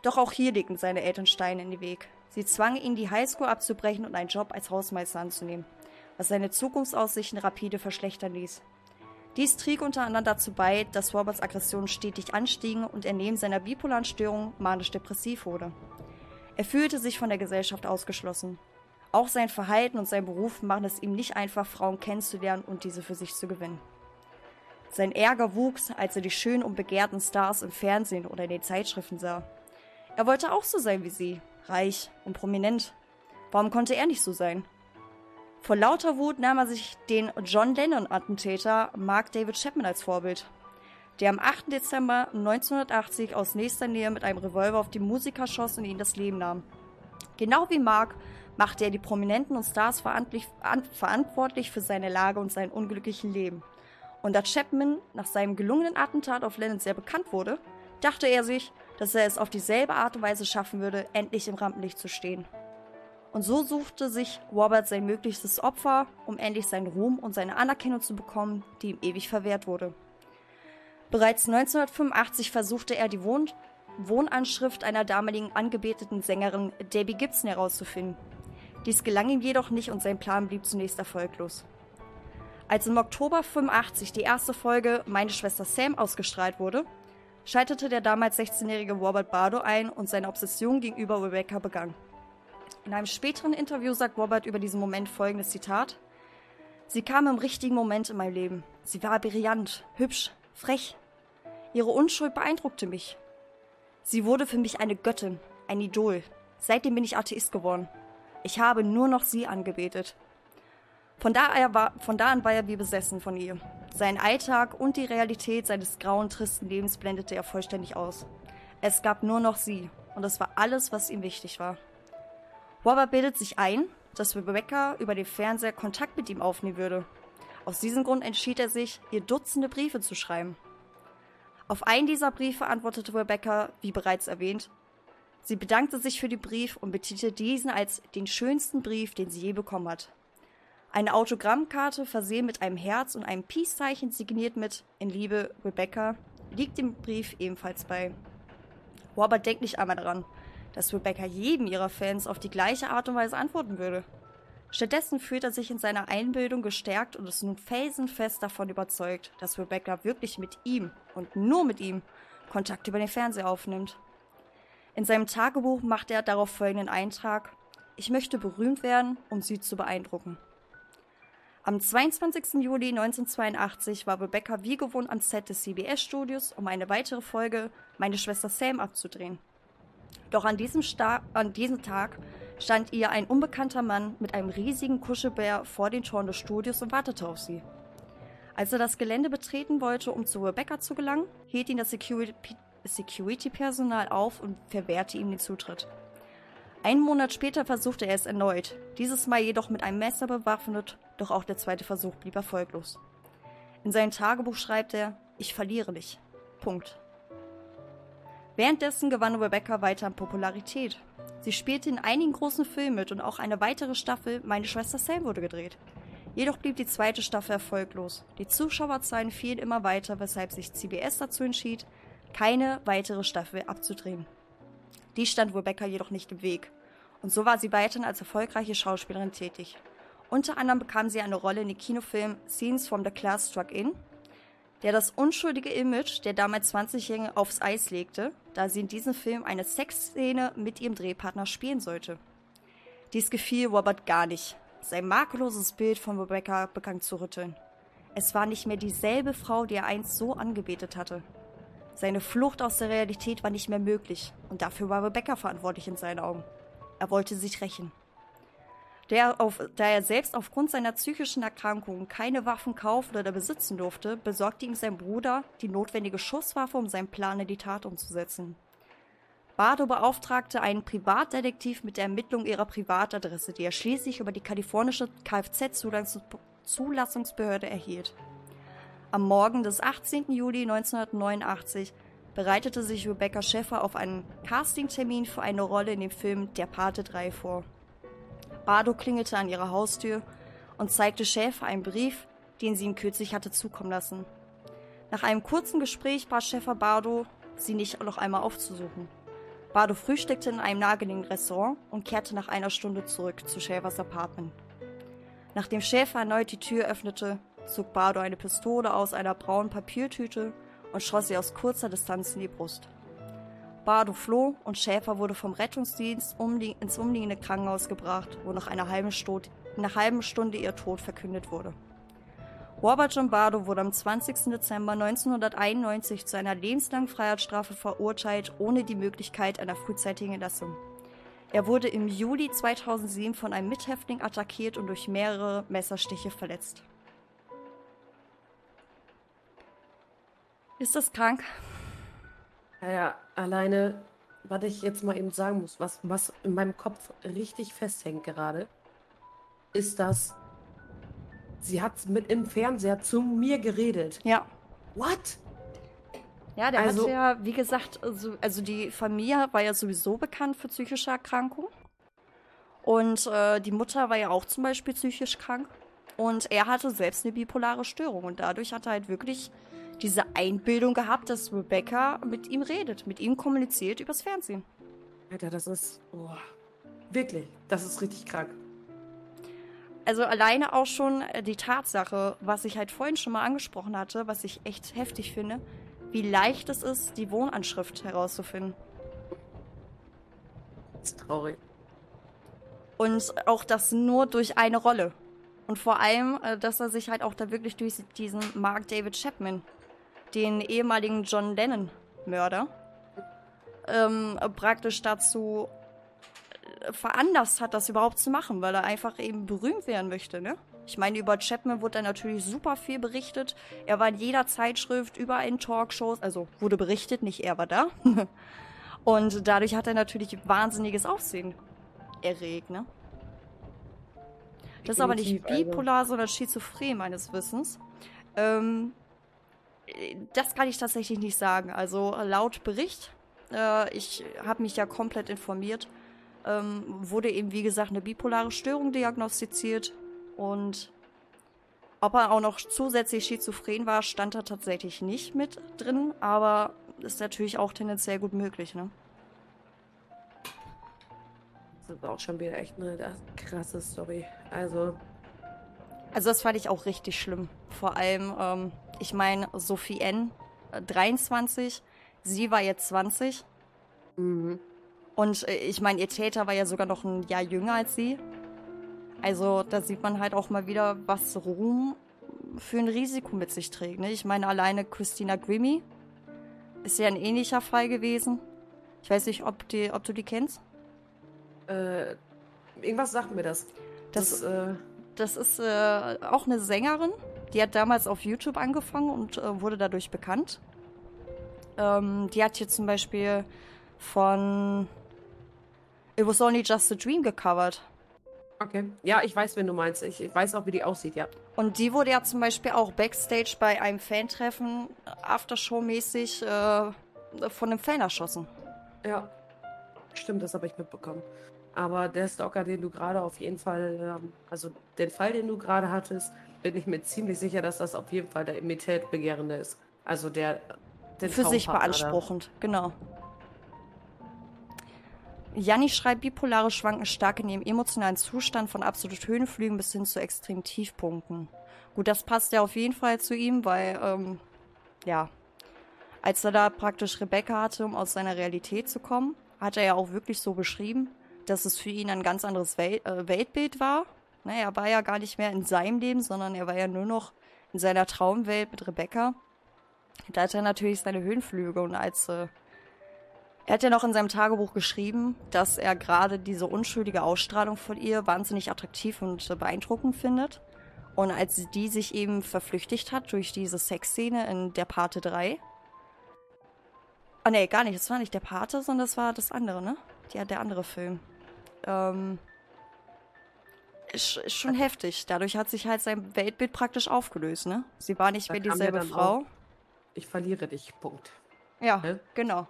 Speaker 2: Doch auch hier legten seine Eltern Steine in den Weg. Sie zwangen ihn, die Highschool abzubrechen und einen Job als Hausmeister anzunehmen, was seine Zukunftsaussichten rapide verschlechtern ließ. Dies trug unter anderem dazu bei, dass Roberts Aggressionen stetig anstiegen und er neben seiner bipolaren Störung manisch-depressiv wurde. Er fühlte sich von der Gesellschaft ausgeschlossen. Auch sein Verhalten und sein Beruf machen es ihm nicht einfach, Frauen kennenzulernen und diese für sich zu gewinnen. Sein Ärger wuchs, als er die schönen und begehrten Stars im Fernsehen oder in den Zeitschriften sah. Er wollte auch so sein wie sie, reich und prominent. Warum konnte er nicht so sein? Vor lauter Wut nahm er sich den John Lennon-Attentäter Mark David Chapman als Vorbild, der am 8. Dezember 1980 aus nächster Nähe mit einem Revolver auf die Musiker schoss und ihnen das Leben nahm. Genau wie Mark machte er die Prominenten und Stars verantwortlich für seine Lage und sein unglücklichen Leben. Und da Chapman nach seinem gelungenen Attentat auf Lennon sehr bekannt wurde, dachte er sich, dass er es auf dieselbe Art und Weise schaffen würde, endlich im Rampenlicht zu stehen. Und so suchte sich Robert sein möglichstes Opfer, um endlich seinen Ruhm und seine Anerkennung zu bekommen, die ihm ewig verwehrt wurde. Bereits 1985 versuchte er die Wohn Wohnanschrift einer damaligen angebeteten Sängerin Debbie Gibson herauszufinden. Dies gelang ihm jedoch nicht und sein Plan blieb zunächst erfolglos. Als im Oktober 85 die erste Folge Meine Schwester Sam ausgestrahlt wurde, schaltete der damals 16-jährige Robert Bardo ein und seine Obsession gegenüber Rebecca begann. In einem späteren Interview sagt Robert über diesen Moment folgendes Zitat. Sie kam im richtigen Moment in mein Leben. Sie war brillant, hübsch, frech. Ihre Unschuld beeindruckte mich. Sie wurde für mich eine Göttin, ein Idol. Seitdem bin ich Atheist geworden. Ich habe nur noch sie angebetet. Von da, war, von da an war er wie besessen von ihr. Seinen Alltag und die Realität seines grauen, tristen Lebens blendete er vollständig aus. Es gab nur noch sie, und das war alles, was ihm wichtig war. Robert bildet sich ein, dass Rebecca über den Fernseher Kontakt mit ihm aufnehmen würde. Aus diesem Grund entschied er sich, ihr Dutzende Briefe zu schreiben. Auf einen dieser Briefe antwortete Rebecca, wie bereits erwähnt. Sie bedankte sich für den Brief und betitelte diesen als den schönsten Brief, den sie je bekommen hat. Eine Autogrammkarte versehen mit einem Herz und einem Peace-Zeichen signiert mit In Liebe Rebecca liegt dem Brief ebenfalls bei. Robert denkt nicht einmal daran, dass Rebecca jedem ihrer Fans auf die gleiche Art und Weise antworten würde. Stattdessen fühlt er sich in seiner Einbildung gestärkt und ist nun felsenfest davon überzeugt, dass Rebecca wirklich mit ihm und nur mit ihm Kontakt über den Fernseher aufnimmt. In seinem Tagebuch macht er darauf folgenden Eintrag: Ich möchte berühmt werden, um sie zu beeindrucken. Am 22. Juli 1982 war Rebecca wie gewohnt am Set des CBS-Studios, um eine weitere Folge Meine Schwester Sam abzudrehen. Doch an diesem, an diesem Tag stand ihr ein unbekannter Mann mit einem riesigen Kuschelbär vor den Toren des Studios und wartete auf sie. Als er das Gelände betreten wollte, um zu Rebecca zu gelangen, hielt ihn das Security-Personal auf und verwehrte ihm den Zutritt. Einen Monat später versuchte er es erneut, dieses Mal jedoch mit einem Messer bewaffnet, doch auch der zweite Versuch blieb erfolglos. In seinem Tagebuch schreibt er, ich verliere dich. Punkt. Währenddessen gewann Rebecca weiter an Popularität. Sie spielte in einigen großen Filmen mit und auch eine weitere Staffel Meine Schwester Sam wurde gedreht. Jedoch blieb die zweite Staffel erfolglos. Die Zuschauerzahlen fielen immer weiter, weshalb sich CBS dazu entschied, keine weitere Staffel abzudrehen. Dies stand Rebecca jedoch nicht im Weg. Und so war sie weiterhin als erfolgreiche Schauspielerin tätig. Unter anderem bekam sie eine Rolle in dem Kinofilm Scenes from the Class Struck In, der das unschuldige Image der damals 20-Jährigen aufs Eis legte, da sie in diesem Film eine Sexszene mit ihrem Drehpartner spielen sollte. Dies gefiel Robert gar nicht. Sein makelloses Bild von Rebecca begann zu rütteln. Es war nicht mehr dieselbe Frau, die er einst so angebetet hatte. Seine Flucht aus der Realität war nicht mehr möglich und dafür war Rebecca verantwortlich in seinen Augen. Er wollte sich rächen. Der auf, da er selbst aufgrund seiner psychischen Erkrankung keine Waffen kaufen oder besitzen durfte, besorgte ihm sein Bruder die notwendige Schusswaffe, um seinen Plan in die Tat umzusetzen. Bardo beauftragte einen Privatdetektiv mit der Ermittlung ihrer Privatadresse, die er schließlich über die kalifornische Kfz-Zulassungsbehörde erhielt. Am Morgen des 18. Juli 1989 bereitete sich Rebecca Schäffer auf einen Castingtermin für eine Rolle in dem Film Der Pate 3 vor. Bardo klingelte an ihrer Haustür und zeigte Schäfer einen Brief, den sie ihm kürzlich hatte zukommen lassen. Nach einem kurzen Gespräch bat Schäfer Bardo, sie nicht noch einmal aufzusuchen. Bardo frühstückte in einem nahegelegenen Restaurant und kehrte nach einer Stunde zurück zu Schäfers Apartment. Nachdem Schäfer erneut die Tür öffnete, zog Bardo eine Pistole aus einer braunen Papiertüte und schoss sie aus kurzer Distanz in die Brust. Bardo floh und Schäfer wurde vom Rettungsdienst ins umliegende Krankenhaus gebracht, wo nach einer halben Stunde, einer halben Stunde ihr Tod verkündet wurde. Robert John Bardo wurde am 20. Dezember 1991 zu einer lebenslangen Freiheitsstrafe verurteilt, ohne die Möglichkeit einer frühzeitigen Entlassung. Er wurde im Juli 2007 von einem Mithäftling attackiert und durch mehrere Messerstiche verletzt. Ist das krank?
Speaker 1: Naja, alleine, was ich jetzt mal eben sagen muss, was, was in meinem Kopf richtig festhängt gerade, ist, dass sie hat mit im Fernseher zu mir geredet.
Speaker 2: Ja.
Speaker 1: What?
Speaker 2: Ja, der
Speaker 1: Also-
Speaker 2: hat ja, wie gesagt, also, also die Familie war ja sowieso bekannt für psychische Erkrankungen. Und äh, die Mutter war ja auch zum Beispiel psychisch krank. Und er hatte selbst eine bipolare Störung. Und dadurch hat er halt wirklich diese Einbildung gehabt, dass Rebecca mit ihm redet, mit ihm kommuniziert übers Fernsehen.
Speaker 1: Alter, das ist. Oh, wirklich, das ist richtig krank.
Speaker 2: Also alleine auch schon äh, die Tatsache, was ich halt vorhin schon mal angesprochen hatte, was ich echt heftig finde, wie leicht es ist, die Wohnanschrift herauszufinden.
Speaker 1: Das ist traurig.
Speaker 2: Und auch das nur durch eine Rolle. Und vor allem, äh, dass er sich halt auch da wirklich durch diesen Mark David Chapman, den ehemaligen John Lennon-Mörder, ähm, praktisch dazu äh, veranlasst hat, das überhaupt zu machen, weil er einfach eben berühmt werden möchte, ne? Ich meine, über Chapman wurde da natürlich super viel berichtet. Er war in jeder Zeitschrift, überall in Talkshows, also wurde berichtet, nicht er war da. [laughs] Und dadurch hat er natürlich wahnsinniges Aufsehen erregt, ne? Das ist aber nicht
Speaker 1: also.
Speaker 2: bipolar, sondern schizophren meines Wissens. Ähm, äh, das kann ich tatsächlich nicht sagen. Also laut Bericht, äh, ich habe mich ja komplett informiert, ähm, wurde eben wie gesagt eine bipolare Störung diagnostiziert und ob er auch noch zusätzlich schizophren war, stand da tatsächlich nicht mit drin, aber ist natürlich auch tendenziell gut möglich, ne?
Speaker 1: Das ist auch schon wieder echt eine krasse Story. Also,
Speaker 2: Also das fand ich auch richtig schlimm. Vor allem, ähm, ich meine, Sophie N. äh, 23, sie war jetzt 20
Speaker 1: mhm.
Speaker 2: und äh, ich meine, ihr Täter war ja sogar noch ein Jahr jünger als sie. Also da sieht man halt auch mal wieder, was Ruhm für ein Risiko mit sich trägt. Ne? Ich meine, alleine Christina Grimmie ist ja ein ähnlicher Fall gewesen. Ich weiß nicht, ob, die, ob du die kennst.
Speaker 1: äh, irgendwas sagt mir das.
Speaker 2: Das-
Speaker 1: Das, äh,
Speaker 2: Das ist äh, auch eine Sängerin. Die hat damals auf YouTube angefangen und äh, wurde dadurch bekannt. Ähm, die hat hier zum Beispiel von It Was Only Just a Dream gecovert.
Speaker 1: okay. Ja, ich weiß, wen du meinst. Ich, ich weiß auch, wie die aussieht, ja.
Speaker 2: Und die wurde ja zum Beispiel auch backstage bei einem Fantreffen, Aftershow-mäßig, äh, von einem Fan erschossen.
Speaker 1: Ja. Stimmt, das habe ich mitbekommen. Aber der Stalker, den du gerade auf jeden Fall, ähm, also den Fall, den du gerade hattest, bin ich mir ziemlich sicher, dass das auf jeden Fall der Imitätbegehrende ist. Also der den
Speaker 2: Für sich beanspruchend, genau. Janni schreibt, Bipolare schwanken stark in ihrem emotionalen Zustand von absolut Höhenflügen bis hin zu extremen Tiefpunkten. Gut, das passt ja auf jeden Fall zu ihm, weil, ähm, ja, als er da praktisch Rebecca hatte, um aus seiner Realität zu kommen, hat er ja auch wirklich so beschrieben, dass es für ihn ein ganz anderes Wel äh, Weltbild war. Ne, er war ja gar nicht mehr in seinem Leben, sondern er war ja nur noch in seiner Traumwelt mit Rebecca. Da hat er natürlich seine Höhenflüge und als äh, er hat ja noch in seinem Tagebuch geschrieben, dass er gerade diese unschuldige Ausstrahlung von ihr wahnsinnig attraktiv und äh, beeindruckend findet. Und als die sich eben verflüchtigt hat durch diese Sexszene in der Pate 3. Ah nee, gar nicht, das war nicht der Pate, sondern das war das andere, ne? Ja, der andere Film. Ähm, ist, ist schon heftig. Dadurch hat sich halt sein Weltbild praktisch aufgelöst, ne? Sie war nicht mehr dieselbe Frau.
Speaker 1: auch- Ich verliere dich, Punkt.
Speaker 2: Ja,
Speaker 1: Ne?
Speaker 2: genau.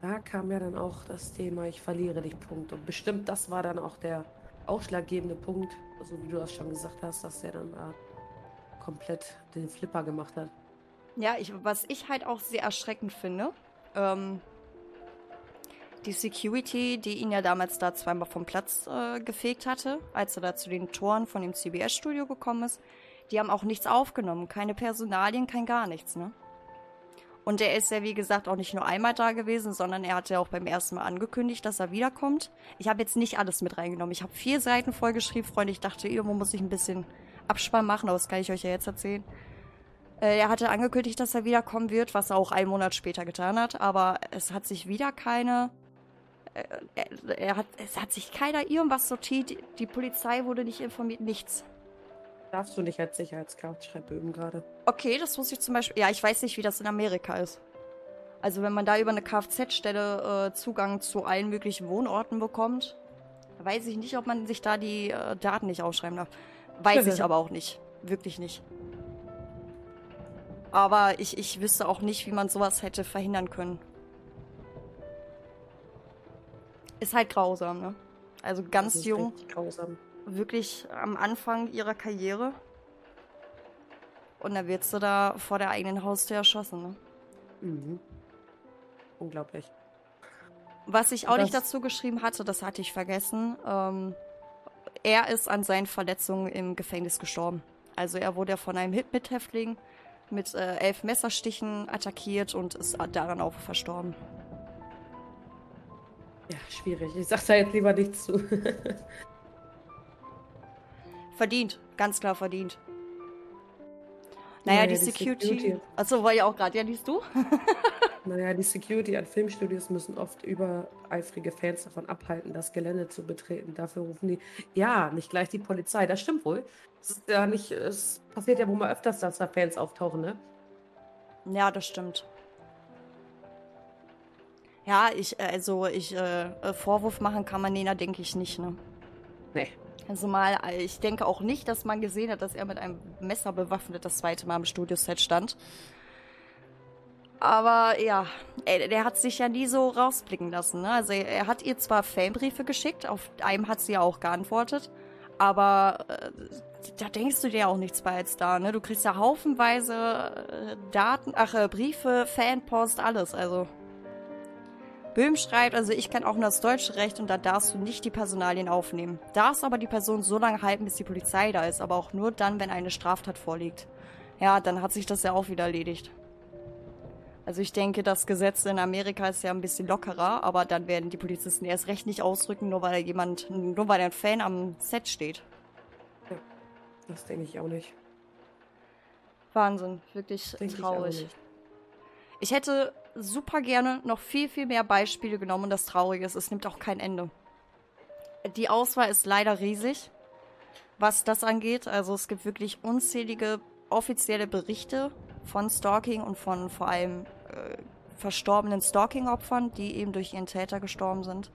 Speaker 1: Da kam ja dann auch das Thema, ich verliere dich, Punkt. Und bestimmt das war dann auch der ausschlaggebende Punkt, so wie du das schon gesagt hast, dass er dann äh, komplett den Flipper gemacht hat.
Speaker 2: Ja, ich, was ich halt auch sehr erschreckend finde, ähm, die Security, die ihn ja damals da zweimal vom Platz äh, gefegt hatte, als er da zu den Toren von dem CBS-Studio gekommen ist, die haben auch nichts aufgenommen. Keine Personalien, kein gar nichts, ne? Und er ist ja, wie gesagt, auch nicht nur einmal da gewesen, sondern er hat ja auch beim ersten Mal angekündigt, dass er wiederkommt. Ich habe jetzt nicht alles mit reingenommen. Ich habe vier Seiten vollgeschrieben, Freunde. Ich dachte, irgendwo muss ich ein bisschen Abspann machen, aber das kann ich euch ja jetzt erzählen. Äh, er hatte angekündigt, dass er wiederkommen wird, was er auch einen Monat später getan hat, aber es hat sich wieder keine. Äh, er, er hat, es hat sich keiner irgendwas sortiert. Die Polizei wurde nicht informiert, nichts.
Speaker 1: Darfst du nicht als Sicherheitskraft, schreibt Böhm gerade.
Speaker 2: Okay, das wusste ich zum Beispiel. Ja, ich weiß nicht, wie das in Amerika ist. Also wenn man da über eine Kfz-Stelle äh, Zugang zu allen möglichen Wohnorten bekommt, weiß ich nicht, ob man sich da die äh, Daten nicht aufschreiben darf. Weiß ich [laughs] aber auch nicht. Wirklich nicht. Aber ich, ich wüsste auch nicht, wie man sowas hätte verhindern können. Ist halt grausam, ne? Also ganz jung.
Speaker 1: Grausam.
Speaker 2: Wirklich am Anfang ihrer Karriere. Und dann wird sie da vor der eigenen Haustür erschossen, ne?
Speaker 1: Mhm. Unglaublich.
Speaker 2: Was ich auch das nicht dazu geschrieben hatte, das hatte ich vergessen. Ähm, er ist an seinen Verletzungen im Gefängnis gestorben. Also er wurde von einem Mithäftling mit äh, elf Messerstichen attackiert und ist daran auch verstorben.
Speaker 1: Ja, schwierig. Ich sag da jetzt lieber nichts zu. [laughs]
Speaker 2: verdient, ganz klar verdient. Naja, naja die, die, Security. Security. Achso, war ja auch gerade. Ja, liest du? [laughs]
Speaker 1: naja, die Security an Filmstudios müssen oft übereifrige Fans davon abhalten, das Gelände zu betreten. Dafür rufen die, ja, nicht gleich die Polizei. Das stimmt wohl. Es ist ja nicht, es passiert ja wohl mal öfters, dass da Fans auftauchen, ne?
Speaker 2: Ja, das stimmt. Ja, ich, äh, also ich, äh, Vorwurf machen kann man Nena, denke ich nicht, ne?
Speaker 1: Nee.
Speaker 2: Also mal, ich denke auch nicht, dass man gesehen hat, dass er mit einem Messer bewaffnet das zweite Mal im Studioset stand. Aber ja, er, der hat sich ja nie so rausblicken lassen. Ne? Also er, er hat ihr zwar Fanbriefe geschickt, auf einem hat sie ja auch geantwortet, aber äh, da denkst du dir auch nichts bei als da. Ne? Du kriegst ja haufenweise äh, Daten, ach äh, Briefe, Fanpost, alles. Also Böhm schreibt, also ich kenne auch nur das deutsche Recht und da darfst du nicht die Personalien aufnehmen. Darfst aber die Person so lange halten, bis die Polizei da ist, aber auch nur dann, wenn eine Straftat vorliegt. Ja, dann hat sich das ja auch wieder erledigt. Also ich denke, das Gesetz in Amerika ist ja ein bisschen lockerer, aber dann werden die Polizisten erst recht nicht ausrücken, nur weil jemand, nur weil ein Fan am Set steht.
Speaker 1: Ja, das denke ich auch nicht.
Speaker 2: Wahnsinn, wirklich denk traurig. Ich, ich hätte super gerne noch viel, viel mehr Beispiele genommen und das Traurige ist, es nimmt auch kein Ende. Die Auswahl ist leider riesig, was das angeht. Also es gibt wirklich unzählige offizielle Berichte von Stalking und von vor allem äh, verstorbenen Stalking-Opfern, die eben durch ihren Täter gestorben sind.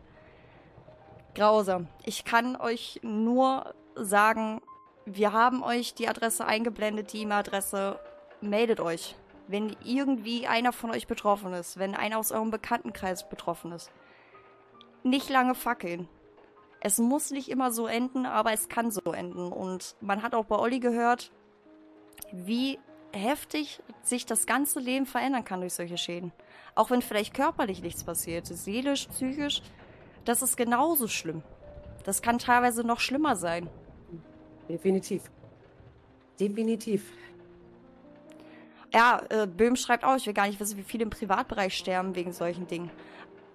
Speaker 2: Grausam. Ich kann euch nur sagen, wir haben euch die Adresse eingeblendet, die E-Mail-Adresse. Meldet euch wenn irgendwie einer von euch betroffen ist, wenn einer aus eurem Bekanntenkreis betroffen ist. Nicht lange fackeln. Es muss nicht immer so enden, aber es kann so enden. Und man hat auch bei Olli gehört, wie heftig sich das ganze Leben verändern kann durch solche Schäden. Auch wenn vielleicht körperlich nichts passiert, seelisch, psychisch, das ist genauso schlimm. Das kann teilweise noch schlimmer sein.
Speaker 1: Definitiv. Definitiv.
Speaker 2: Ja, äh, Böhm schreibt auch, ich will gar nicht wissen, wie viele im Privatbereich sterben wegen solchen Dingen.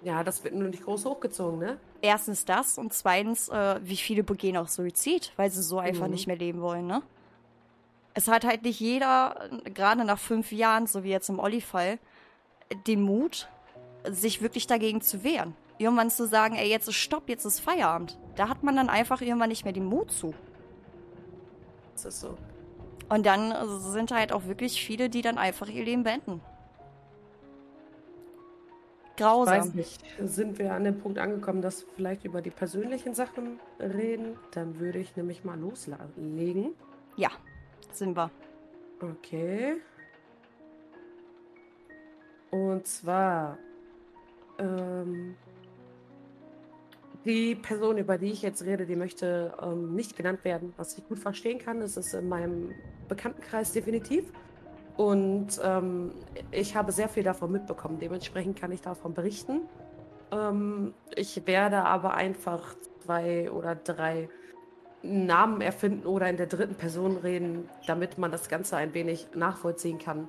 Speaker 1: Ja, das wird nur nicht groß hochgezogen, ne?
Speaker 2: Erstens das und zweitens, äh, wie viele begehen auch Suizid, weil sie so einfach mhm. nicht mehr leben wollen, ne? Es hat halt nicht jeder, gerade nach fünf Jahren, so wie jetzt im Olli-Fall, den Mut, sich wirklich dagegen zu wehren. Irgendwann zu sagen, ey, jetzt ist Stopp, jetzt ist Feierabend. Da hat man dann einfach irgendwann nicht mehr den Mut zu.
Speaker 1: Das ist so.
Speaker 2: Und dann sind halt auch wirklich viele, die dann einfach ihr Leben beenden.
Speaker 1: Grausam. Weiß nicht. Sind wir an dem Punkt angekommen, dass wir vielleicht über die persönlichen Sachen reden? Dann würde ich nämlich mal loslegen.
Speaker 2: Ja, sind wir.
Speaker 1: Okay. Und zwar ähm, die Person, über die ich jetzt rede, die möchte ähm, nicht genannt werden, was ich gut verstehen kann. Das ist in meinem Bekanntenkreis definitiv. Und ähm, ich habe sehr viel davon mitbekommen. Dementsprechend kann ich davon berichten. Ähm, ich werde aber einfach zwei oder drei Namen erfinden oder in der dritten Person reden, damit man das Ganze ein wenig nachvollziehen kann.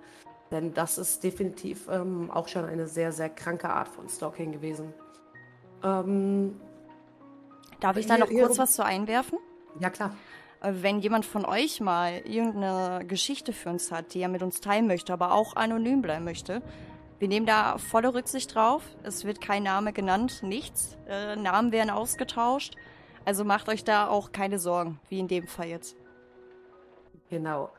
Speaker 1: Denn das ist definitiv ähm, auch schon eine sehr, sehr kranke Art von Stalking gewesen. Ähm,
Speaker 2: Darf ich da noch kurz was zu einwerfen?
Speaker 1: Ja, klar.
Speaker 2: Äh, wenn jemand von euch mal irgendeine Geschichte für uns hat, die er mit uns teilen möchte, aber auch anonym bleiben möchte, wir nehmen da volle Rücksicht drauf. Es wird kein Name genannt, nichts. Äh, Namen werden ausgetauscht. Also macht euch da auch keine Sorgen, wie in dem Fall jetzt.
Speaker 1: Genau.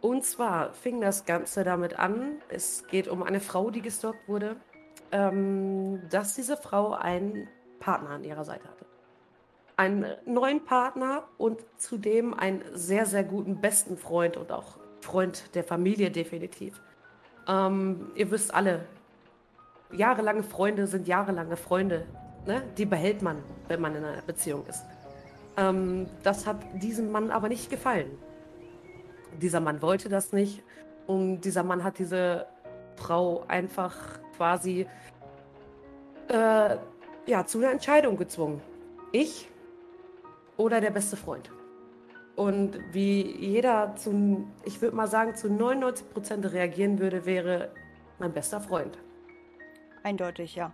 Speaker 1: Und zwar fing das Ganze damit an, es geht um eine Frau, die gestalkt wurde, ähm, dass diese Frau einen Partner an ihrer Seite hatte. Einen neuen Partner und zudem einen sehr, sehr guten besten Freund und auch Freund der Familie definitiv. Ähm, ihr wisst alle, jahrelange Freunde sind jahrelange Freunde. Ne? Die behält man, wenn man in einer Beziehung ist. Ähm, das hat diesem Mann aber nicht gefallen. Dieser Mann wollte das nicht und dieser Mann hat diese Frau einfach quasi äh, ja, zu einer Entscheidung gezwungen. Ich oder der beste Freund. Und wie jeder zu, ich würde mal sagen, zu 99 Prozent reagieren würde, wäre mein bester Freund.
Speaker 2: Eindeutig, ja.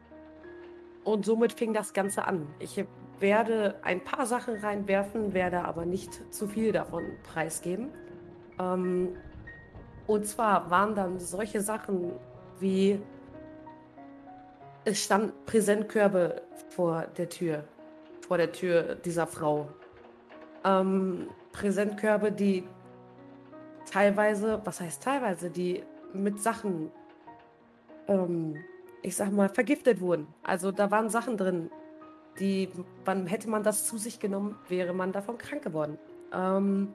Speaker 1: Und somit fing das Ganze an. Ich werde ein paar Sachen reinwerfen, werde aber nicht zu viel davon preisgeben. Ähm, und zwar waren dann solche Sachen wie es standen Präsentkörbe vor der Tür, vor der Tür dieser Frau. Ähm, Präsentkörbe, die teilweise, was heißt teilweise, die mit Sachen, ähm, ich sag mal, vergiftet wurden. Also da waren Sachen drin, die, wann hätte man das zu sich genommen, wäre man davon krank geworden. Ähm,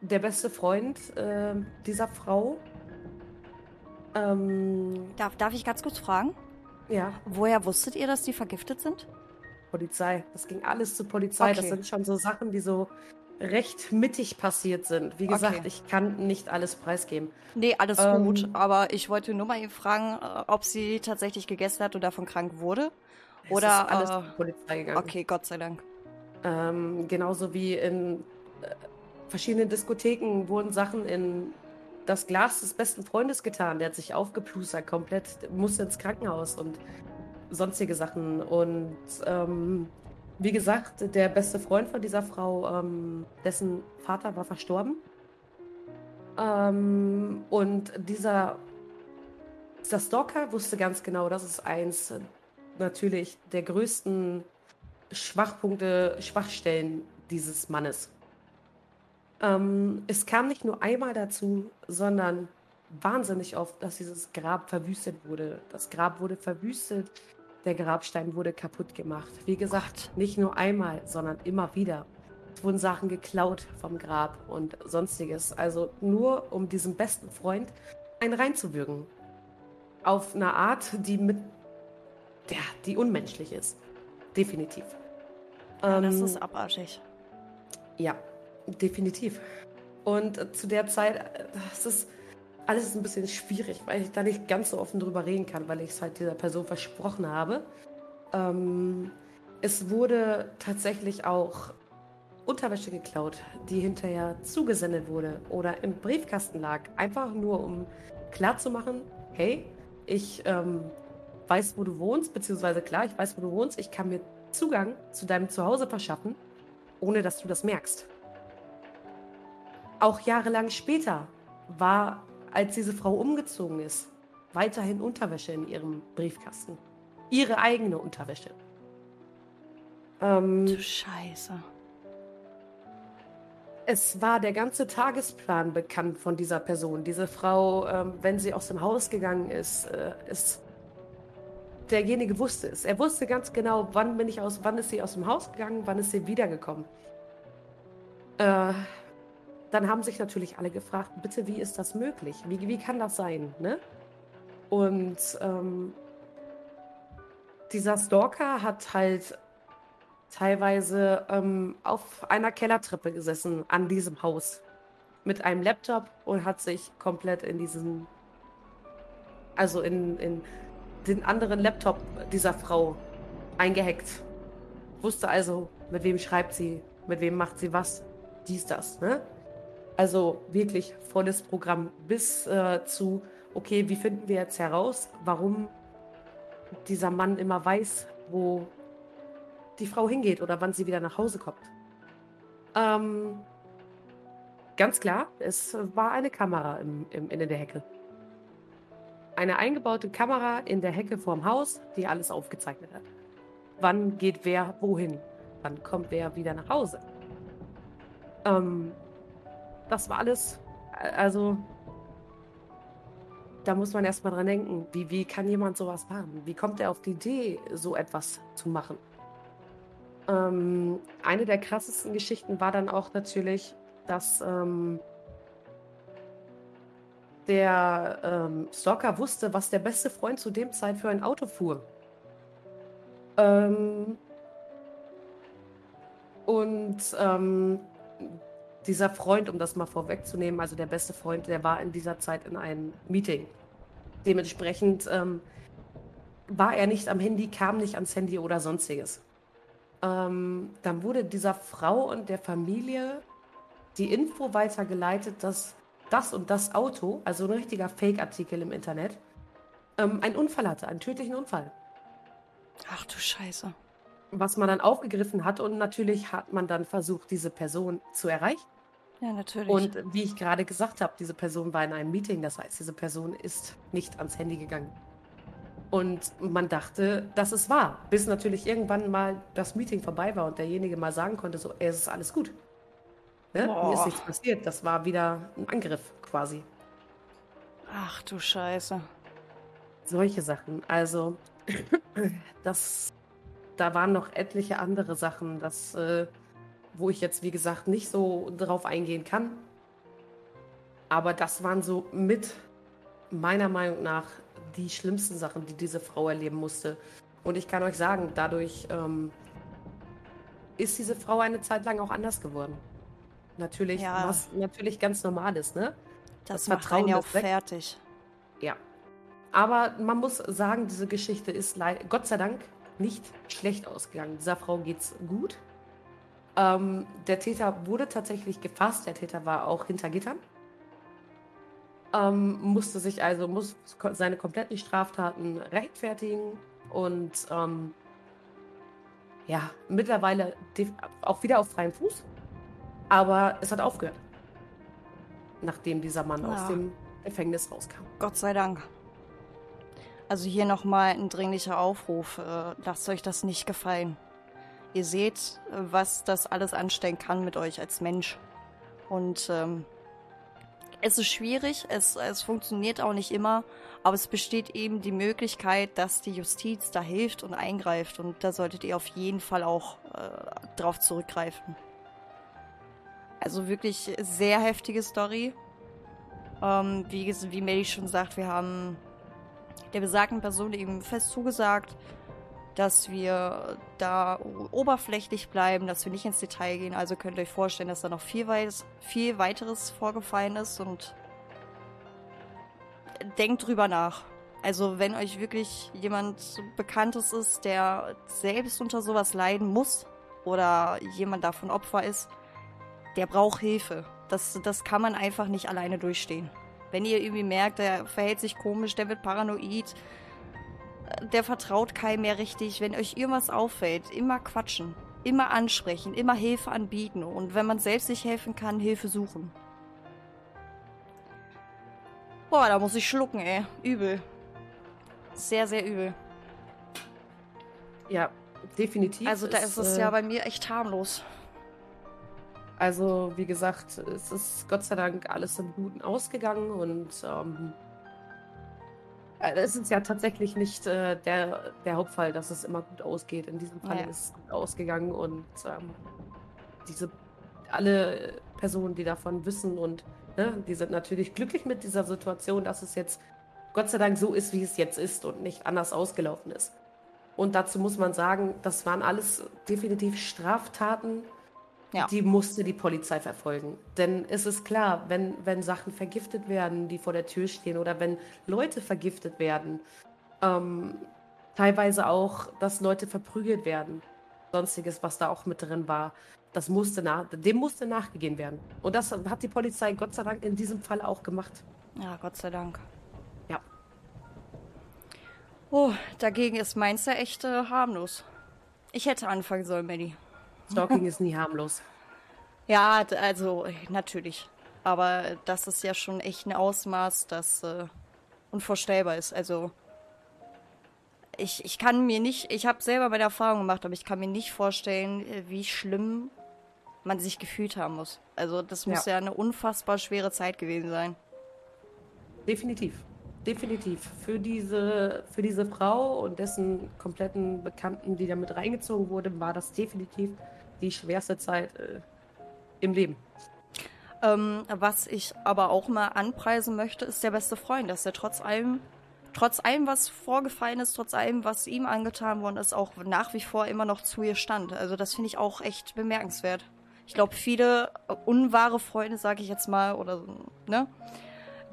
Speaker 1: der beste Freund äh, dieser Frau.
Speaker 2: Ähm, darf, darf ich ganz kurz fragen?
Speaker 1: Ja.
Speaker 2: Woher wusstet ihr, dass die vergiftet sind?
Speaker 1: Polizei. Das ging alles zur Polizei. Okay. Das sind schon so Sachen, die so recht mittig passiert sind. Wie gesagt, okay. ich kann nicht alles preisgeben.
Speaker 2: Nee, alles ähm, gut. Aber ich wollte nur mal fragen, äh, ob sie tatsächlich gegessen hat und davon krank wurde. Es oder
Speaker 1: ist alles äh, zur Polizei gegangen.
Speaker 2: Okay, Gott sei Dank.
Speaker 1: Ähm, genauso wie in äh, verschiedenen Diskotheken wurden Sachen in das Glas des besten Freundes getan. Der hat sich aufgeplustert komplett, musste ins Krankenhaus und sonstige Sachen. Und ähm, wie gesagt, der beste Freund von dieser Frau, ähm, dessen Vater war verstorben. Ähm, und dieser, dieser Stalker wusste ganz genau, das ist eins natürlich der größten Schwachpunkte, Schwachstellen dieses Mannes. Ähm, es kam nicht nur einmal dazu, sondern wahnsinnig oft, dass dieses Grab verwüstet wurde. Das Grab wurde verwüstet, der Grabstein wurde kaputt gemacht. Wie gesagt, nicht nur einmal, sondern immer wieder. Es wurden Sachen geklaut vom Grab und sonstiges. Also nur um diesem besten Freund einen reinzuwürgen. Auf eine Art, die mit. Ja, die unmenschlich ist. Definitiv.
Speaker 2: Ja, ähm, das ist abartig.
Speaker 1: Ja, definitiv. Und zu der Zeit, das ist alles ist ein bisschen schwierig, weil ich da nicht ganz so offen drüber reden kann, weil ich es halt dieser Person versprochen habe. Ähm, es wurde tatsächlich auch Unterwäsche geklaut, die hinterher zugesendet wurde oder im Briefkasten lag. Einfach nur, um klarzumachen, hey, ich ähm, weiß, wo du wohnst, beziehungsweise klar, ich weiß, wo du wohnst, ich kann mir Zugang zu deinem Zuhause verschaffen, ohne dass du das merkst. Auch jahrelang später war als diese Frau umgezogen ist, weiterhin Unterwäsche in ihrem Briefkasten. Ihre eigene Unterwäsche.
Speaker 2: Ähm, du Scheiße.
Speaker 1: Es war der ganze Tagesplan bekannt von dieser Person. Diese Frau, ähm, wenn sie aus dem Haus gegangen ist, äh, ist derjenige wusste es. Er wusste ganz genau, wann bin ich aus, wann ist sie aus dem Haus gegangen, wann ist sie wiedergekommen. Äh, dann haben sich natürlich alle gefragt, bitte, wie ist das möglich? Wie, wie kann das sein? Ne? Und ähm, dieser Stalker hat halt teilweise ähm, auf einer Kellertreppe gesessen an diesem Haus. mit einem Laptop und hat sich komplett in diesen, also in, in den anderen Laptop dieser Frau eingehackt. Wusste also, mit wem schreibt sie, mit wem macht sie was, dies, das. Ne? Also wirklich volles Programm bis äh, zu, okay, wie finden wir jetzt heraus, warum dieser Mann immer weiß, wo die Frau hingeht oder wann sie wieder nach Hause kommt. Ähm, ganz klar, es war eine Kamera im, im, in der Hecke. Eine eingebaute Kamera in der Hecke vorm Haus, die alles aufgezeichnet hat. Wann geht wer wohin? Wann kommt wer wieder nach Hause? Ähm, das war alles, also da muss man erstmal dran denken, wie, wie kann jemand sowas machen? Wie kommt er auf die Idee, so etwas zu machen? Ähm, eine der krassesten Geschichten war dann auch natürlich, dass ähm, der ähm, Stalker wusste, was der beste Freund zu dem Zeit für ein Auto fuhr. Ähm, und ähm, dieser Freund, um das mal vorwegzunehmen, also der beste Freund, der war in dieser Zeit in einem Meeting. Dementsprechend ähm, war er nicht am Handy, kam nicht ans Handy oder sonstiges. Ähm, dann wurde dieser Frau und der Familie die Info weitergeleitet, dass das und das Auto, also ein richtiger Fake-Artikel im Internet, ähm, einen Unfall hatte, einen tödlichen Unfall.
Speaker 2: Ach du Scheiße.
Speaker 1: Was man dann aufgegriffen hat und natürlich hat man dann versucht, diese Person zu erreichen.
Speaker 2: Ja, natürlich.
Speaker 1: Und wie ich gerade gesagt habe, diese Person war in einem Meeting, das heißt, diese Person ist nicht ans Handy gegangen. Und man dachte, dass es war, bis natürlich irgendwann mal das Meeting vorbei war und derjenige mal sagen konnte, so, ey, es ist alles gut. Ne? Mir ist nichts passiert. Das war wieder ein Angriff quasi.
Speaker 2: Ach du Scheiße.
Speaker 1: Solche Sachen. Also, [clears throat] das, da waren noch etliche andere Sachen, das, äh, wo ich jetzt, wie gesagt, nicht so drauf eingehen kann. Aber das waren so mit meiner Meinung nach die schlimmsten Sachen, die diese Frau erleben musste. Und ich kann euch sagen, dadurch ähm, ist diese Frau eine Zeit lang auch anders geworden. Natürlich, ja. was natürlich ganz normal ist, ne?
Speaker 2: Das, das Vertrauen ja auch fertig.
Speaker 1: Ja. Aber man muss sagen, diese Geschichte ist Gott sei Dank nicht schlecht ausgegangen. Dieser Frau geht's gut. Ähm, der Täter wurde tatsächlich gefasst. Der Täter war auch hinter Gittern. Ähm, musste sich also muss seine kompletten Straftaten rechtfertigen und ähm, ja, mittlerweile auch wieder auf freiem Fuß. Aber es hat aufgehört. Nachdem dieser Mann ja. aus dem Gefängnis rauskam.
Speaker 2: Gott sei Dank. Also hier nochmal ein dringlicher Aufruf. Äh, lasst euch das nicht gefallen. Ihr seht, was das alles anstellen kann mit euch als Mensch. Und ähm, es ist schwierig, es, es funktioniert auch nicht immer, aber es besteht eben die Möglichkeit, dass die Justiz da hilft und eingreift. Und da solltet ihr auf jeden Fall auch äh, drauf zurückgreifen. Also wirklich sehr heftige Story. Ähm, wie, wie Melly schon sagt, wir haben der besagten Person eben fest zugesagt, dass wir da oberflächlich bleiben, dass wir nicht ins Detail gehen. Also könnt ihr euch vorstellen, dass da noch viel, weit, viel weiteres vorgefallen ist und denkt drüber nach. Also wenn euch wirklich jemand Bekanntes ist, der selbst unter sowas leiden muss oder jemand davon Opfer ist, der braucht Hilfe. Das, das kann man einfach nicht alleine durchstehen. Wenn ihr irgendwie merkt, der verhält sich komisch, der wird paranoid, der vertraut keinem mehr richtig, wenn euch irgendwas auffällt, immer quatschen, immer ansprechen, immer Hilfe anbieten und wenn man selbst nicht helfen kann, Hilfe suchen. Boah, da muss ich schlucken, ey. Übel. Sehr, sehr übel.
Speaker 1: Ja, definitiv.
Speaker 2: Also da ist, ist es äh, ja bei mir echt harmlos.
Speaker 1: Also, wie gesagt, es ist Gott sei Dank alles im Guten ausgegangen und ähm, äh, es ist ja tatsächlich nicht äh, der, der Hauptfall, dass es immer gut ausgeht. In diesem Fall ja. ist es gut ausgegangen und ähm, diese alle Personen, die davon wissen und ne, die sind natürlich glücklich mit dieser Situation, dass es jetzt Gott sei Dank so ist, wie es jetzt ist und nicht anders ausgelaufen ist. Und dazu muss man sagen, das waren alles definitiv Straftaten,
Speaker 2: Ja.
Speaker 1: die musste die Polizei verfolgen. Denn es ist klar, wenn, wenn Sachen vergiftet werden, die vor der Tür stehen, oder wenn Leute vergiftet werden, ähm, teilweise auch, dass Leute verprügelt werden, sonstiges, was da auch mit drin war, das musste nach, dem musste nachgegeben werden. Und das hat die Polizei Gott sei Dank in diesem Fall auch gemacht.
Speaker 2: Ja, Gott sei Dank.
Speaker 1: Ja.
Speaker 2: Oh, dagegen ist meins ja echt äh, harmlos. Ich hätte anfangen sollen, Maddie.
Speaker 1: Stalking ist nie harmlos. [laughs]
Speaker 2: Ja, also natürlich. Aber das ist ja schon echt ein Ausmaß, das äh, unvorstellbar ist. Also ich, ich kann mir nicht, ich habe selber meine Erfahrung gemacht, aber ich kann mir nicht vorstellen, äh, wie schlimm man sich gefühlt haben muss. Also das muss ja,
Speaker 1: Ja.
Speaker 2: eine unfassbar schwere Zeit gewesen sein.
Speaker 1: Definitiv. Definitiv. Für diese, für diese Frau und dessen kompletten Bekannten, die damit reingezogen wurde, war das definitiv die schwerste Zeit äh, im Leben.
Speaker 2: Ähm, was ich aber auch mal anpreisen möchte, ist der beste Freund, dass er trotz allem, trotz allem, was vorgefallen ist, trotz allem, was ihm angetan worden ist, auch nach wie vor immer noch zu ihr stand. Also das finde ich auch echt bemerkenswert. Ich glaube, viele äh, unwahre Freunde, sage ich jetzt mal, oder ne,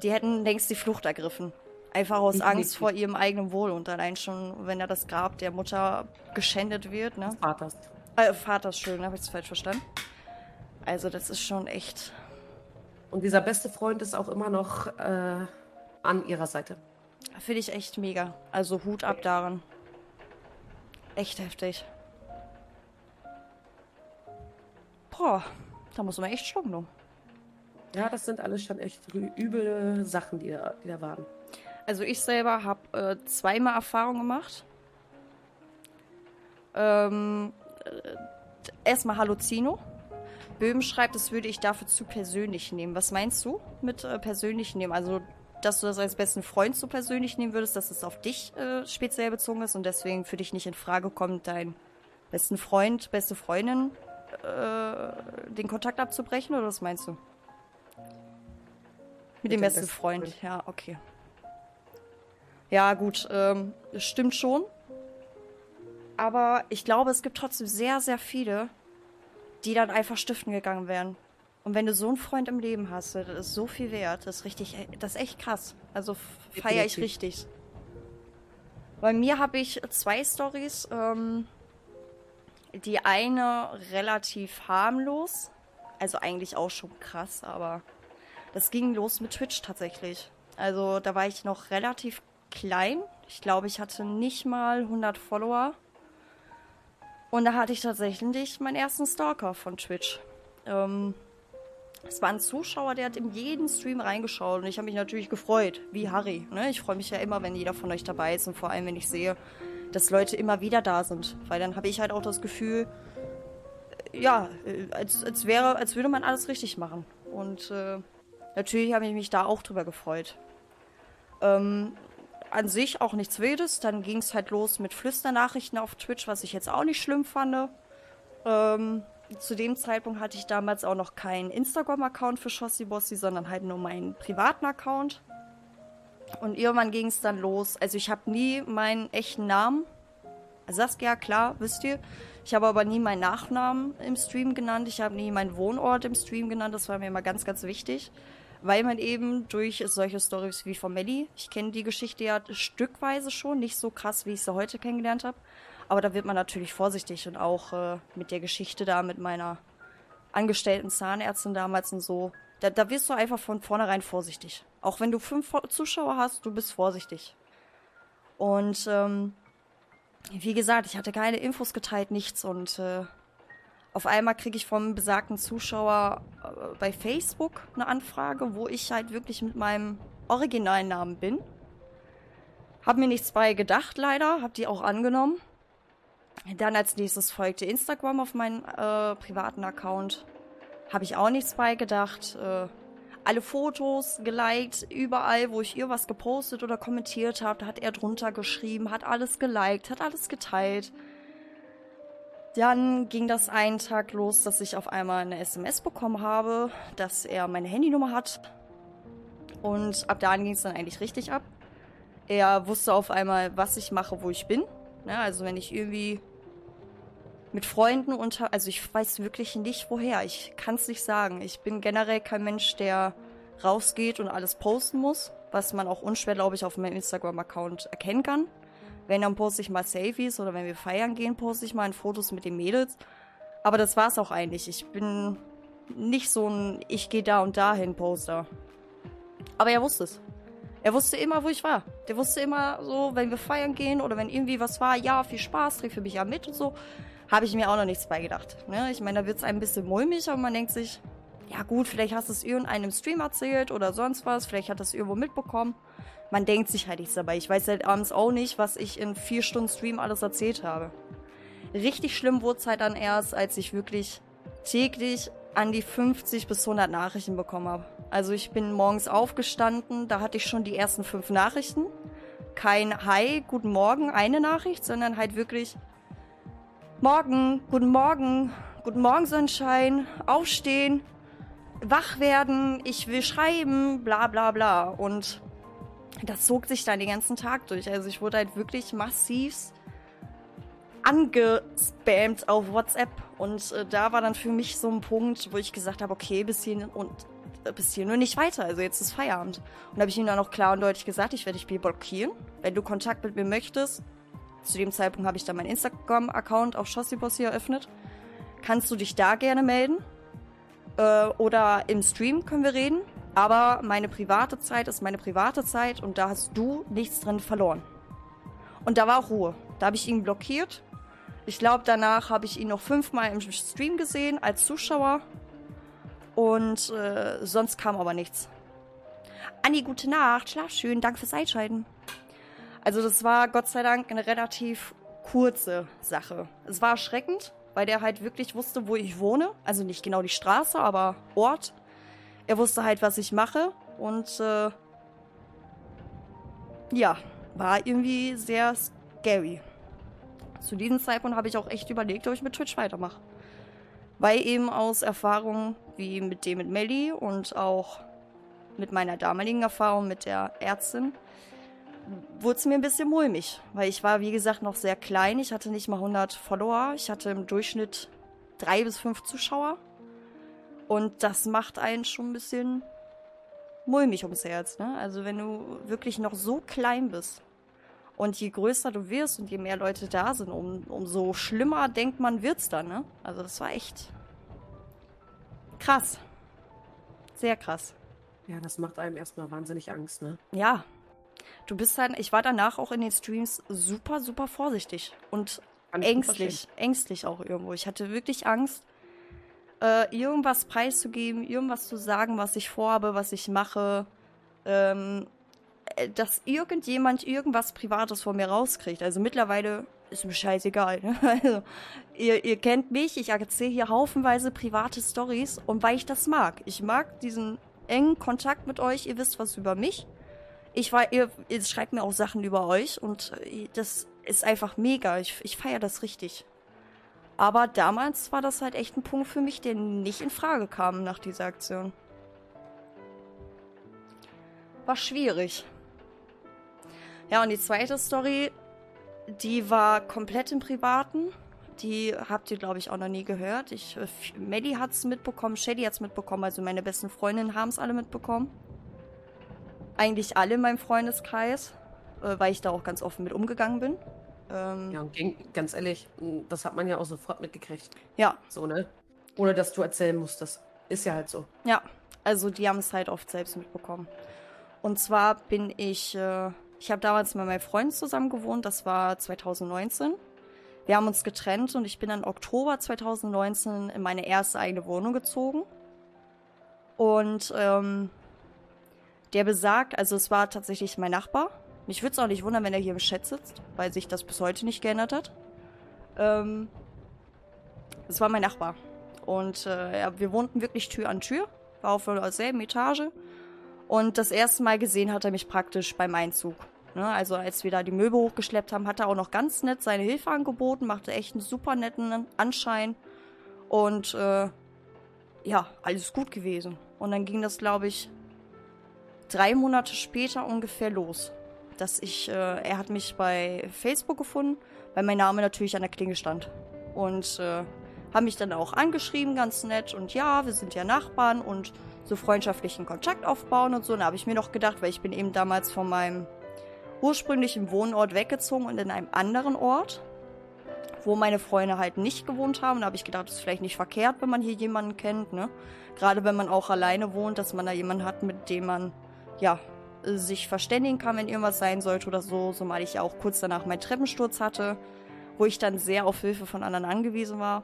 Speaker 2: die hätten längst die Flucht ergriffen. Einfach aus. Angst vor ihrem eigenen Wohl und allein schon, wenn da das Grab der Mutter geschändet wird, ne?
Speaker 1: Vaters.
Speaker 2: Äh, Vaters, schön, habe ich es falsch verstanden. Also das ist schon echt
Speaker 1: Und dieser beste Freund ist auch immer noch äh, an ihrer Seite.
Speaker 2: Finde ich echt mega. Also Hut ab daran. Echt heftig. Boah, da muss man echt schlucken.
Speaker 1: Ja, das sind alles schon echt üble Sachen, die da, die da waren.
Speaker 2: Also ich selber habe äh, zweimal Erfahrung gemacht. Ähm, äh, erstmal Hallucino. Böhm schreibt, das würde ich dafür zu persönlich nehmen. Was meinst du mit äh, persönlich nehmen? Also, dass du das als besten Freund so persönlich nehmen würdest, dass es auf dich äh, speziell bezogen ist und deswegen für dich nicht in Frage kommt, deinen besten Freund, beste Freundin äh, den Kontakt abzubrechen oder was meinst du? Mit, dem
Speaker 1: dem
Speaker 2: besten Freund.
Speaker 1: Freund.
Speaker 2: ja, okay. Ja, gut, ähm, stimmt schon. Aber ich glaube, es gibt trotzdem sehr, sehr viele, die dann einfach stiften gegangen wären. Und wenn du so einen Freund im Leben hast, das ist so viel wert. Das ist richtig, das ist echt krass. Also feiere ich richtig. Bei mir habe ich zwei Stories. Ähm, die eine relativ harmlos. Also eigentlich auch schon krass, aber das ging los mit Twitch tatsächlich. Also da war ich noch relativ klein. Ich glaube, ich hatte nicht mal 100 Follower. Und da hatte ich tatsächlich meinen ersten Stalker von Twitch. Ähm, es war ein Zuschauer, der hat in jeden Stream reingeschaut und ich habe mich natürlich gefreut, wie Harry. Ne? Ich freue mich ja immer, wenn jeder von euch dabei ist und vor allem, wenn ich sehe, dass Leute immer wieder da sind. Weil dann habe ich halt auch das Gefühl, äh, ja, äh, als, als wäre, als würde man alles richtig machen. Und äh, natürlich habe ich mich da auch drüber gefreut. Ähm, an sich auch nichts Wildes. Dann ging es halt los mit Flüsternachrichten auf Twitch, was ich jetzt auch nicht schlimm fand. Ähm, zu dem Zeitpunkt hatte ich damals auch noch keinen Instagram-Account für Shossi Bossi, sondern halt nur meinen privaten Account. Und irgendwann ging es dann los. Also ich habe nie meinen echten Namen. Saskia, klar, wisst ihr. Ich habe aber nie meinen Nachnamen im Stream genannt. Ich habe nie meinen Wohnort im Stream genannt. Das war mir immer ganz, ganz wichtig. Weil man eben durch solche Stories wie von Melly, ich kenne die Geschichte ja stückweise schon, nicht so krass, wie ich sie heute kennengelernt habe. Aber da wird man natürlich vorsichtig und auch äh, mit der Geschichte da mit meiner angestellten Zahnärztin damals und so. Da, da wirst du einfach von vornherein vorsichtig. Auch wenn du fünf Zuschauer hast, du bist vorsichtig. Und ähm, wie gesagt, ich hatte keine Infos geteilt, nichts. Und äh, auf einmal kriege ich vom besagten Zuschauer äh, bei Facebook eine Anfrage, wo ich halt wirklich mit meinem originalen Namen bin. Hab mir nichts bei gedacht, leider. Hab die auch angenommen. Dann als nächstes folgte Instagram auf meinen äh, privaten Account. Habe ich auch nichts bei gedacht. Äh, alle Fotos geliked, überall, wo ich ihr was gepostet oder kommentiert habe, hat er drunter geschrieben, hat alles geliked, hat alles geteilt. Dann ging das einen Tag los, dass ich auf einmal eine SMS bekommen habe, dass er meine Handynummer hat. Und ab da ging es dann eigentlich richtig ab. Er wusste auf einmal, was ich mache, wo ich bin. Ja, also wenn ich irgendwie mit Freunden unter, also ich weiß wirklich nicht woher. Ich kann es nicht sagen. Ich bin generell kein Mensch, der rausgeht und alles posten muss, was man auch unschwer, glaube ich, auf meinem Instagram-Account erkennen kann. Wenn, dann poste ich mal Selfies oder wenn wir feiern gehen, poste ich mal Fotos mit den Mädels. Aber das war's auch eigentlich. Ich bin nicht so ein Ich gehe da und dahin Poster. Aber er wusste es. Er wusste immer, wo ich war. Der wusste immer so, wenn wir feiern gehen oder wenn irgendwie was war, ja, viel Spaß, trägt für mich ja mit und so. Habe ich mir auch noch nichts beigedacht. Ne? Ich meine, da wird es ein bisschen mulmig, aber man denkt sich, ja gut, vielleicht hast du es irgendeinem Stream erzählt oder sonst was, vielleicht hat das irgendwo mitbekommen. Man denkt sich halt nichts dabei. Ich weiß halt abends auch nicht, was ich in vier Stunden Stream alles erzählt habe. Richtig schlimm wurde es halt dann erst, als ich wirklich täglich an die 50 bis 100 Nachrichten bekommen habe. Also ich bin morgens aufgestanden, da hatte ich schon die ersten fünf Nachrichten. Kein Hi, guten Morgen, eine Nachricht, sondern halt wirklich Morgen, guten Morgen, guten Morgen Sonnenschein, aufstehen, wach werden, ich will schreiben, bla bla bla. Und das zog sich dann den ganzen Tag durch. Also ich wurde halt wirklich massiv angespammt auf WhatsApp. Und äh, da war dann für mich so ein Punkt, wo ich gesagt habe, okay, bis hierhin und äh, bis hier nur nicht weiter. Also jetzt ist Feierabend. Und habe ich ihm dann auch klar und deutlich gesagt, ich werde dich blockieren. Wenn du Kontakt mit mir möchtest, zu dem Zeitpunkt habe ich dann meinen Instagram-Account auf Shossibos hier eröffnet. Kannst du dich da gerne melden? Äh, oder im Stream können wir reden. Aber meine private Zeit ist meine private Zeit und da hast du nichts drin verloren. Und da war auch Ruhe. Da habe ich ihn blockiert. Ich glaube, danach habe ich ihn noch fünfmal im Stream gesehen als Zuschauer. Und äh, sonst kam aber nichts. Anni, gute Nacht, schlaf schön, danke fürs Einschalten. Also das war Gott sei Dank eine relativ kurze Sache. Es war erschreckend, weil der halt wirklich wusste, wo ich wohne. Also nicht genau die Straße, aber Ort. Er wusste halt, was ich mache und äh, ja, war irgendwie sehr scary. Zu diesem Zeitpunkt habe ich auch echt überlegt, ob ich mit Twitch weitermache. Weil eben aus Erfahrungen wie mit dem mit Melly und auch mit meiner damaligen Erfahrung mit der Ärztin wurde es mir ein bisschen mulmig, weil ich war, wie gesagt, noch sehr klein. Ich hatte nicht mal 100 Follower. Ich hatte im Durchschnitt drei bis fünf Zuschauer. Und das macht einen schon ein bisschen mulmig ums Herz. Ne? Also wenn du wirklich noch so klein bist und je größer du wirst und je mehr Leute da sind, um, umso schlimmer denkt man wird's dann. Ne? Also das war echt krass. Sehr krass.
Speaker 1: Ja, das macht einem erstmal wahnsinnig Angst, ne?
Speaker 2: Ja. Du bist halt, ich war danach auch in den Streams super, super vorsichtig und ängstlich, ängstlich auch irgendwo. Ich hatte wirklich Angst, äh, irgendwas preiszugeben, irgendwas zu sagen, was ich vorhabe, was ich mache, ähm, äh, dass irgendjemand irgendwas Privates von mir rauskriegt. Also mittlerweile ist mir scheißegal. Ne? [laughs] Also, ihr, ihr kennt mich, ich erzähle hier haufenweise private Stories und weil ich das mag. Ich mag diesen engen Kontakt mit euch, ihr wisst was über mich. Ich war, ihr, ihr schreibt mir auch Sachen über euch und äh, das ist einfach mega. Ich, ich feiere das richtig. Aber damals war das halt echt ein Punkt für mich, der nicht in Frage kam nach dieser Aktion. War schwierig. Ja, und die zweite Story, die war komplett im Privaten. Die habt ihr, glaube ich, auch noch nie gehört. Ich, äh, Maddie hat es mitbekommen, Shady hat es mitbekommen, also meine besten Freundinnen haben es alle mitbekommen. Eigentlich alle in meinem Freundeskreis, äh, weil ich da auch ganz offen mit umgegangen bin.
Speaker 1: Ähm, ja, und ganz ehrlich, das hat man ja auch sofort mitgekriegt.
Speaker 2: Ja.
Speaker 1: So, ne? Ohne dass du erzählen musstest. Ist ja halt so.
Speaker 2: Ja, also die haben es halt oft selbst mitbekommen. Und zwar bin ich, äh, ich habe damals mit meinem Freund zusammen gewohnt, das war 2019. Wir haben uns getrennt und ich bin dann Oktober 2019 in meine erste eigene Wohnung gezogen. Und ähm, der besagt, also es war tatsächlich mein Nachbar, mich würde es auch nicht wundern, wenn er hier im Chat sitzt, weil sich das bis heute nicht geändert hat. Ähm, das war mein Nachbar. Und äh, ja, wir wohnten wirklich Tür an Tür, war auf derselben Etage. Und das erste Mal gesehen hat er mich praktisch beim Einzug. Ne? Also als wir da die Möbel hochgeschleppt haben, hat er auch noch ganz nett seine Hilfe angeboten, machte echt einen super netten Anschein. Und äh, ja, alles gut gewesen. Und dann ging das, glaube ich, drei Monate später ungefähr los dass ich, äh, er hat mich bei Facebook gefunden, weil mein Name natürlich an der Klinge stand. und äh, haben mich dann auch angeschrieben, ganz nett. Und ja, wir sind ja Nachbarn und so freundschaftlichen Kontakt aufbauen und so. Und da habe ich mir noch gedacht, weil ich bin eben damals von meinem ursprünglichen Wohnort weggezogen und in einem anderen Ort, wo meine Freunde halt nicht gewohnt haben. Da habe ich gedacht, das ist vielleicht nicht verkehrt, wenn man hier jemanden kennt, ne? Gerade wenn man auch alleine wohnt, dass man da jemanden hat, mit dem man, ja, sich verständigen kann, wenn irgendwas sein sollte oder so. Zumal ich ja auch kurz danach meinen Treppensturz hatte, wo ich dann sehr auf Hilfe von anderen angewiesen war.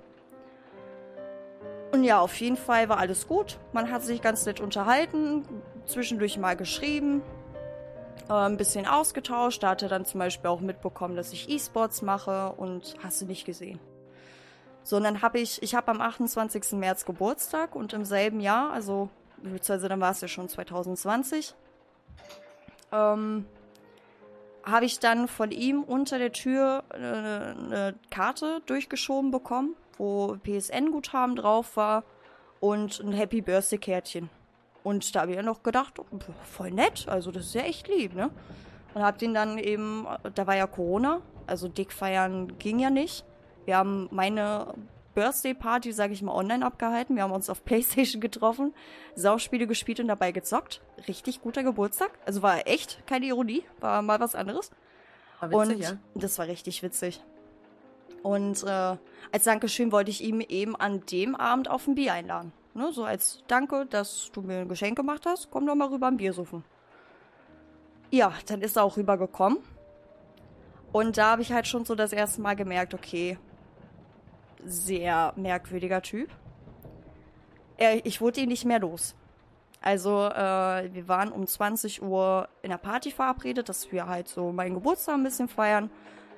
Speaker 2: Und ja, auf jeden Fall war alles gut. Man hat sich ganz nett unterhalten, zwischendurch mal geschrieben, äh, ein bisschen ausgetauscht. Da hat er dann zum Beispiel auch mitbekommen, dass ich E-Sports mache und hast du nicht gesehen. So, und dann habe ich, ich habe am 28. März Geburtstag und im selben Jahr, also beziehungsweise dann war es ja schon 2020, ähm, habe ich dann von ihm unter der Tür äh, eine Karte durchgeschoben bekommen, wo PSN-Guthaben drauf war und ein Happy Birthday-Kärtchen. Und da habe ich ja noch gedacht, voll nett, also das ist ja echt lieb, ne? Und hab den dann eben, da war ja Corona, also dick feiern ging ja nicht. Wir haben meine Birthday-Party, sage ich mal, online abgehalten. Wir haben uns auf [laughs] Playstation getroffen, Sauspiele gespielt und dabei gezockt. Richtig guter Geburtstag. Also war echt keine Ironie, war mal was anderes.
Speaker 1: War witzig,
Speaker 2: und
Speaker 1: ja.
Speaker 2: das war richtig witzig. Und äh, als Dankeschön wollte ich ihm eben an dem Abend auf ein Bier einladen. Ne, so als Danke, dass du mir ein Geschenk gemacht hast, komm doch mal rüber ein Bier suchen. Ja, dann ist er auch rübergekommen. Und da habe ich halt schon so das erste Mal gemerkt, okay, sehr merkwürdiger Typ. Er, ich wurde ihn nicht mehr los. Also, äh, wir waren um 20 Uhr in der Party verabredet, dass wir halt so meinen Geburtstag ein bisschen feiern.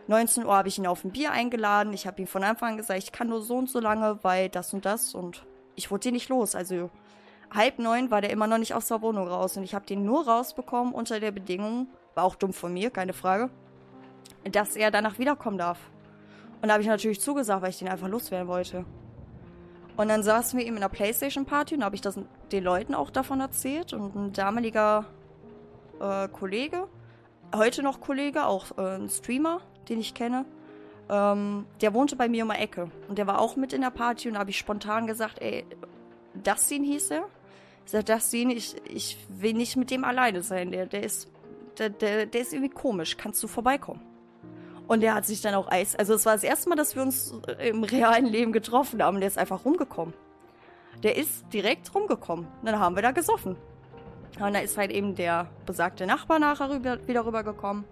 Speaker 2: 19 Uhr habe ich ihn auf ein Bier eingeladen. Ich habe ihm von Anfang an gesagt, ich kann nur so und so lange, weil das und das. Und ich wurde ihn nicht los. Also halb neun war der immer noch nicht aus der Wohnung raus. Und ich habe den nur rausbekommen unter der Bedingung, war auch dumm von mir, keine Frage, dass er danach wiederkommen darf. Und da habe ich natürlich zugesagt, weil ich den einfach loswerden wollte. Und dann saßen wir eben in einer Playstation-Party und habe ich das den Leuten auch davon erzählt. Und ein damaliger äh, Kollege, heute noch Kollege, auch äh, ein Streamer, den ich kenne, ähm, der wohnte bei mir um die Ecke. Und der war auch mit in der Party und da habe ich spontan gesagt, ey, Dustin hieß er. Ich sag, Dustin, ich, ich will nicht mit dem alleine sein. Der, der ist, der, der, der ist irgendwie komisch. Kannst du vorbeikommen? Und der hat sich dann auch Eis. Also es war das erste Mal, dass wir uns im realen Leben getroffen haben. Der ist einfach rumgekommen. Der ist direkt rumgekommen. Und dann haben wir da gesoffen. Und da ist halt eben der besagte Nachbar nachher rüber, wieder rübergekommen.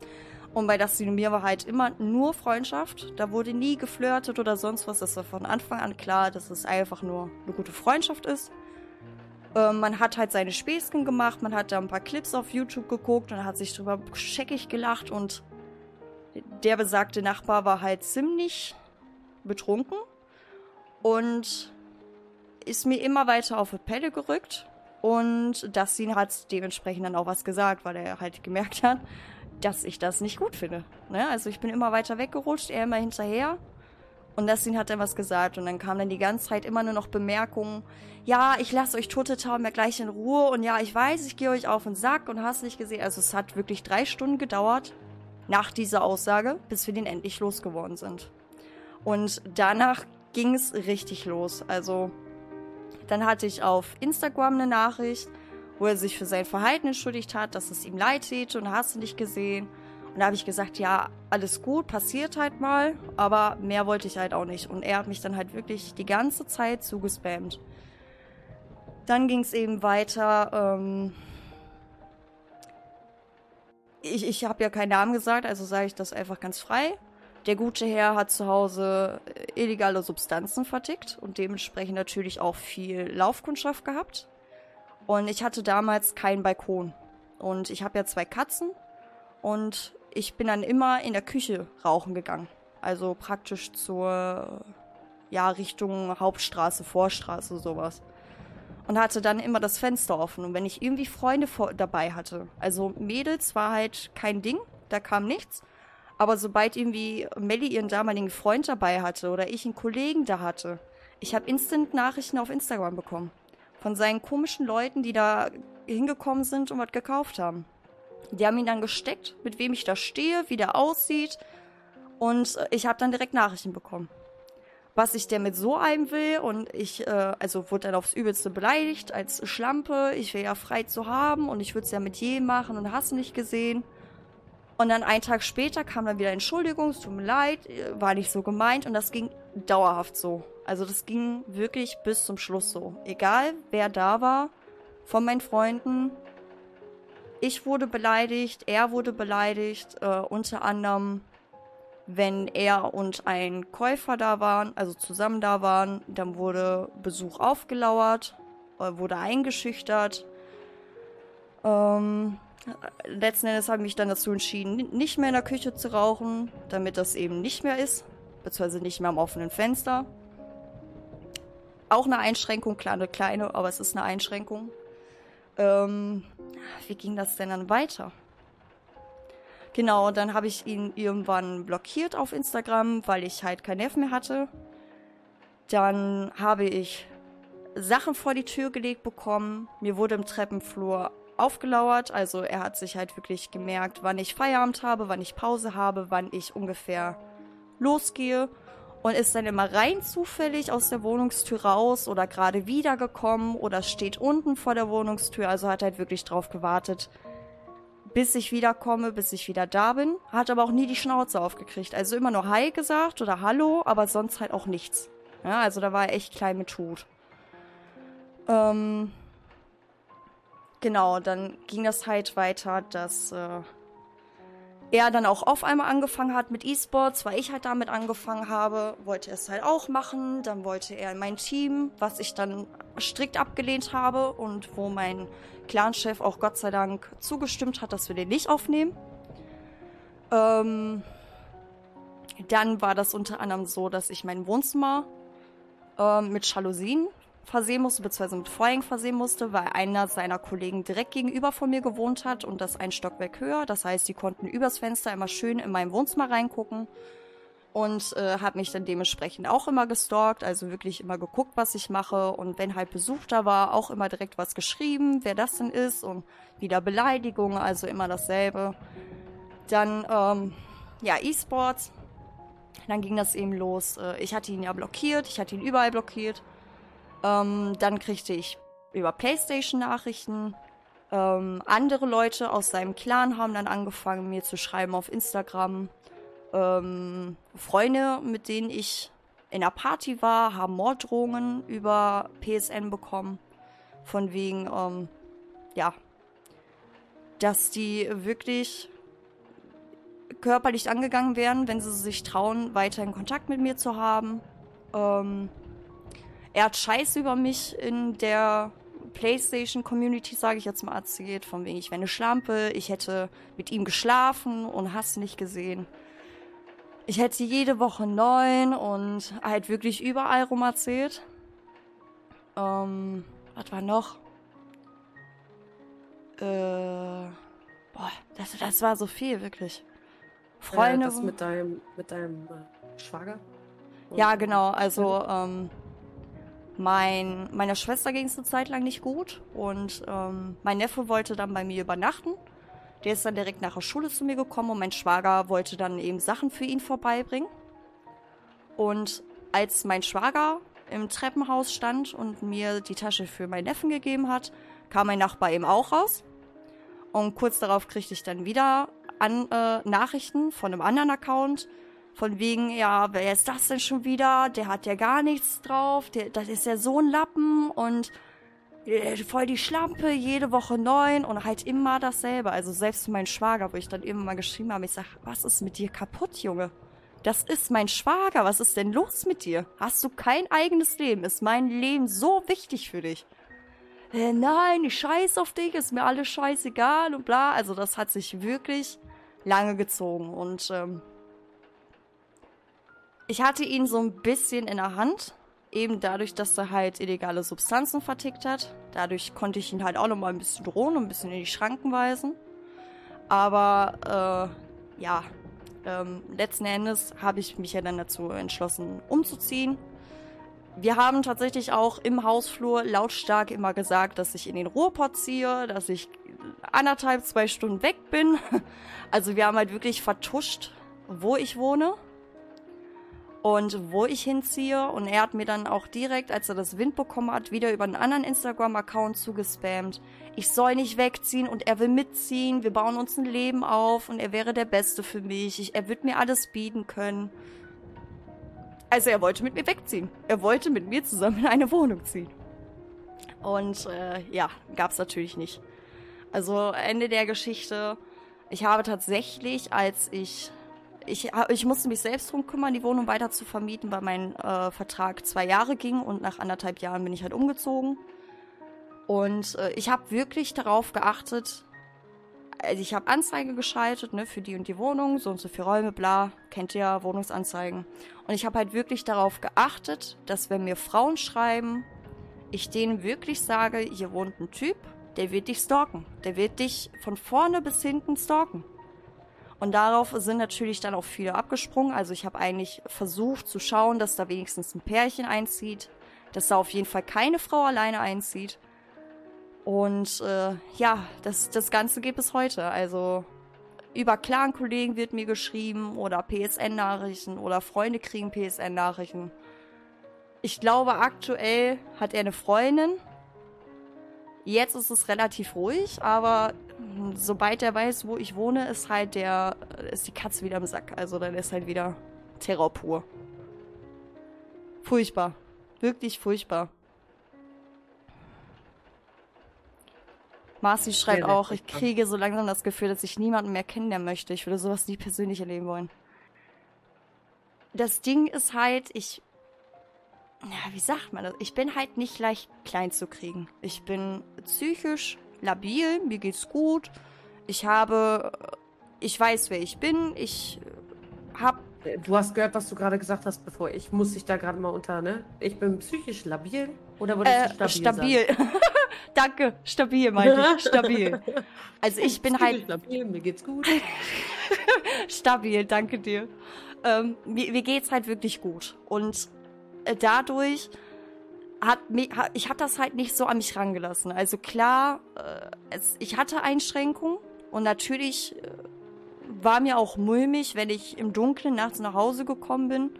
Speaker 2: Und bei und mir war halt immer nur Freundschaft. Da wurde nie geflirtet oder sonst was. Das war von Anfang an klar, dass es einfach nur eine gute Freundschaft ist. Ähm, man hat halt seine Späßchen gemacht, man hat da ein paar Clips auf YouTube geguckt und hat sich drüber scheckig gelacht und der besagte Nachbar war halt ziemlich betrunken und ist mir immer weiter auf die Pelle gerückt. Und Dustin hat dementsprechend dann auch was gesagt, weil er halt gemerkt hat, dass ich das nicht gut finde. Ne? Also ich bin immer weiter weggerutscht, er immer hinterher. Und Dustin hat dann was gesagt und dann kam dann die ganze Zeit immer nur noch Bemerkungen. Ja, ich lasse euch Tauben ja gleich in Ruhe und ja, ich weiß, ich gehe euch auf den Sack und hast nicht gesehen. Also es hat wirklich drei Stunden gedauert nach dieser Aussage, bis wir den endlich losgeworden sind. Und danach ging es richtig los. Also dann hatte ich auf Instagram eine Nachricht, wo er sich für sein Verhalten entschuldigt hat, dass es ihm leid täte und hast du nicht gesehen. Und da habe ich gesagt, ja, alles gut, passiert halt mal, aber mehr wollte ich halt auch nicht. Und er hat mich dann halt wirklich die ganze Zeit zugespammt. Dann ging es eben weiter. Ähm ich ich habe ja keinen Namen gesagt, also sage ich das einfach ganz frei. Der gute Herr hat zu Hause äh, illegale Substanzen vertickt und dementsprechend natürlich auch viel Laufkundschaft gehabt. Und ich hatte damals keinen Balkon. Und ich habe ja zwei Katzen und ich bin dann immer in der Küche rauchen gegangen. Also praktisch zur, ja, Richtung Hauptstraße, Vorstraße, sowas. Und hatte dann immer das Fenster offen. Und wenn ich irgendwie Freunde vor, dabei hatte, also Mädels war halt kein Ding, da kam nichts. Aber sobald irgendwie Melly ihren damaligen Freund dabei hatte oder ich einen Kollegen da hatte, ich habe instant Nachrichten auf Instagram bekommen. Von seinen komischen Leuten, die da hingekommen sind und was gekauft haben. Die haben ihn dann gesteckt, mit wem ich da stehe, wie der aussieht. Und ich habe dann direkt Nachrichten bekommen. Was ich damit so einem will und ich, äh, also wurde dann aufs Übelste beleidigt als Schlampe, ich wäre ja frei zu haben und ich würde es ja mit jedem machen und hast nicht gesehen. Und dann einen Tag später kam dann wieder Entschuldigung, es tut mir leid, äh, war nicht so gemeint und das ging dauerhaft so. Also das ging wirklich bis zum Schluss so. Egal wer da war, von meinen Freunden, ich wurde beleidigt, er wurde beleidigt, äh, unter anderem, wenn er und ein Käufer da waren, also zusammen da waren, dann wurde Besuch aufgelauert, äh, wurde eingeschüchtert. Ähm, letzten Endes habe ich mich dann dazu entschieden, nicht mehr in der Küche zu rauchen, damit das eben nicht mehr ist, beziehungsweise nicht mehr am offenen Fenster. Auch eine Einschränkung, klar, eine kleine, aber es ist eine Einschränkung. Ähm, wie ging das denn dann weiter? Genau, dann habe ich ihn irgendwann blockiert auf Instagram, weil ich halt kein Nerv mehr hatte. Dann habe ich Sachen vor die Tür gelegt bekommen. Mir wurde im Treppenflur aufgelauert. Also er hat sich halt wirklich gemerkt, wann ich Feierabend habe, wann ich Pause habe, wann ich ungefähr losgehe. Und ist dann immer rein zufällig aus der Wohnungstür raus oder gerade wiedergekommen oder steht unten vor der Wohnungstür. Also hat halt wirklich drauf gewartet, bis ich wiederkomme, bis ich wieder da bin. Hat aber auch nie die Schnauze aufgekriegt. Also immer nur Hi gesagt oder Hallo, aber sonst halt auch nichts. Ja, also da war er echt klein mit Tod. Ähm, Genau, dann ging das halt weiter, dass äh, er dann auch auf einmal angefangen hat mit E-Sports, weil ich halt damit angefangen habe, wollte er es halt auch machen. Dann wollte er in mein Team, was ich dann strikt abgelehnt habe und wo mein Clanchef auch Gott sei Dank zugestimmt hat, dass wir den nicht aufnehmen. Ähm, dann war das unter anderem so, dass ich mein Wohnzimmer äh, mit Jalousien versehen musste, beziehungsweise mit Vorhängen versehen musste, weil einer seiner Kollegen direkt gegenüber von mir gewohnt hat und das ein Stockwerk höher. Das heißt, die konnten übers Fenster immer schön in mein Wohnzimmer reingucken und äh, hat mich dann dementsprechend auch immer gestalkt, also wirklich immer geguckt, was ich mache und wenn halt Besuch da war, auch immer direkt was geschrieben, wer das denn ist und wieder Beleidigungen, also immer dasselbe. Dann, ähm, ja, E-Sports. Dann ging das eben los. Äh, ich hatte ihn ja blockiert, ich hatte ihn überall blockiert. Ähm, dann kriegte ich über PlayStation Nachrichten. Ähm, andere Leute aus seinem Clan haben dann angefangen, mir zu schreiben auf Instagram. Ähm, Freunde, mit denen ich in der Party war, haben Morddrohungen über PSN bekommen. Von wegen, ähm, ja, dass die wirklich körperlich angegangen werden, wenn sie sich trauen, weiterhin Kontakt mit mir zu haben. Ähm, er hat Scheiß über mich in der PlayStation-Community, sage ich jetzt mal, erzählt. Von wegen, ich wäre eine Schlampe, ich hätte mit ihm geschlafen und hast nicht gesehen. Ich hätte jede Woche neun und halt wirklich überall rum erzählt. Ähm, was war noch? Äh, boah, das, das war so viel, wirklich.
Speaker 1: Freunde. Äh, das mit deinem, mit deinem äh, Schwager?
Speaker 2: Ja, genau. Also, ähm, mein, meiner Schwester ging es eine Zeit lang nicht gut und ähm, mein Neffe wollte dann bei mir übernachten. Der ist dann direkt nach der Schule zu mir gekommen und mein Schwager wollte dann eben Sachen für ihn vorbeibringen. Und als mein Schwager im Treppenhaus stand und mir die Tasche für meinen Neffen gegeben hat, kam mein Nachbar eben auch raus. Und kurz darauf kriegte ich dann wieder an, äh, Nachrichten von einem anderen Account, von wegen, ja, wer ist das denn schon wieder? Der hat ja gar nichts drauf. Der, das ist ja so ein Lappen und voll die Schlampe, jede Woche neun und halt immer dasselbe. Also selbst mein Schwager, wo ich dann immer mal geschrieben habe, ich sag, was ist mit dir kaputt, Junge? Das ist mein Schwager, was ist denn los mit dir? Hast du kein eigenes Leben? Ist mein Leben so wichtig für dich? Äh, nein, ich scheiß auf dich, ist mir alles scheißegal und bla. Also das hat sich wirklich lange gezogen und ähm, ich hatte ihn so ein bisschen in der Hand, eben dadurch, dass er halt illegale Substanzen vertickt hat. Dadurch konnte ich ihn halt auch noch mal ein bisschen drohen und ein bisschen in die Schranken weisen. Aber äh, ja, ähm, letzten Endes habe ich mich ja dann dazu entschlossen, umzuziehen. Wir haben tatsächlich auch im Hausflur lautstark immer gesagt, dass ich in den Ruhrpott ziehe, dass ich anderthalb, zwei Stunden weg bin. [laughs] Also wir haben halt wirklich vertuscht, wo ich wohne. Und wo ich hinziehe. Und er hat mir dann auch direkt, als er das Wind bekommen hat, wieder über einen anderen Instagram-Account zugespammt. Ich soll nicht wegziehen und er will mitziehen. Wir bauen uns ein Leben auf und er wäre der Beste für mich. Ich, er wird mir alles bieten können. Also er wollte mit mir wegziehen. Er wollte mit mir zusammen in eine Wohnung ziehen. Und äh, ja, gab's natürlich nicht. Also Ende der Geschichte. Ich habe tatsächlich, als ich ich, ich musste mich selbst drum kümmern, die Wohnung weiter zu vermieten, weil mein äh, Vertrag zwei Jahre ging und nach anderthalb Jahren bin ich halt umgezogen. Und äh, ich habe wirklich darauf geachtet, also ich habe Anzeige geschaltet, ne, für die und die Wohnung, so und so viele Räume, bla, kennt ihr Wohnungsanzeigen. Und ich habe halt wirklich darauf geachtet, dass wenn mir Frauen schreiben, ich denen wirklich sage, hier wohnt ein Typ, der wird dich stalken. Der wird dich von vorne bis hinten stalken. Und darauf sind natürlich dann auch viele abgesprungen. Also ich habe eigentlich versucht zu schauen, dass da wenigstens ein Pärchen einzieht, dass da auf jeden Fall keine Frau alleine einzieht. Und äh, ja, das, das Ganze geht bis heute. Also über Clan-Kollegen wird mir geschrieben oder PSN-Nachrichten oder Freunde kriegen PSN-Nachrichten. Ich glaube, aktuell hat er eine Freundin. Jetzt ist es relativ ruhig, aber sobald er weiß, wo ich wohne, ist halt der, ist die Katze wieder im Sack. Also dann ist halt wieder Terror pur. Furchtbar. Wirklich furchtbar. Marci schreibt ja, auch, ich kriege so langsam das Gefühl, dass ich niemanden mehr kennenlernen möchte. Ich würde sowas nie persönlich erleben wollen. Das Ding ist halt, ich. Ja, wie sagt man das? Ich bin halt nicht leicht klein zu kriegen. Ich bin psychisch labil, mir geht's gut. Ich habe, ich weiß, wer ich bin. Ich hab.
Speaker 1: Du hast gehört, was du gerade gesagt hast, bevor ich muss dich da gerade mal unter, ne? Ich bin psychisch labil oder
Speaker 2: würdest äh, du stabil? Stabil. [laughs] Danke, stabil, meinte ich. Stabil. Also ich bin halt.
Speaker 1: Stabil, mir geht's gut. [laughs]
Speaker 2: stabil, danke dir. Ähm, mir, mir geht's halt wirklich gut. Und äh, dadurch hat mich, ich habe das halt nicht so an mich rangelassen. Also klar, äh, ich hatte Einschränkungen und natürlich äh, war mir auch mulmig, wenn ich im Dunkeln nachts nach Hause gekommen bin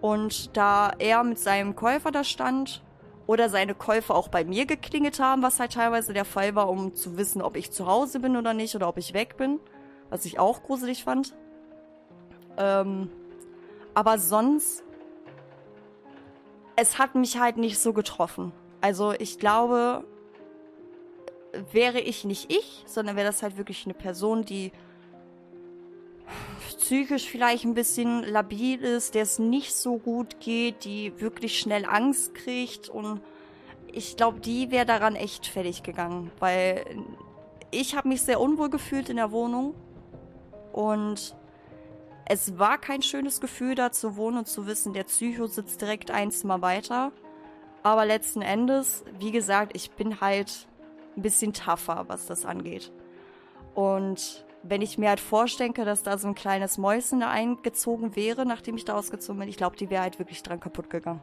Speaker 2: und da er mit seinem Käufer da stand oder seine Käufer auch bei mir geklingelt haben, was halt teilweise der Fall war, um zu wissen, ob ich zu Hause bin oder nicht oder ob ich weg bin, was ich auch gruselig fand. Ähm, aber sonst es hat mich halt nicht so getroffen. Also ich glaube, wäre ich nicht ich, sondern wäre das halt wirklich eine Person, die psychisch vielleicht ein bisschen labil ist, der es nicht so gut geht, die wirklich schnell Angst kriegt und ich glaube, die wäre daran echt fertig gegangen, weil ich habe mich sehr unwohl gefühlt in der Wohnung und es war kein schönes Gefühl, da zu wohnen und zu wissen, der Psycho sitzt direkt ein Zimmer weiter. Aber letzten Endes, wie gesagt, ich bin halt ein bisschen tougher, was das angeht. Und wenn ich mir halt vorstecke, dass da so ein kleines Mäuschen da eingezogen wäre, nachdem ich da ausgezogen bin, ich glaube, die wäre halt wirklich dran kaputt gegangen.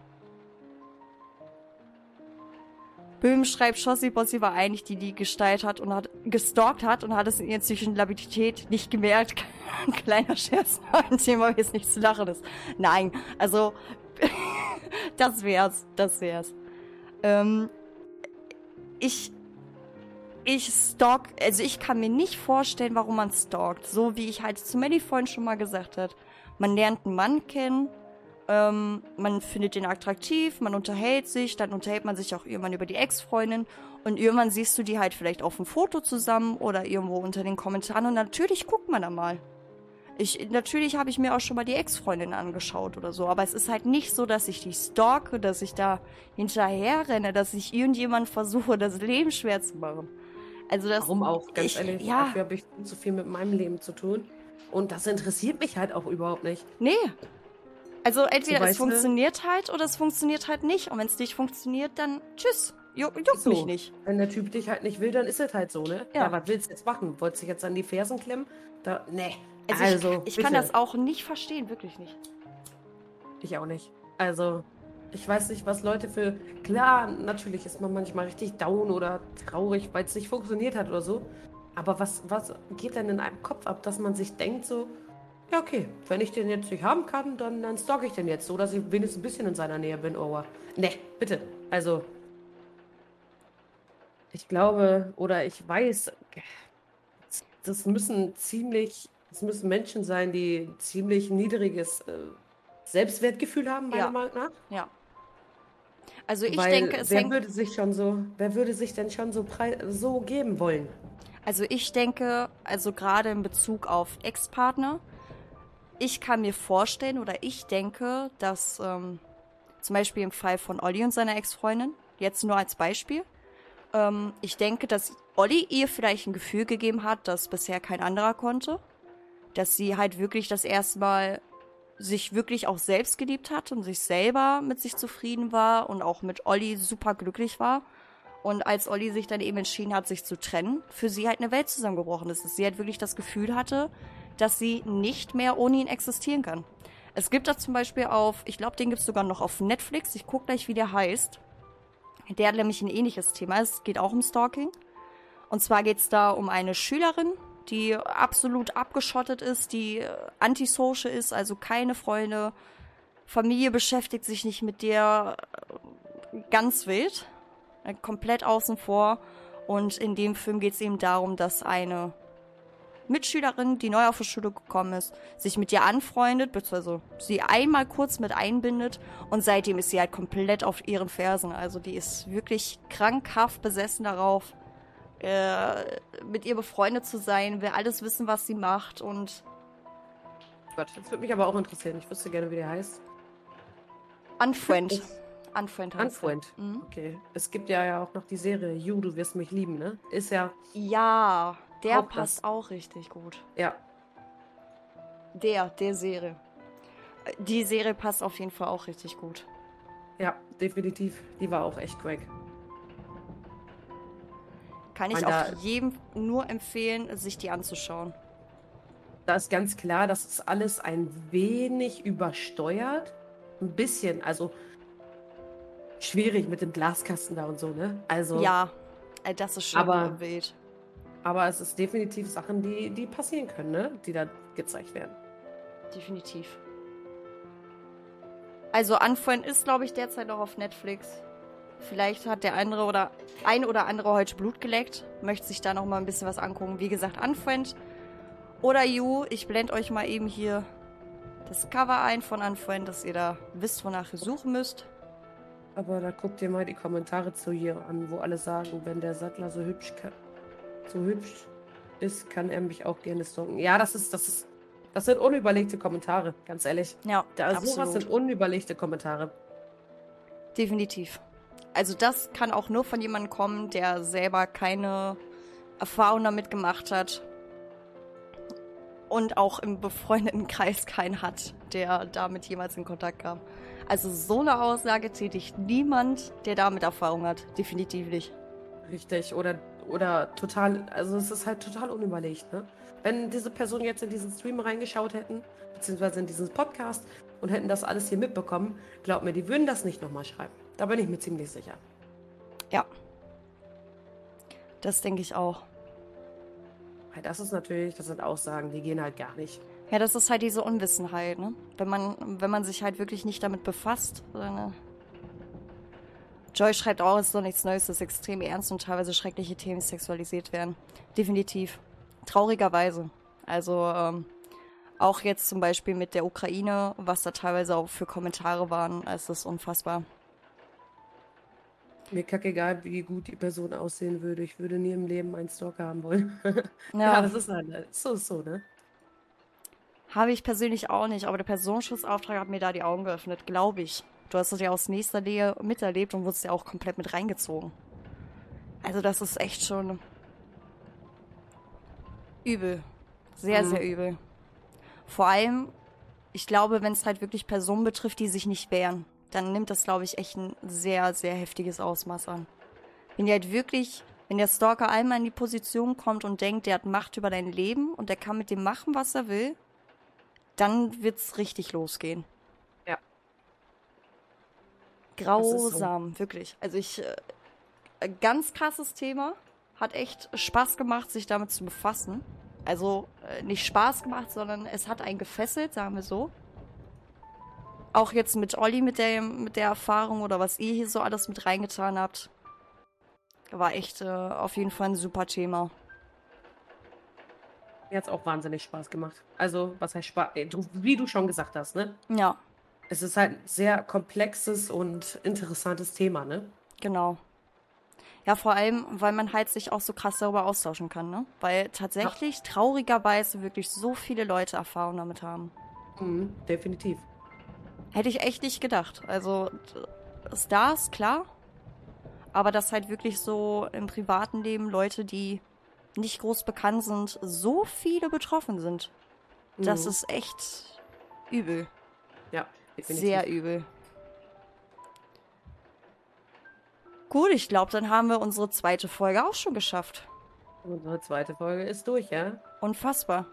Speaker 2: Böhm schreibt, Shossi Bossi war eigentlich die, die gestaltet hat und hat gestalkt hat und hat es in ihrer psychischen Labilität nicht gemerkt. Ein [laughs] kleiner Scherz, [laughs] ein Thema, wie es nicht zu lachen ist. Nein, also [laughs] das wär's, das wär's. Ähm, ich ich stalk, also ich kann mir nicht vorstellen, warum man stalkt. So wie ich halt zu Melly vorhin schon mal gesagt hat. Man lernt einen Mann kennen, ähm, man findet den attraktiv, man unterhält sich, dann unterhält man sich auch irgendwann über die Ex-Freundin und irgendwann siehst du die halt vielleicht auf dem Foto zusammen oder irgendwo unter den Kommentaren und natürlich guckt man da mal. Ich, natürlich habe ich mir auch schon mal die Ex-Freundin angeschaut oder so, aber es ist halt nicht so, dass ich die stalke, dass ich da hinterher renne, dass ich irgendjemand versuche, das Leben schwer zu machen. Also das,
Speaker 1: Warum auch, ganz ich, ehrlich, ja. dafür habe ich zu viel mit meinem Leben zu tun. Und das interessiert mich halt auch überhaupt nicht.
Speaker 2: Nee, also entweder es funktioniert halt oder es funktioniert halt nicht. Und wenn es nicht funktioniert, dann tschüss. Juck, juckt so. mich nicht.
Speaker 1: Wenn der Typ dich halt nicht will, dann ist es halt so, ne? Ja. ja was willst du jetzt machen? Wolltest du dich jetzt an die Fersen klemmen? Da, nee.
Speaker 2: Also, also ich, ich kann das auch nicht verstehen, wirklich nicht.
Speaker 1: Ich auch nicht. Also, ich weiß nicht, was Leute für. Klar, natürlich ist man manchmal richtig down oder traurig, weil es nicht funktioniert hat oder so. Aber was, was geht denn in einem Kopf ab, dass man sich denkt, so, ja, okay, wenn ich den jetzt nicht haben kann, dann, dann stalk ich den jetzt, so dass ich wenigstens ein bisschen in seiner Nähe bin, aber. Ne, bitte. Also. Ich glaube, oder ich weiß, das müssen ziemlich, das müssen Menschen sein, die ziemlich niedriges äh, Selbstwertgefühl haben, meiner
Speaker 2: Ja.
Speaker 1: Meinung nach.
Speaker 2: Ja. Also ich
Speaker 1: Weil
Speaker 2: denke, es
Speaker 1: wer
Speaker 2: hängt.
Speaker 1: würde sich schon so, wer würde sich denn schon so so geben wollen?
Speaker 2: Also ich denke, also gerade in Bezug auf Ex-Partner, ich kann mir vorstellen oder ich denke, dass ähm, zum Beispiel im Fall von Olli und seiner Ex-Freundin, jetzt nur als Beispiel, ähm, ich denke, dass Olli ihr vielleicht ein Gefühl gegeben hat, das bisher kein anderer konnte, dass sie halt wirklich das erste Mal sich wirklich auch selbst geliebt hat und sich selber mit sich zufrieden war und auch mit Olli super glücklich war. Und als Olli sich dann eben entschieden hat, sich zu trennen, für sie halt eine Welt zusammengebrochen ist. Dass sie halt wirklich das Gefühl hatte, dass sie nicht mehr ohne ihn existieren kann. Es gibt da zum Beispiel auf, ich glaube, den gibt es sogar noch auf Netflix. Ich gucke gleich, wie der heißt. Der hat nämlich ein ähnliches Thema. Es geht auch um Stalking. Und zwar geht es da um eine Schülerin, die absolut abgeschottet ist, die antisocial ist, also keine Freunde. Familie beschäftigt sich nicht mit der äh, ganz wild, äh, komplett außen vor. Und in dem Film geht es eben darum, dass eine Mitschülerin, die neu auf die Schule gekommen ist, sich mit ihr anfreundet, beziehungsweise sie einmal kurz mit einbindet und seitdem ist sie halt komplett auf ihren Fersen. Also die ist wirklich krankhaft besessen darauf, äh, mit ihr befreundet zu sein, will alles wissen, was sie macht und
Speaker 1: Gott, das würde mich aber auch interessieren. Ich wüsste gerne, wie der heißt.
Speaker 2: Unfriend. Unfriend heißt.
Speaker 1: Unfriend.
Speaker 2: Mhm.
Speaker 1: Okay. Es gibt ja, ja auch noch die Serie You, du wirst mich lieben, ne? Ist ja,
Speaker 2: Ja, der
Speaker 1: Hauptplatz.
Speaker 2: passt auch richtig gut.
Speaker 1: ja,
Speaker 2: Der, der Serie. Die Serie passt auf jeden Fall auch richtig gut.
Speaker 1: ja, definitiv. Die war auch echt crack.
Speaker 2: Kann ich
Speaker 1: Man,
Speaker 2: auch jedem nur empfehlen, sich die anzuschauen.
Speaker 1: Da ist ganz klar, das ist alles ein wenig übersteuert. Ein bisschen, also schwierig mit dem Glaskasten da und so, ne? Also,
Speaker 2: Ja, äh, das ist schon
Speaker 1: Aber-
Speaker 2: wild.
Speaker 1: Aber es ist definitiv Sachen, die, die passieren können, ne? Die da gezeigt werden.
Speaker 2: Definitiv. Also Unfriend ist, glaube ich, derzeit noch auf Netflix. Vielleicht hat der andere oder ein oder andere heute Blut geleckt, möchte sich da noch mal ein bisschen was angucken. Wie gesagt, Unfriend oder You. Ich blende euch mal eben hier das Cover ein von Unfriend, dass ihr da wisst, wonach ihr suchen müsst.
Speaker 1: Aber da guckt ihr mal die Kommentare zu hier an, wo alle sagen, wenn der Sattler so hübsch kann, so hübsch ist, kann er mich auch gerne stalken. Ja, das ist, das ist, das sind unüberlegte Kommentare, ganz ehrlich.
Speaker 2: Ja,
Speaker 1: Da, sowas sind unüberlegte Kommentare.
Speaker 2: Definitiv. Also das kann auch nur von jemandem kommen, der selber keine Erfahrung damit gemacht hat und auch im befreundeten Kreis keinen hat, der damit jemals in Kontakt kam. Also so eine Aussage tätigt niemand, der damit Erfahrung hat. Definitiv nicht.
Speaker 1: Richtig. Oder, oder total, also es ist halt total unüberlegt, ne? Wenn diese Person jetzt in diesen Stream reingeschaut hätten, beziehungsweise in diesen Podcast und hätten das alles hier mitbekommen, glaub mir, die würden das nicht nochmal schreiben. Da bin ich mir ziemlich sicher.
Speaker 2: Ja. Das denke ich auch.
Speaker 1: Das ist natürlich, das sind Aussagen, die gehen halt gar nicht.
Speaker 2: Ja, das ist halt diese Unwissenheit, ne? Wenn man, wenn man sich halt wirklich nicht damit befasst. Dann, Joy schreibt auch, es ist doch nichts Neues, dass extrem ernst und teilweise schreckliche Themen sexualisiert werden. Definitiv. Traurigerweise. Also, ähm, auch jetzt zum Beispiel mit der Ukraine, was da teilweise auch für Kommentare waren, es ist unfassbar.
Speaker 1: Mir kackegal, wie gut die Person aussehen würde. Ich würde nie im Leben einen Stalker haben wollen. [laughs] ja,
Speaker 2: Ja,
Speaker 1: das ist halt so, so, ne?
Speaker 2: habe ich persönlich auch nicht, aber der Personenschutzauftrag hat mir da die Augen geöffnet, glaube ich. Du hast das ja aus nächster Nähe miterlebt und wurdest ja auch komplett mit reingezogen. Also das ist echt schon übel. Sehr,
Speaker 1: Mhm.
Speaker 2: sehr übel. Vor allem, ich glaube, wenn es halt wirklich Personen betrifft, die sich nicht wehren, dann nimmt das, glaube ich, echt ein sehr, sehr heftiges Ausmaß an. Wenn die halt wirklich, wenn der Stalker einmal in die Position kommt und denkt, der hat Macht über dein Leben und der kann mit dem machen, was er will, dann wird's richtig losgehen. Grausam, wirklich. Also ich, äh, ganz krasses Thema. Hat echt Spaß gemacht, sich damit zu befassen. Also äh, nicht Spaß gemacht, sondern es hat einen gefesselt, sagen wir so. Auch jetzt mit Olli, mit der, mit der Erfahrung oder was ihr hier so alles mit reingetan habt. War echt äh, auf jeden Fall ein super Thema.
Speaker 1: Mir hat es auch wahnsinnig Spaß gemacht. Also, was heißt Spaß? Wie du schon gesagt hast, ne?
Speaker 2: Ja.
Speaker 1: Es ist halt ein sehr komplexes und interessantes Thema, ne?
Speaker 2: Genau. Ja, vor allem, weil man halt sich auch so krass darüber austauschen kann, ne? Weil tatsächlich ja. traurigerweise wirklich so viele Leute Erfahrung damit haben.
Speaker 1: Mhm, definitiv.
Speaker 2: Hätte ich echt nicht gedacht. Also, Stars, klar. Aber dass halt wirklich so im privaten Leben Leute, die nicht groß bekannt sind, so viele betroffen sind. Mhm. Das ist echt übel.
Speaker 1: Ja,
Speaker 2: definitiv. Sehr übel. Gut, ich glaube, dann haben wir unsere zweite Folge auch schon geschafft.
Speaker 1: Unsere zweite Folge ist durch, ja?
Speaker 2: Unfassbar.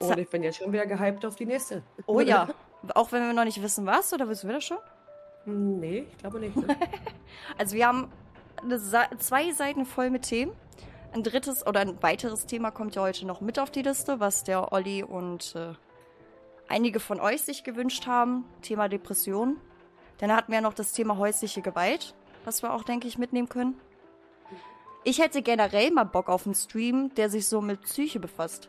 Speaker 1: Und ich bin jetzt schon wieder gehypt auf die nächste.
Speaker 2: Oh ja. [laughs] Auch wenn wir noch nicht wissen, was, oder wissen wir das schon?
Speaker 1: Hm, nee, ich glaube nicht. Ne? [laughs]
Speaker 2: also wir haben zwei Seiten voll mit Themen. Ein drittes oder ein weiteres Thema kommt ja heute noch mit auf die Liste, was der Olli und äh, einige von euch sich gewünscht haben. Thema Depression. Dann hatten wir noch das Thema häusliche Gewalt was wir auch, denke ich, mitnehmen können. Ich hätte generell mal Bock auf einen Stream, der sich so mit Psyche befasst.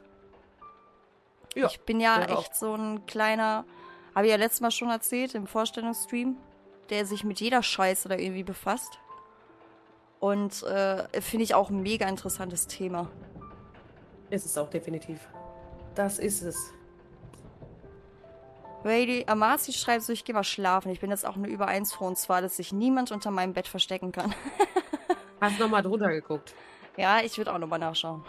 Speaker 2: Ja, ich bin ja echt auch. so ein kleiner, habe ich ja letztes Mal schon erzählt, im Vorstellungsstream, der sich mit jeder Scheiße da irgendwie befasst. Und äh, finde ich auch ein mega interessantes Thema.
Speaker 1: Ist es auch definitiv. Das ist es.
Speaker 2: Rady Amasi schreibt so, ich gehe mal schlafen. Ich bin jetzt auch nur über eins vor und zwar, dass sich niemand unter meinem Bett verstecken kann. [laughs]
Speaker 1: Hast du nochmal drunter geguckt?
Speaker 2: Ja, ich würde auch nochmal nachschauen.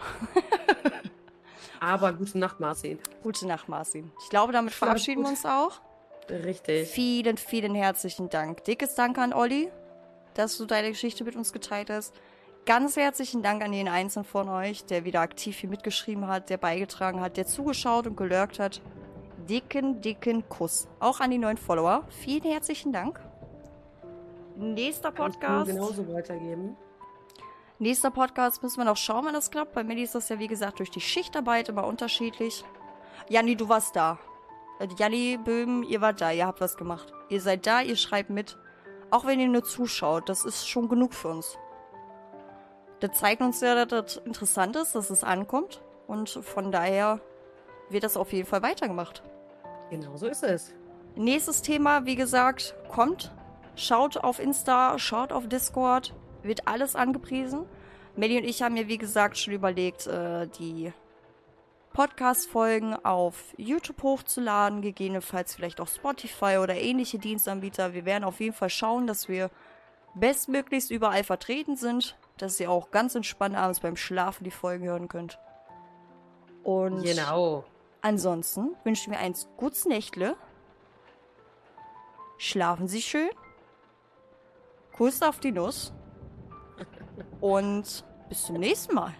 Speaker 2: [laughs]
Speaker 1: Aber gute Nacht, Marcin.
Speaker 2: Gute Nacht, Marcin. Ich glaube, damit verabschieden wir uns auch.
Speaker 1: Richtig.
Speaker 2: Vielen, vielen herzlichen Dank. Dickes Dank an Olli, dass du deine Geschichte mit uns geteilt hast. Ganz herzlichen Dank an jeden Einzelnen von euch, der wieder aktiv hier mitgeschrieben hat, der beigetragen hat, der zugeschaut und gelurkt hat dicken, dicken Kuss. Auch an die neuen Follower. Vielen herzlichen Dank. Nächster Podcast.
Speaker 1: Genauso weitergeben.
Speaker 2: Nächster Podcast müssen wir noch schauen, wenn das klappt. Bei mir ist das ja, wie gesagt, durch die Schichtarbeit immer unterschiedlich. Janni, du warst da. Äh, Janni Böhm, ihr wart da, ihr habt was gemacht. Ihr seid da, ihr schreibt mit. Auch wenn ihr nur zuschaut, das ist schon genug für uns. Das zeigt uns ja, dass das interessant ist, dass es ankommt. Und von daher wird das auf jeden Fall weitergemacht.
Speaker 1: Genau so ist es.
Speaker 2: Nächstes Thema, wie gesagt, kommt. Schaut auf Insta, schaut auf Discord. Wird alles angepriesen. Melly und ich haben mir, wie gesagt, schon überlegt, äh, die Podcast-Folgen auf YouTube hochzuladen, gegebenenfalls vielleicht auch Spotify oder ähnliche Dienstanbieter. Wir werden auf jeden Fall schauen, dass wir bestmöglichst überall vertreten sind, dass ihr auch ganz entspannt abends beim Schlafen die Folgen hören könnt. Und
Speaker 1: genau.
Speaker 2: Ansonsten wünschen wir eins gutes Nächtle. Schlafen Sie schön. Kuss auf die Nuss. Und bis zum nächsten Mal.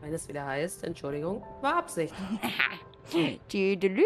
Speaker 1: Wenn es wieder heißt, Entschuldigung, war Absicht. [laughs]
Speaker 2: Tüdelü.